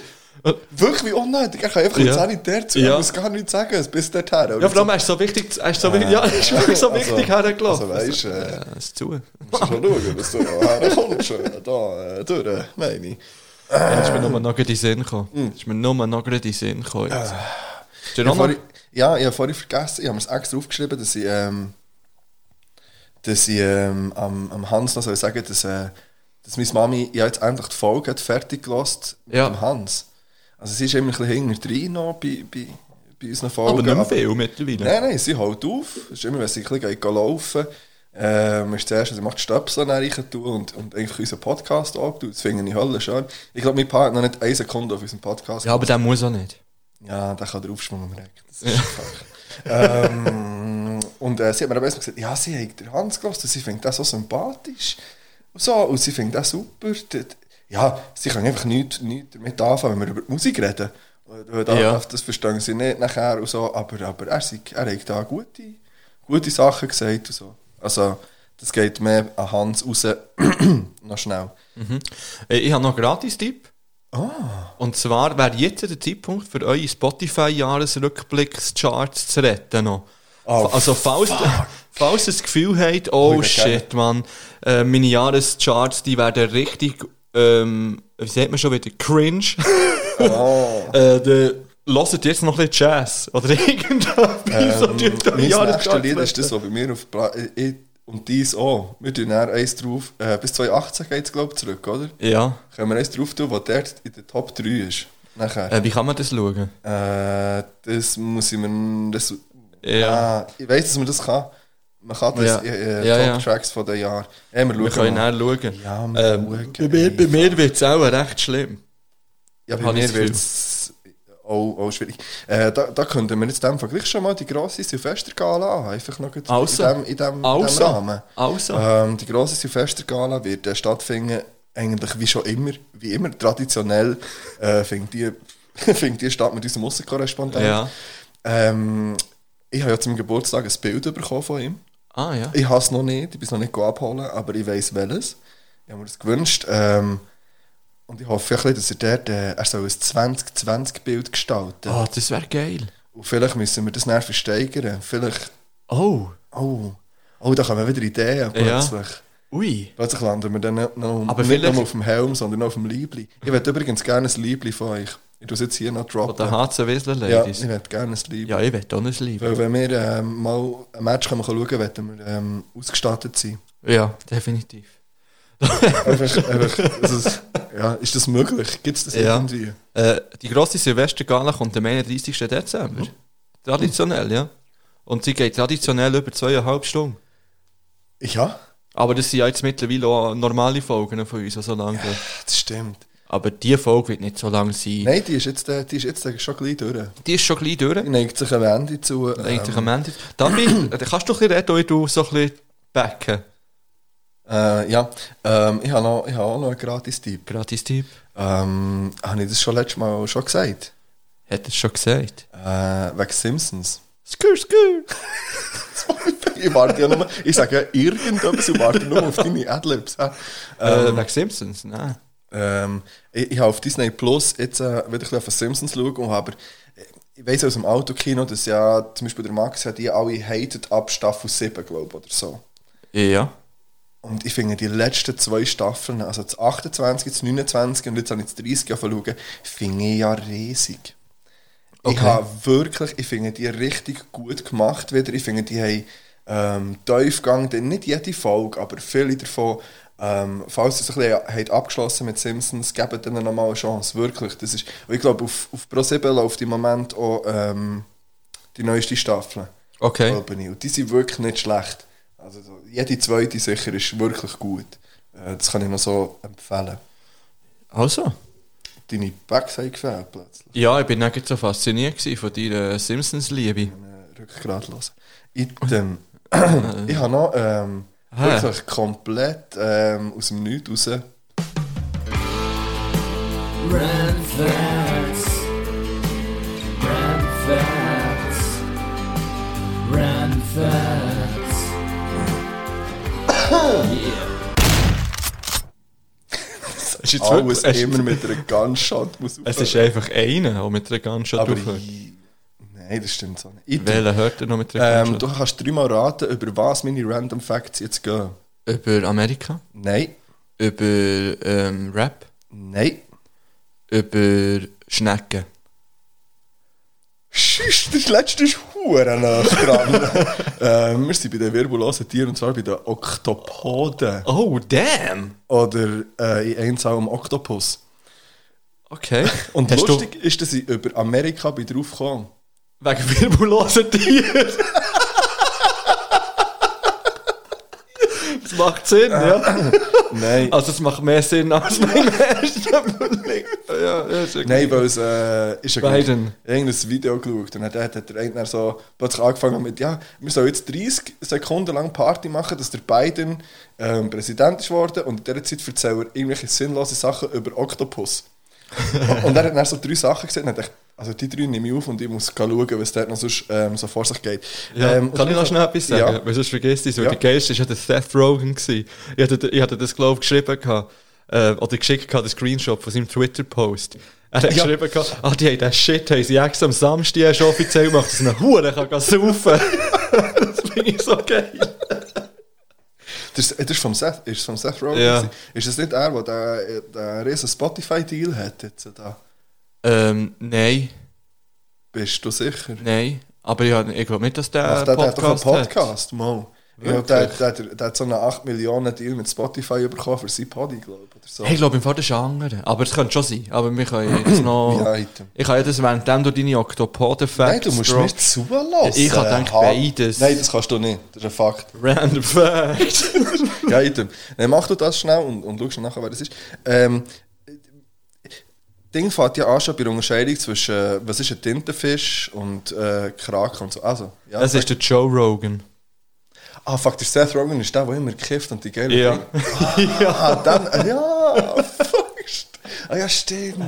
Wirklich unnötig. Er kann einfach Ja. ja. sanitär zu. Ja. Muss gar nichts sagen, bis dorthin. Ja, vor allem, er ist so wichtig, er ist so wichtig, ja, er ist wirklich so wichtig hergelaufen. Also weißt du, äh, Ja, ist zu. musst du schon schauen, dass du herkommst. äh, Da, äh, durch, meine ich. Ja, ist mir nur noch in den Sinn gekommen. Ist mir nur noch in den Sinn gekommen. jetzt. Ist dir noch ja, ich habe vorhin vergessen, ich habe mir es extra aufgeschrieben, dass ich, ähm, dass ich ähm, am, am Hans noch soll sagen dass, äh, dass meine Mami ja jetzt endlich die Folge hat fertig gelost mit Ja. dem Hans. Also sie ist immer ein bisschen hinter drin noch bei, bei, bei unseren Folgen. aber nicht mehr viel mittlerweile. Nein, nein, sie hält auf. Es ist immer, wenn sie ein bisschen laufen ähm, ist zuerst, sie macht die Stöpsel tun und, und eigentlich unseren Podcast abtun. Das finde ich hölle schön. Ich glaube, mein Paar hat noch nicht eine Sekunde auf unserem Podcast Ja, aber der muss auch nicht. Ja, der kann draufschwimmen am Regen. Das ist ähm, und äh, sie hat mir aber erst mal gesagt, ja, sie hat den Hans gelassen sie findet das so sympathisch. Und, so, und sie findet das super. Ja, sie kann einfach nichts, nichts damit anfangen, wenn wir über die Musik reden. Äh, Ja. Das verstehen sie nicht nachher und so, aber, aber er, sei- er hat da gute, gute Sachen gesagt und so. Also, das geht mehr an Hans raus. noch schnell. Äh, Ich habe noch einen Gratis-Tipp. Ah. Und zwar wäre jetzt der Zeitpunkt für eure Spotify-Jahresrückblicks-Charts zu retten. Noch. Oh, also, falls, falls ihr das Gefühl habt, oh shit, Mann, äh, meine Jahrescharts, die werden richtig, ähm, wie sagt man schon wieder, cringe. Oh. äh, dann hört jetzt noch ein bisschen Jazz. Oder irgendetwas. so Ähm, mein nächstes Lied ist das, was bei mir auf ich und dies auch. Wir tun dann eins drauf. Äh, bis 2018 geht es, glaube ich, zurück, oder? Ja. Können wir eins drauf tun, was dort in der Top 3 ist. Nachher. Äh, wie kann man das schauen? Äh, das muss ich mir. Das, Ja. Ah, ich weiß, dass man das kann. Man kann das Ja. äh, äh, Ja, ja. Top-Tracks von den Jahren. Ja, wir, Wir können mal. schauen. Ja, wir Ähm, schauen. bei mir, bei mir wird es auch recht schlimm. Ja, bei mir wird es auch, auch schwierig. Äh, da, da könnten wir jetzt dem Fall gleich schon mal die grosse Silvestergala an, einfach noch Also. in in dem, Also. Rahmen. Also. Ähm, die grosse Silvestergala wird äh, stattfinden, eigentlich wie schon immer, wie immer traditionell, äh, findet die, findet die statt mit unserem Aussenkorrespondenten. Ja. Ähm, ich habe ja zum Geburtstag ein Bild bekommen von ihm. Ah, ja. Ich habe es noch nicht, ich bin es noch nicht abholen, aber ich weiß welches. Ich habe mir das gewünscht. Ähm, und ich hoffe ein bisschen, dass er dort, äh, er soll ein 2020-Bild gestalten. Ah, das wäre geil. Und vielleicht müssen wir das näher versteigern. Vielleicht, Oh. oh, oh, da kommen wieder Ideen plötzlich. Ui. Plötzlich landen wir dann nicht, noch, Aber nicht nur auf dem Helm, sondern auch auf dem Liebli. Ich hätte übrigens gerne ein Liebli von euch. Ich tue es jetzt hier noch Von droppen. den HC Wiesler ja, Ladies. ich hätte gerne ein Liebli. Ja, ich will auch nicht lieben. Weil wenn wir ähm, mal ein Match können schauen können, wollen wir ähm, ausgestattet sein. Ja, definitiv. einfach, einfach, ja, ist das möglich? Gibt es das Ja. irgendwie? Äh, die grosse Silvestergala kommt am 31. Dezember. Mhm. Traditionell, ja. Und sie geht traditionell über zweieinhalb Stunden. Ja, Aber das sind ja jetzt mittlerweile auch normale Folgen von uns, also lang. das stimmt. Aber die Folge wird nicht so lang sein. Nein, die ist jetzt, äh, die ist jetzt schon gleich durch. Die ist schon gleich durch. Neigt sich am Ende zu. Ähm, Eigentlich am Ende. David, äh, kannst du ein bisschen reden, du so ein bisschen backen? Äh, ja, ähm, ich habe noch, ich habe auch noch einen Gratis-Tipp. Gratis-Tipp. Ähm, habe ich das schon letztes Mal schon gesagt? Hat er schon gesagt? Äh, wegen Simpsons. Skur, skur. ich warte ja nur, ich sage ja irgendetwas und warte nur auf deine Adlibs. hä? Äh, Ähm, wegen Simpsons? Nein. Ähm, ich, ich habe auf Disney Plus jetzt äh, wieder ein bisschen auf Simpsons schauen, und aber äh, ich weiß aus dem Autokino, dass ja zum Beispiel der Max hat die alle hated ab Staffel 7, glaube ich, oder so. Ja. Und ich finde die letzten zwei Staffeln, also das 28, das 29 und jetzt habe ich das 30 angefangen finde ich ja riesig. Ich Okay. habe wirklich, ich finde die richtig gut gemacht wieder. Ich finde, die haben ähm, Tiefgang, denn nicht jede Folge, aber viele davon, ähm, falls ihr es ein bisschen abgeschlossen mit Simpsons, gebt denen nochmal eine Chance, wirklich. Das ist, ich glaube, auf, auf Pro7 läuft im Moment auch ähm, die neueste Staffel. Okay. Ich. Und die sind wirklich nicht schlecht. Also so, jede zweite sicher ist wirklich gut. Äh, das kann ich noch so empfehlen. Also. Deine Bags haben gefällt plötzlich. Ja, ich bin nicht so fasziniert von deiner Simpsons-Liebe. Äh, Rückgrat hören. Item. ich habe noch ähm, wirklich komplett ähm, aus dem Nichts raus. Fast. Run fast. Ist jetzt Alles wirklich- immer mit einer Gunshot muss Es ist einfach einer, der mit einer Gunshot Aber aufhört. ich- Nein, das stimmt so nicht. Item. Welcher hört er noch mit einer Ähm, Gunshot? du kannst dreimal raten, über was meine Random Facts jetzt gehen. Über Amerika? Nein. Über ähm, Rap? Nein. Über Schnecken? Schiss, das letzte ist hure nah dran. ähm, wir sind bei den wirbellosen Tieren, und zwar bei den Oktopoden. Oh, damn! Oder äh, in einem am Oktopus. Okay. Und Hast lustig ist, dass ich über Amerika bin draufgekommen Wegen wirbellosen Tieren? Das macht Sinn, ja. Nein. Also es macht mehr Sinn als mein erster Überleg. Ja, ja, ist okay. Nein, weil es äh, ist ja Biden. irgendein Video geschaut und dann hat hat dann so plötzlich angefangen mit, ja, wir sollen jetzt 30 Sekunden lang Party machen, dass der Biden ähm, Präsident ist worden und in dieser Zeit erzählt er irgendwelche sinnlose Sachen über Oktopus. und er hat dann so drei Sachen gesehen und dachte ich, also die drei nehme ich auf und ich muss schauen, was dort noch sonst, ähm, so vor sich geht. Ja, Ähm, kann ich noch schnell etwas sagen? Ja. Weil sonst vergisst ich es. weil Ja. Der geilste war ja der Seth Rogen. gewesen. Ich hatte, ich hatte das, glaube ich, geschrieben. Gehabt, äh, oder geschickt, gehabt, den Screenshot von seinem Twitter-Post. Er hat Ja. geschrieben, gehabt, ah, die haben den Shit, haben sie extra am Samstag erst offiziell gemacht, dass eine Hure kann saufen Das finde ich so geil. Das, das ist vom Seth, ist vom Seth Rogen. Ja. Ist das nicht er, der den riesen Spotify-Deal hat jetzt da? Ähm, nein, Bist du sicher? nein. Aber ja, ich glaube nicht, dass der Ach, der, der hat doch einen Podcast, Podcast, Mo. Ich glaube, der, der, der, hat so einen 8 Millionen Deal mit Spotify bekommen für sein Podi, glaube ich. So. Hey, ich glaube, im Fall das ist ein anderer. Aber es könnte schon sein. Aber wir können jetzt noch... Ja, Item. ich kann ja das währenddemm durch deine Oktopoden-Facts Nein, du musst mir zulassen. Ich habe gedacht, Ha- beides. Nein, das kannst du nicht. Das ist ein Fakt. Random Facts. ja, Item. Nein, mach du das schnell und, und schau nachher, wer das ist. Ähm, Ding fängt ja an schon bei der Unterscheidung zwischen, äh, was ist ein Tintenfisch und äh, Kraken und so. Also, ja, Es ist der Joe Rogan. Ah, fuck, der Seth Rogen ist der, der immer kifft und die geile Ja. Dinge- Ah, dann, äh, ja, fuck. Ah, ja, stimmt.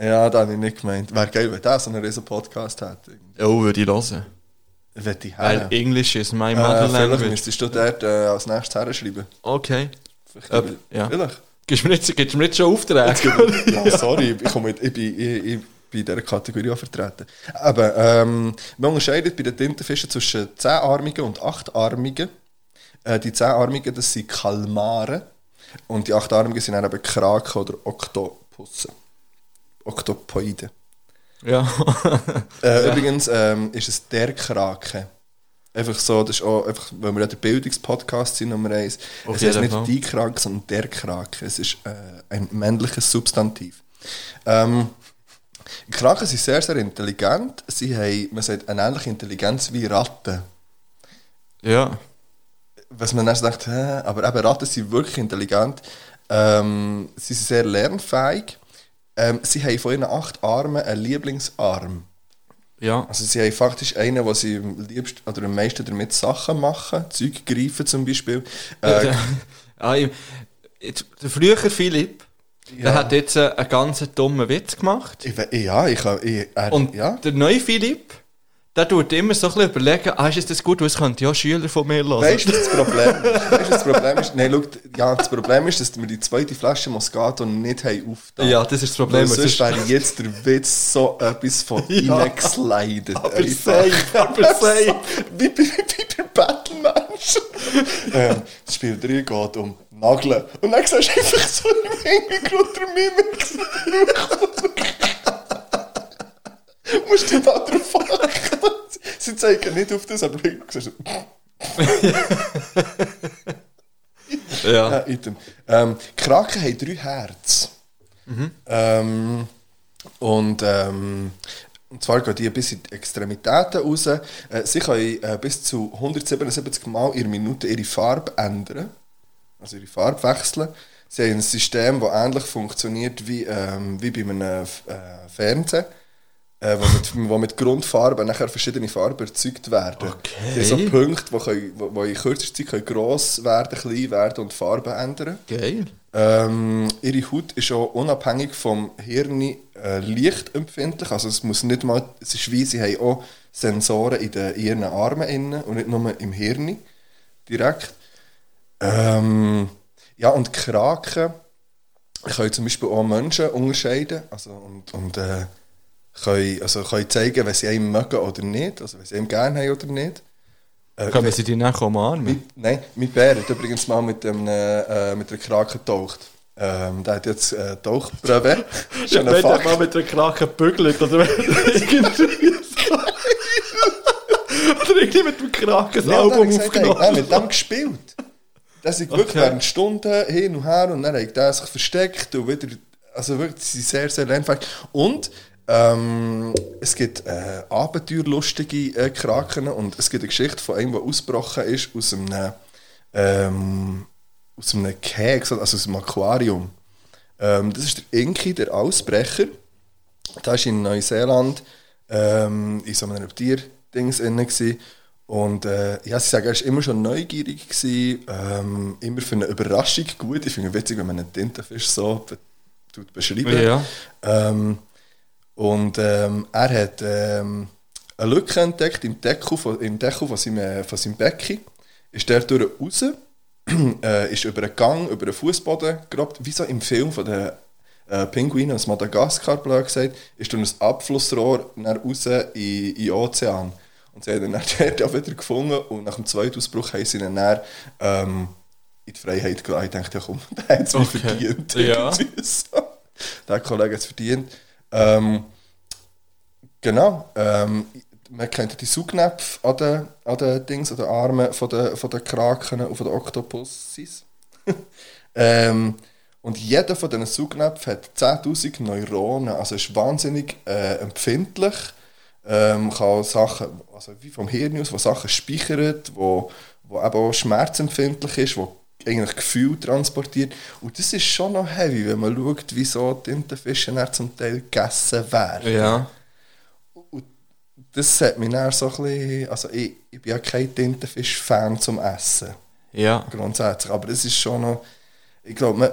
Ja, da habe ich nicht gemeint. Wäre geil, wenn der so einen riesen Podcast hätte. Oh, würde ich hören. Wenn die Weil her. English is my Äh, mother vielleicht language. müsstest du dort äh, als nächstes herschreiben. Okay. Vielleicht. Äh, ja. Vielleicht. Gibst du mir jetzt, gibst du mir jetzt schon Aufträge? ja, sorry, ich, komme mit, ich, bin, ich, ich bin in dieser Kategorie auch vertreten. Aber ähm, man unterscheidet bei den Tintenfischen zwischen zehnarmigen und achtarmigen. Äh, die zehnarmigen, das sind Kalmare. Und die achtarmigen sind dann eben Kraken oder Oktopusse. Oktopoide. Ja. Äh. Übrigens ähm, ist es der Kraken. Einfach so, das ist auch, einfach, weil wir ja der Bildungspodcast sind, Nummer eins. Auf es jeden nicht Fall. die Kraken, sondern der Kraken. Es ist äh, ein männliches Substantiv. Ähm, Kraken sind sehr, sehr intelligent. Sie haben, man sagt, eine ähnliche Intelligenz wie Ratten. Ja. Was man sagt, hä? aber eben Ratten sind wirklich intelligent. Ähm, sie sind sehr lernfähig. Ähm, sie haben von ihren acht Armen einen Lieblingsarm. Ja. Also sie haben faktisch einen, wo sie am liebsten oder am meisten damit Sachen machen, Zeug greifen zum Beispiel. Äh, ah, ich, jetzt, der frühere Philipp, Ja. der hat jetzt einen ganz dummen Witz gemacht. ich, ja, ich. Ich, er, Und ja. der neue Philipp, der tut immer so ein bisschen überlegen, ah, ist das gut, weil es könnte ja Schüler von mir hören. Weißt du, was das Problem ist? Weißt du, das Problem ist? Nein, schau, ja, das Problem ist, dass wir die zweite Flasche Moscato nicht haben aufgetan. Ja, das ist das Problem, Weil sonst wäre jetzt der Witz so etwas von Ja. reingeslidet. Aber safe, aber safe. Wie bei, wie bei Battlemensch. ähm, das Spiel 3 geht um Nageln. Und dann siehst du einfach so im Hintergrund der Mimik. Musst du mal drauf achten. Sie zeigen nicht auf das, aber du siehst Ja. Ja, item. Ähm, Kraken haben drei Herzen. Mhm. Ähm, und, ähm, und zwar gehen die bis in die Extremitäten raus. Äh, sie können äh, bis zu 177 Mal in Minute ihre Farbe ändern. Also ihre Farbe wechseln. Sie haben ein System, das ähnlich funktioniert wie, ähm, wie bei einem äh, Fernsehen. Äh, wo, mit, wo mit Grundfarben nachher verschiedene Farben erzeugt werden. Okay. So Punkte, die, können, wo, wo in kürzester Zeit können gross werden, klein werden und Farben ändern. Geil. Ähm, ihre Haut ist auch unabhängig vom Hirn äh, lichtempfindlich. Also es muss nicht mal, es ist wie, sie haben auch Sensoren in, den, in ihren Armen innen und nicht nur im Hirn direkt. Ähm, ja, und Kraken können zum Beispiel auch Menschen unterscheiden also, und, und äh, können, also können zeigen, wenn sie einen mögen oder nicht, also wenn sie ihn gerne haben oder nicht. Äh, Können sie dich nachher umarmen? mein, nein, mein Bär hat übrigens mal mit, dem, äh, mit einer Krake getaucht. Ähm, der hat jetzt äh, Tauchbrevet. Schon ein der mal mit der Krake bügelt oder irgendwie so. Oder irgendwie mit dem Kraken das Album er gesagt, aufgenommen. hat mit dem gespielt. Das ist wirklich Okay. während Stunden hin und her und dann hat er sich versteckt und wieder. Also wirklich, sie sind sehr, sehr lernfähig. Und ähm, es gibt äh, abenteuerlustige äh, Kraken und es gibt eine Geschichte von einem, der ausgebrochen ist aus einem, ähm, aus einem Keks, also aus einem Aquarium. Ähm, das ist der Inki, der Ausbrecher. Der war in Neuseeland ähm, in so einem Tierdings inne gsi. Und äh, ja, sie sagen, er war immer schon neugierig, gewesen, ähm, immer für eine Überraschung gut. Ich finde es witzig, wenn man einen Tintenfisch so be tut beschreiben Ja. ähm, Und ähm, er hat ähm, eine Lücke entdeckt im Deckel von, im Deckel von seinem, äh, von seinem Becken. Ist der durch raus, äh, ist über einen Gang, über einen Fußboden gegrabt, wie so im Film von den äh, Pinguinen aus Madagaskar, blöd gesagt, ist durch ein Abflussrohr dann raus in, in den Ozean. Und sie haben ihn dann dort auch wieder gefunden und nach dem zweiten Ausbruch haben sie ihn dann ähm, in die Freiheit gelassen. Ich dachte, ja komm, der hat es Okay. verdient. Ja. Der Kollege hat es verdient. Ähm, genau. Ähm, man kennt die Saugnäpfe an den, an den Dings, an Armen von den, von den Kraken und von den Oktopussis. ähm, und jeder von diesen Saugnäpfen hat 10'000 Neuronen, also ist wahnsinnig äh, empfindlich. Ähm, kann Sachen, also wie vom Hirn aus, wo Sachen speichert, wo, wo eben auch schmerzempfindlich ist, wo eigentlich Gefühl transportiert. Und das ist schon noch heavy, wenn man schaut, wieso Tintenfische dann zum Teil gegessen werden. Ja. Das hat mich dann so ein bisschen, also ich, ich bin ja kein Tintenfisch-Fan zum Essen. Ja. Grundsätzlich, aber es ist schon noch, ich glaube, man,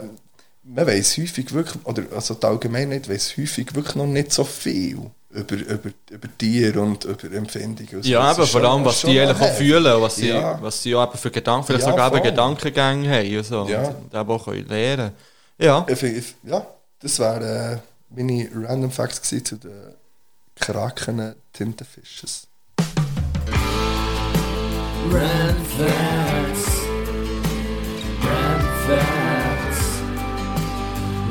man weiss häufig wirklich, oder also die Allgemeinheit weiss häufig wirklich noch nicht so viel über, über, über Tiere und über Empfindungen. und so. Ja, aber vor allem, was die eigentlich auch fühlen, was sie, Ja. was sie auch eben für Gedanken, vielleicht Ja, sogar eben voll. Gedankengänge haben und so. Ja. Und eben auch können lernen Ja. Ja, das wären äh, meine Random Facts zu den Kraken Tintenfisches. Rand Facts. Rand Facts.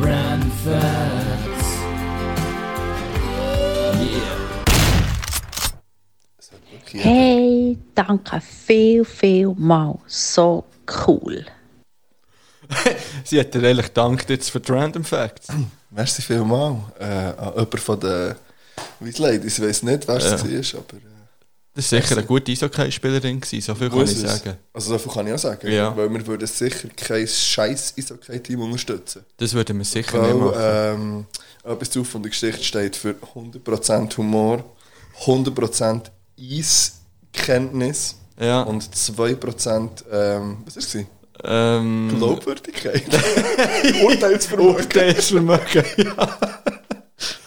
Rand Facts. Hey, danke viel, viel mal. So cool. Sie hat dir eigentlich gedankt jetzt für die Random Facts. Merci vielmals äh, an jemanden von den Weasladies. Ich weiß nicht, wer es Ja. war, aber... Äh, Das war sicher eine gute Eishockey-Spielerin, so viel kann muss ich sagen. Also so viel kann ich auch sagen. Ja. Weil wir würden sicher kein scheiß Eishockey-Team unterstützen. Das würden wir sicher Weil, nicht machen. ähm, etwas drauf von der Geschichte steht für 100% Humor, 100% Eiskenntnis Ja. und 2% ähm, was ist es? Ähm, Glaubwürdigkeit. Urteilsvermögen. Urteilsvermögen, ja.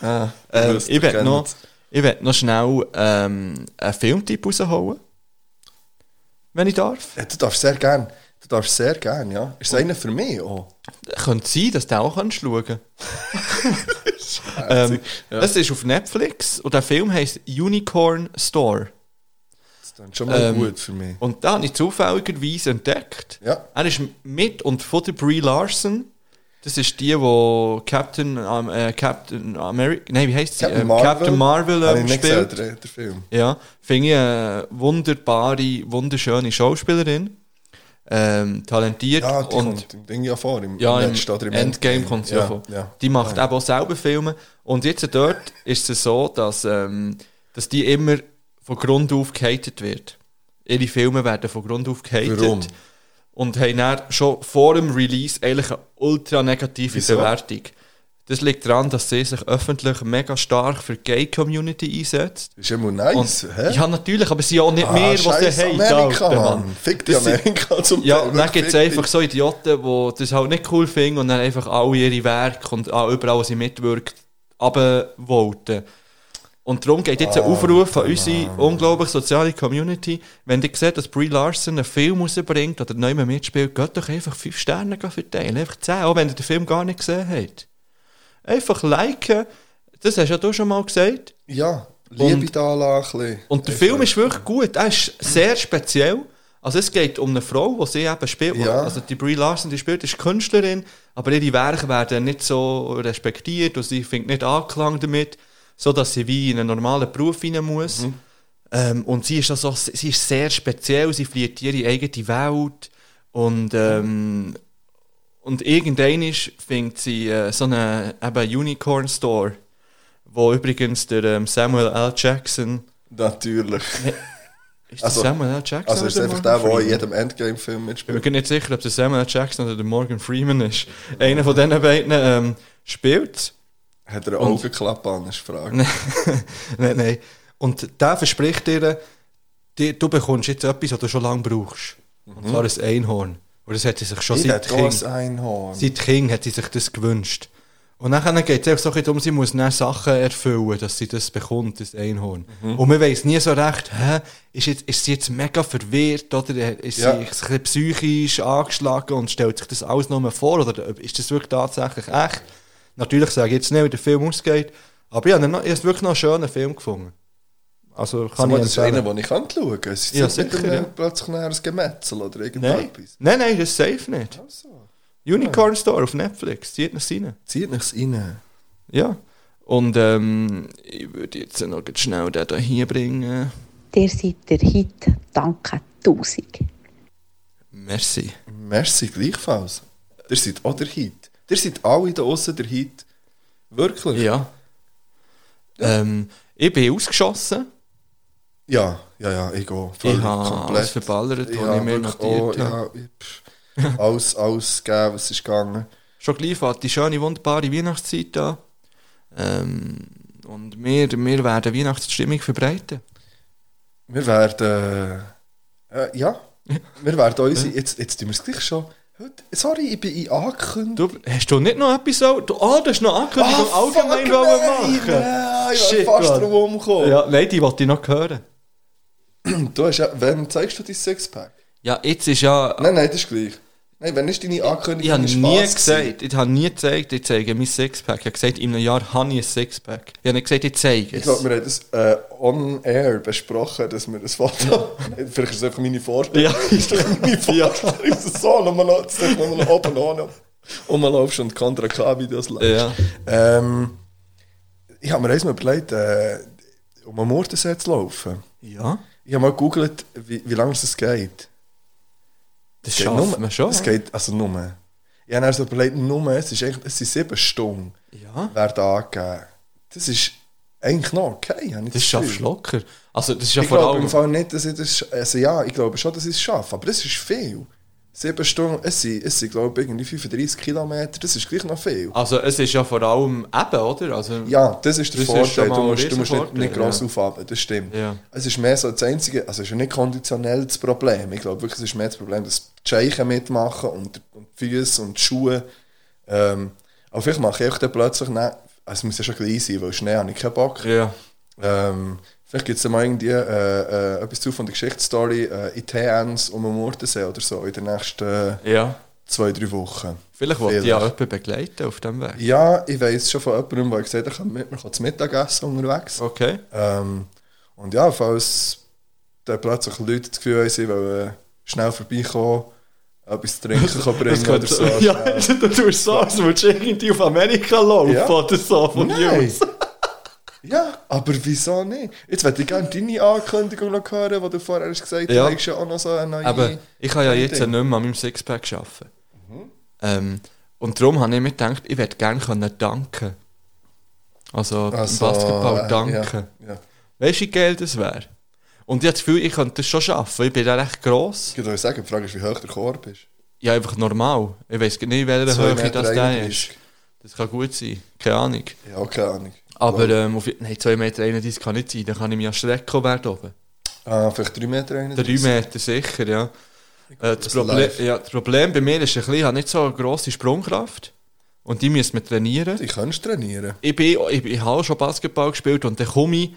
Ah, Ähm, ich werde noch, ich werd noch schnell ähm, einen Filmtipp rausholen. Wenn ich darf. Ja, du darfst sehr gern. Du darfst sehr gern, ja. Ist es einer für mich auch? Könnte sein, dass du auch kannst schauen kannst. ähm, Ja. Das ist auf Netflix und der Film heisst Unicorn Store. Das ist schon mal Ähm, gut für mich. Und da habe ich zufälligerweise entdeckt. Ja. Er ist mit und von der Brie Larson. Das ist die, die Captain, ähm, äh, Captain America, nein, wie heißt sie? Captain Ähm, Marvel? Captain Marvel ähm, spielt. gesehen, der, der Film. Ja, finde ich eine wunderbare, wunderschöne Schauspielerin. Ähm, talentiert Ja, die und kommt im Ding ja vor, im, ja, im im Endgame kommt sie ja, vor. ja. Die macht Ja. eben auch selber Filme. Und jetzt dort ist es so, dass, ähm, dass die immer von Grund auf gehatet wird. Ihre Filme werden von Grund auf gehatet. Warum? Und haben dann schon vor dem Release eigentlich eine ultra negative Wieso? Bewertung. Das liegt daran, dass sie sich öffentlich mega stark für die Gay-Community einsetzt. Ist mal nice, Und, hä? Ja, natürlich, aber sie auch nicht Ah, mehr, was sie haben. Amerika, Alter, Mann. Fick die Amerika zum Ja, Teil, dann gibt es einfach so Idioten, die das halt nicht cool finden und dann einfach alle ihre Werke und auch überall, wo sie mitwirkt, abvoten. Und darum geht jetzt ein Aufruf an unsere unglaublich soziale Community. Wenn ihr seht, dass Brie Larson einen Film rausbringt oder neu mitspielt, geht doch einfach 5 Sterne verteilen. Einfach 10, auch wenn ihr den Film gar nicht gesehen habt. Einfach liken. Das hast ja du schon mal gesagt. Ja, Liebe Und- da ein bisschen. Und der Film ist wirklich gut. Er ist sehr speziell. Also es geht um eine Frau, die sie eben spielt. Ja. Also die Brie Larson, die spielt, ist Künstlerin, aber ihre Werke werden nicht so respektiert und sie findet nicht Anklang damit, so dass sie wie in einen normalen Beruf rein muss. Mhm. Ähm, und sie ist, also, sie ist sehr speziell, sie fliegt ihre eigene Welt und ähm, und irgendwann findet sie äh, so einen eben Unicorn Store, wo übrigens der ähm, Samuel L. Jackson Natürlich. ist das Samuel L. Jackson? Also ist es einfach der, der in jedem Endgame-Film Ich bin mitspielt. nicht sicher, ob das Samuel L. Jackson oder der Morgan Freeman ist. Einer von diesen beiden ähm, spielt. Hat er eine Augenklappe an, ist Frage. nein, nein. Und der verspricht dir, du bekommst jetzt etwas, was du schon lange brauchst. Und zwar ein Einhorn. Und das hat sie sich schon Ich seit auch Kind, seit Kind hat sie sich das gewünscht. Und dann geht es einfach so darum, sie muss dann Sachen erfüllen, dass sie das bekommt, das Einhorn. Mhm. Und man weiss nie so recht, hä, ist, jetzt, ist sie jetzt mega verwirrt oder ist Ja. sie psychisch angeschlagen und stellt sich das alles nur vor oder ist das wirklich tatsächlich echt? Natürlich sage ich jetzt nicht, wie der Film ausgeht, aber ich habe, noch, ich habe wirklich noch einen schönen Film gefunden. Also kann Also, ich das ist einer, den ich kann schauen kann. Es ist Ja, nicht mit sicher, einem ja. plötzlich ein Gemetzel oder Nein. irgendetwas. nein, nein, das ist safe nicht. Unicorn Store auf Netflix, zieht es rein. Zieht nichts rein. Ja. Und ähm, ich würde jetzt noch schnell den hier bringen. Ihr seid der Hit. Danke tausend. Merci. Merci, gleichfalls. Ihr seid auch der Hit. Ihr seid alle da außen der Hit. Wirklich? Ja. Ähm, ich bin ausgeschossen. Ja, ja, ja, ich gehe. Ich habe alles verballert, was Ja, ich mir notiert auch, habe. ja, pff. alles, alles gegeben, was ist gegangen. Schon gleich fährt die schöne, wunderbare Weihnachtszeit an. Ähm, und wir, wir werden Weihnachtsstimmung verbreiten. Wir werden, äh, ja, wir werden unsere, jetzt, jetzt tun wir es gleich schon. Sorry, ich bin in Ankündigung. Du, hast du nicht noch etwas? Du, ah, das ist noch Ankündigung Ah, allgemein machen. nein, ich Shit, bin fast drum umgekommen. Ja, nein, die wollte ich noch hören. Du hast ja, wem zeigst du dein Sixpack? Ja, jetzt ist ja... Nein, nein, das ist gleich. Nein, wenn ist deine Ankündigung? Ich habe Spaß nie gewesen? gesagt, ich habe nie gezeigt, ich zeige mein Sixpack. Ich habe gesagt, in einem Jahr habe ich ein Sixpack. Ich habe nicht gesagt, ich zeige Ich es. glaube, wir haben das äh, on air besprochen, dass wir das Foto. Vielleicht ist es einfach meine Vorstellung. Ja. ist doch meine Vorstellung. Ja. so, nochmal nochmal oben. Und man laufst und Contra K-Videos Ja. Ähm, ich habe mir eins mal überlegt, äh, um am Mordensee zu laufen. Ja. Ich habe mal gegoogelt, wie, wie lange es geht. Das geht schafft nur- man schon. Es geht, also nur. Ich habe so überlegt, nur, es, ist eigentlich, es sind sieben Stunden, Ja. werden angegeben. Das ist eigentlich noch okay. habe ich Das schaffst du locker. Also, das ist ja ich vor glaube allem... im Fall nicht, dass ich das. Also ja, ich glaube schon, dass ich es schaffe, aber das ist viel. Sieben Stunden, es sind, es sind glaube ich, irgendwie 35 Kilometer, das ist gleich noch viel. Also, es ist ja vor allem eben, oder? Also, Ja, das ist der Das ist Vorteil. mal du musst, du musst nicht, nicht gross ja. aufhaben, das stimmt. Ja. Es ist mehr so das einzige, also es ist ja nicht konditionell das Problem. Ich glaube wirklich, es ist mehr das Problem, dass die Scheichen mitmachen und, und die Füße und die Schuhe. Ähm, aber vielleicht mache ich dann plötzlich, nicht, also es muss ja schon gleich sein, weil Schnee habe ich keinen Bock. Ja. Ähm, vielleicht gibt es ja mal irgendwie äh, äh, etwas zu von der Geschichtsstory äh, in TNs um den Mordensee oder so in den nächsten äh, Ja. zwei, drei Wochen. Vielleicht wollte ich ja jemanden begleiten auf dem Weg. Ja, ich weiß schon von jemandem, der gesagt hat, er kann zum Mittagessen unterwegs. Okay. Ähm, und ja, falls dann plötzlich Leute das Gefühl haben, sie wollen schnell vorbeikommen, etwas zu trinken kann bringen Das oder so. Ja, schnell. du tust so, als würdest du irgendwie auf Amerika laufen Ja. oder so von Nein. News. Ja, aber wieso nicht? Jetzt würde ich gerne deine Ankündigung noch hören, die du vorher hast gesagt hast. Ja. Du hast ja auch noch so eine neue... Aber ich kann ja jetzt Ding. nicht mehr an meinem Sixpack arbeiten. Mhm. Ähm, und darum habe ich mir gedacht, ich würde gerne können danken. Also, Ach im so, Basketball äh, danken. ja, ja. Weißt du, wie geil das wäre? Und ich habe das Gefühl, ich könnte das schon schaffen. Ich bin da recht gross. Ich würde sagen, die Frage ist, wie hoch der Korb ist. Ja, einfach normal. Ich weiß nicht, in welcher Höhe 2,31 das der ist. Das kann gut sein. Keine Ahnung. Ja, keine Ahnung. Aber ähm, auf, nein, 2,31 Meter kann nicht sein. Dann kann ich mich ja strecken werden oben. Ah, vielleicht 3 Meter 31. 3 Meter sicher, ja. Äh, das, das Problem, ja. das Problem bei mir ist ein bisschen, ich habe nicht so eine grosse Sprungkraft. Und die müssen wir trainieren. Die kannst trainieren. Ich, bin, ich, ich habe schon Basketball gespielt und dann komme ich,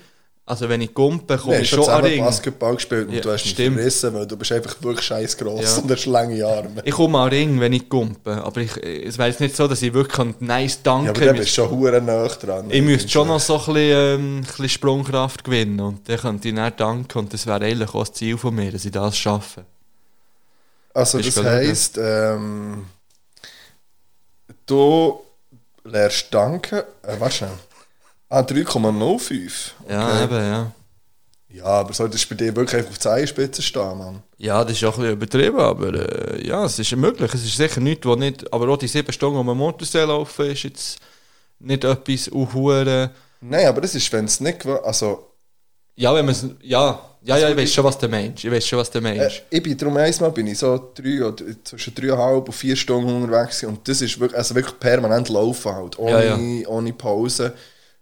also wenn ich gumpe, komme Nee, ich schon an Ring. Basketball gespielt und Ja, du hast mich stimmt. verrissen, weil du bist einfach wirklich scheiß gross Ja. und hast lange Arme. Ich komme an Ring, wenn ich gumpe. Aber ich, es wäre jetzt nicht so, dass ich wirklich ein nice danken Ja, aber dann bist schon hure nah dran. Ich müsste schon noch so ein bisschen, ähm, ein bisschen Sprungkraft gewinnen und dann könnte ich dann danken und das wäre eigentlich auch das Ziel von mir, dass ich das schaffe. Also Bist das heisst, ähm, du lernst danken, äh, warte schnell. Ah, 3,05. Ja, eben, ja. Ja, aber solltest du bei dir wirklich einfach auf die Zehenspitze stehen, Mann? Ja, das ist auch ein bisschen übertrieben, aber äh, ja, es ist möglich. Es ist sicher nichts, wo nicht, aber auch die sieben Stunden um den Motorsee laufen ist jetzt nicht etwas unhuren. Nein, aber das ist, wenn es nicht, also Ja, wenn man es, ja, ja, ja, ich weiß schon, was der Mensch, ich weiß schon, was der Äh, Mensch. ich bin darum einmal bin ich so drei oder zwischen dreieinhalb und vier Stunden unterwegs und das ist wirklich, also wirklich permanent laufen halt, ohne, Ja, ohne Pause.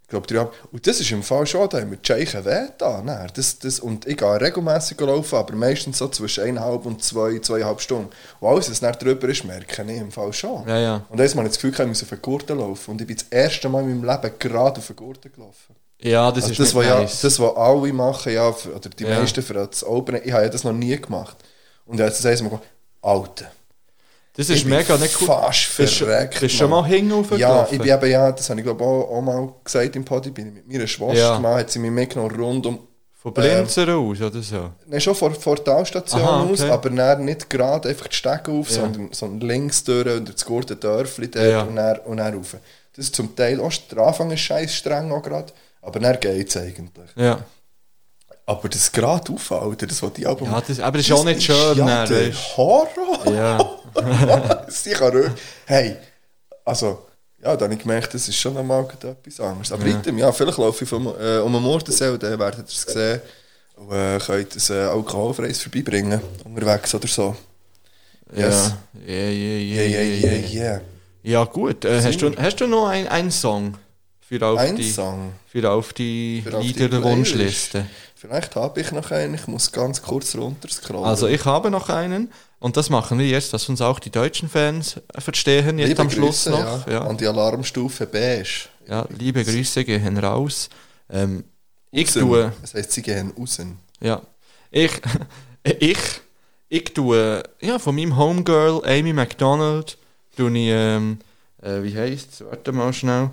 Ich glaube dreieinhalb. Und das ist im Fall schon, da haben wir die Scheichen weh da. Das, das, und ich gehe regelmäßig laufen, aber meistens so zwischen eineinhalb und zwei, zweieinhalb Stunden. Und alles, was nicht drüber ist, merke ich im Fall schon. Ja, ja. Und einmal habe ich das Gefühl, ich muss auf den Gurten laufen. Und ich bin das erste Mal in meinem Leben gerade auf den Gurten gelaufen. Ja, das Also ist das, was ja, nice. das, was alle machen, ja, für- oder die Ja. meisten für das Open, ich habe ja das noch nie gemacht. Und jetzt das erste Mal gesagt, Alter. Das ist ich mega nicht cool. fast verreckt. bist du schon mal hinten Ja, ich bin eben, ja, das habe ich glaube auch, auch mal gesagt im Podi, bin ich mit meiner Schwester Ja. gemacht, hat sie mich mitgenommen rund um... Von Blinzer aus oder so? Nein, schon vor, vor der Talstation Aha, aus, okay. aber dann nicht gerade einfach die Stege auf, Ja. sondern, sondern links durch und das gute Dörfli dort Ja. und, dann, und dann rauf. Das ist zum Teil auch, der Anfang ist scheiß streng auch gerade, aber dann geht es eigentlich. Ja. Aber das gerade aufhalten, das was die Album... Ja, das- aber das ist auch nicht schön, Ja, dann, der. Horror! Ja. Sie kann ruhig... Hey, also... Ja, da habe ich gemerkt, das ist schon einmal etwas anderes. Aber Ja. ja. ja, vielleicht laufe ich vom, äh, um den Mordensee dann werdet ihr es sehen und äh, könnt ein äh, alkoholfreies vorbeibringen, unterwegs oder so. Yes. Ja, yeah, yeah, Yeah, yeah, yeah, yeah, yeah. Ja, gut. Äh, hast, du, hast du noch ein- einen Song für auf Ein die, Song? Für auf die Liederwunschliste? Vielleicht habe ich noch einen, ich muss ganz kurz runter scrollen. Also ich habe noch einen und das machen wir jetzt, dass uns auch die deutschen Fans verstehen jetzt Liebe am Schluss Grüße, noch. Ja, Ja. An die Alarmstufe beige. Ja, liebe Grüße gehen raus. Ähm, ich tue, Das heisst, sie gehen raus. ja, ich, ich, ich tue, ja, von meinem Homegirl Amy McDonald, tue ich, ähm, äh, wie heisst Warte mal schnell.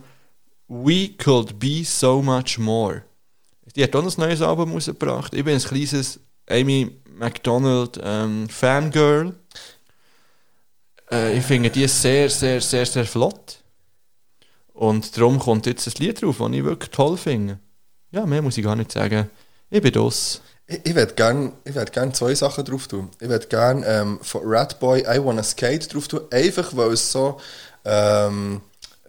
We Could Be So Much More. Die hat auch ein neues Album rausgebracht. Ich bin ein kleines Amy McDonald ähm, Fangirl. Äh, ich finde die sehr, sehr, sehr, sehr flott. Und darum kommt jetzt ein Lied drauf, das ich wirklich toll finde. Ja, mehr muss ich gar nicht sagen. Ich bin das. Ich, ich würde gerne gern zwei Sachen drauf tun. Ich würde gerne ähm, von Ratboy I Wanna Skate drauf tun, einfach weil es so ähm,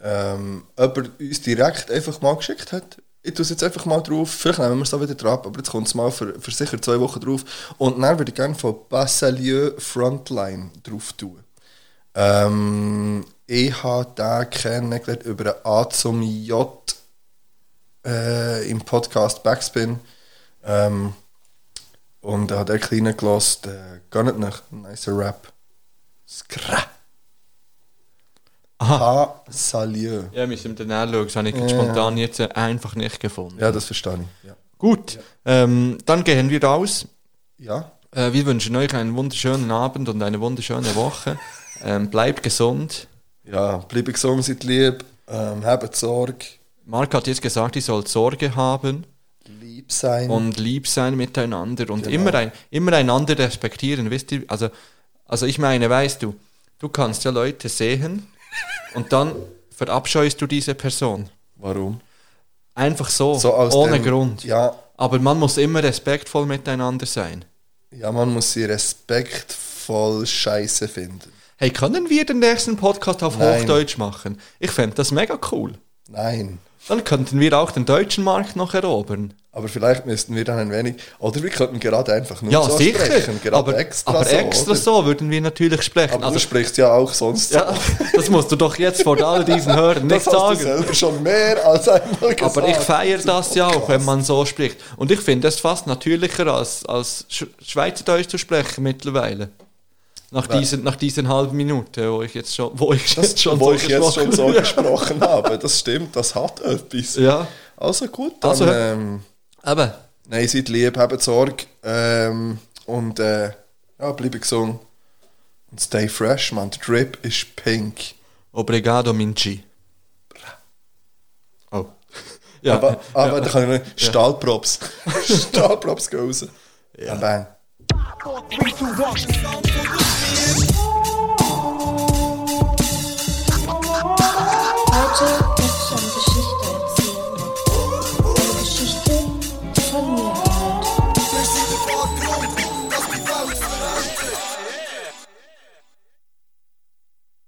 ähm, uns direkt einfach mal geschickt hat. Ich tue es jetzt einfach mal drauf, vielleicht nehmen wir es auch wieder drauf, aber jetzt kommt es mal für, für sicher zwei Wochen drauf. Und dann würde ich gerne von Bassalieu Frontline drauf tun. Ähm, ich habe den kennengelernt über A zum J äh, im Podcast Backspin. Ähm, und er hat er kleinen gelassen, äh, gar nicht nach nicer Rap. Skra. Aha. Salieu. Ja, wir müssen dann anschauen. Das habe ich Ja. spontan jetzt einfach nicht gefunden. Ja, das verstehe ich. Ja. Gut, ähm, dann gehen wir raus. Ja. Äh, wir wünschen euch einen wunderschönen Abend und eine wunderschöne Woche. Ähm, bleibt gesund. Ja, bleibt gesund, seid lieb, ähm, habt Sorge. Marc hat jetzt gesagt, ihr sollt Sorge haben. Lieb sein. Und lieb sein miteinander und Genau. immer, ein, immer einander respektieren. Wisst ihr, also, also ich meine, weißt du, du kannst ja Leute sehen und dann verabscheust du diese Person. Warum? Einfach so, So ohne dem- Grund. Ja. Aber man muss immer respektvoll miteinander sein. Ja, man muss sie respektvoll scheiße finden. Hey, können wir den nächsten Podcast auf Nein. Hochdeutsch machen? Ich fände das mega cool. Nein. Dann könnten wir auch den deutschen Markt noch erobern. Aber vielleicht müssten wir dann ein wenig. Oder wir könnten gerade einfach nur Ja, so sicher. sprechen. Gerade aber extra aber so. extra oder? so würden wir natürlich sprechen. Aber also, du sprichst ja auch sonst ja, das musst du doch jetzt vor all diesen Hörern nicht das hast sagen. du selber schon mehr als einmal gesagt. Aber ich feiere das ja auch, wenn man so spricht. Und ich finde es fast natürlicher, als, als Sch Schweizerdeutsch zu sprechen mittlerweile. Nach Nein. diesen, nach diesen halben Minuten, wo ich jetzt schon, wo ich Das, jetzt schon wo so ich jetzt schon gesprochen so gesprochen habe, das stimmt, das hat etwas. Ja. Also gut, dann. Also, ähm, eben. Nein, seid lieb, habt Sorge. Ähm, und äh, ja, bleibt gesund. Und stay fresh, man. Der Drip ist pink. Obrigado, Minci. Oh. Ja. Aber, aber Ja. da kann ich noch. Stahlprops. Stahlprops gehen raus. Ja. Bang. Four, three, two, one. Magic.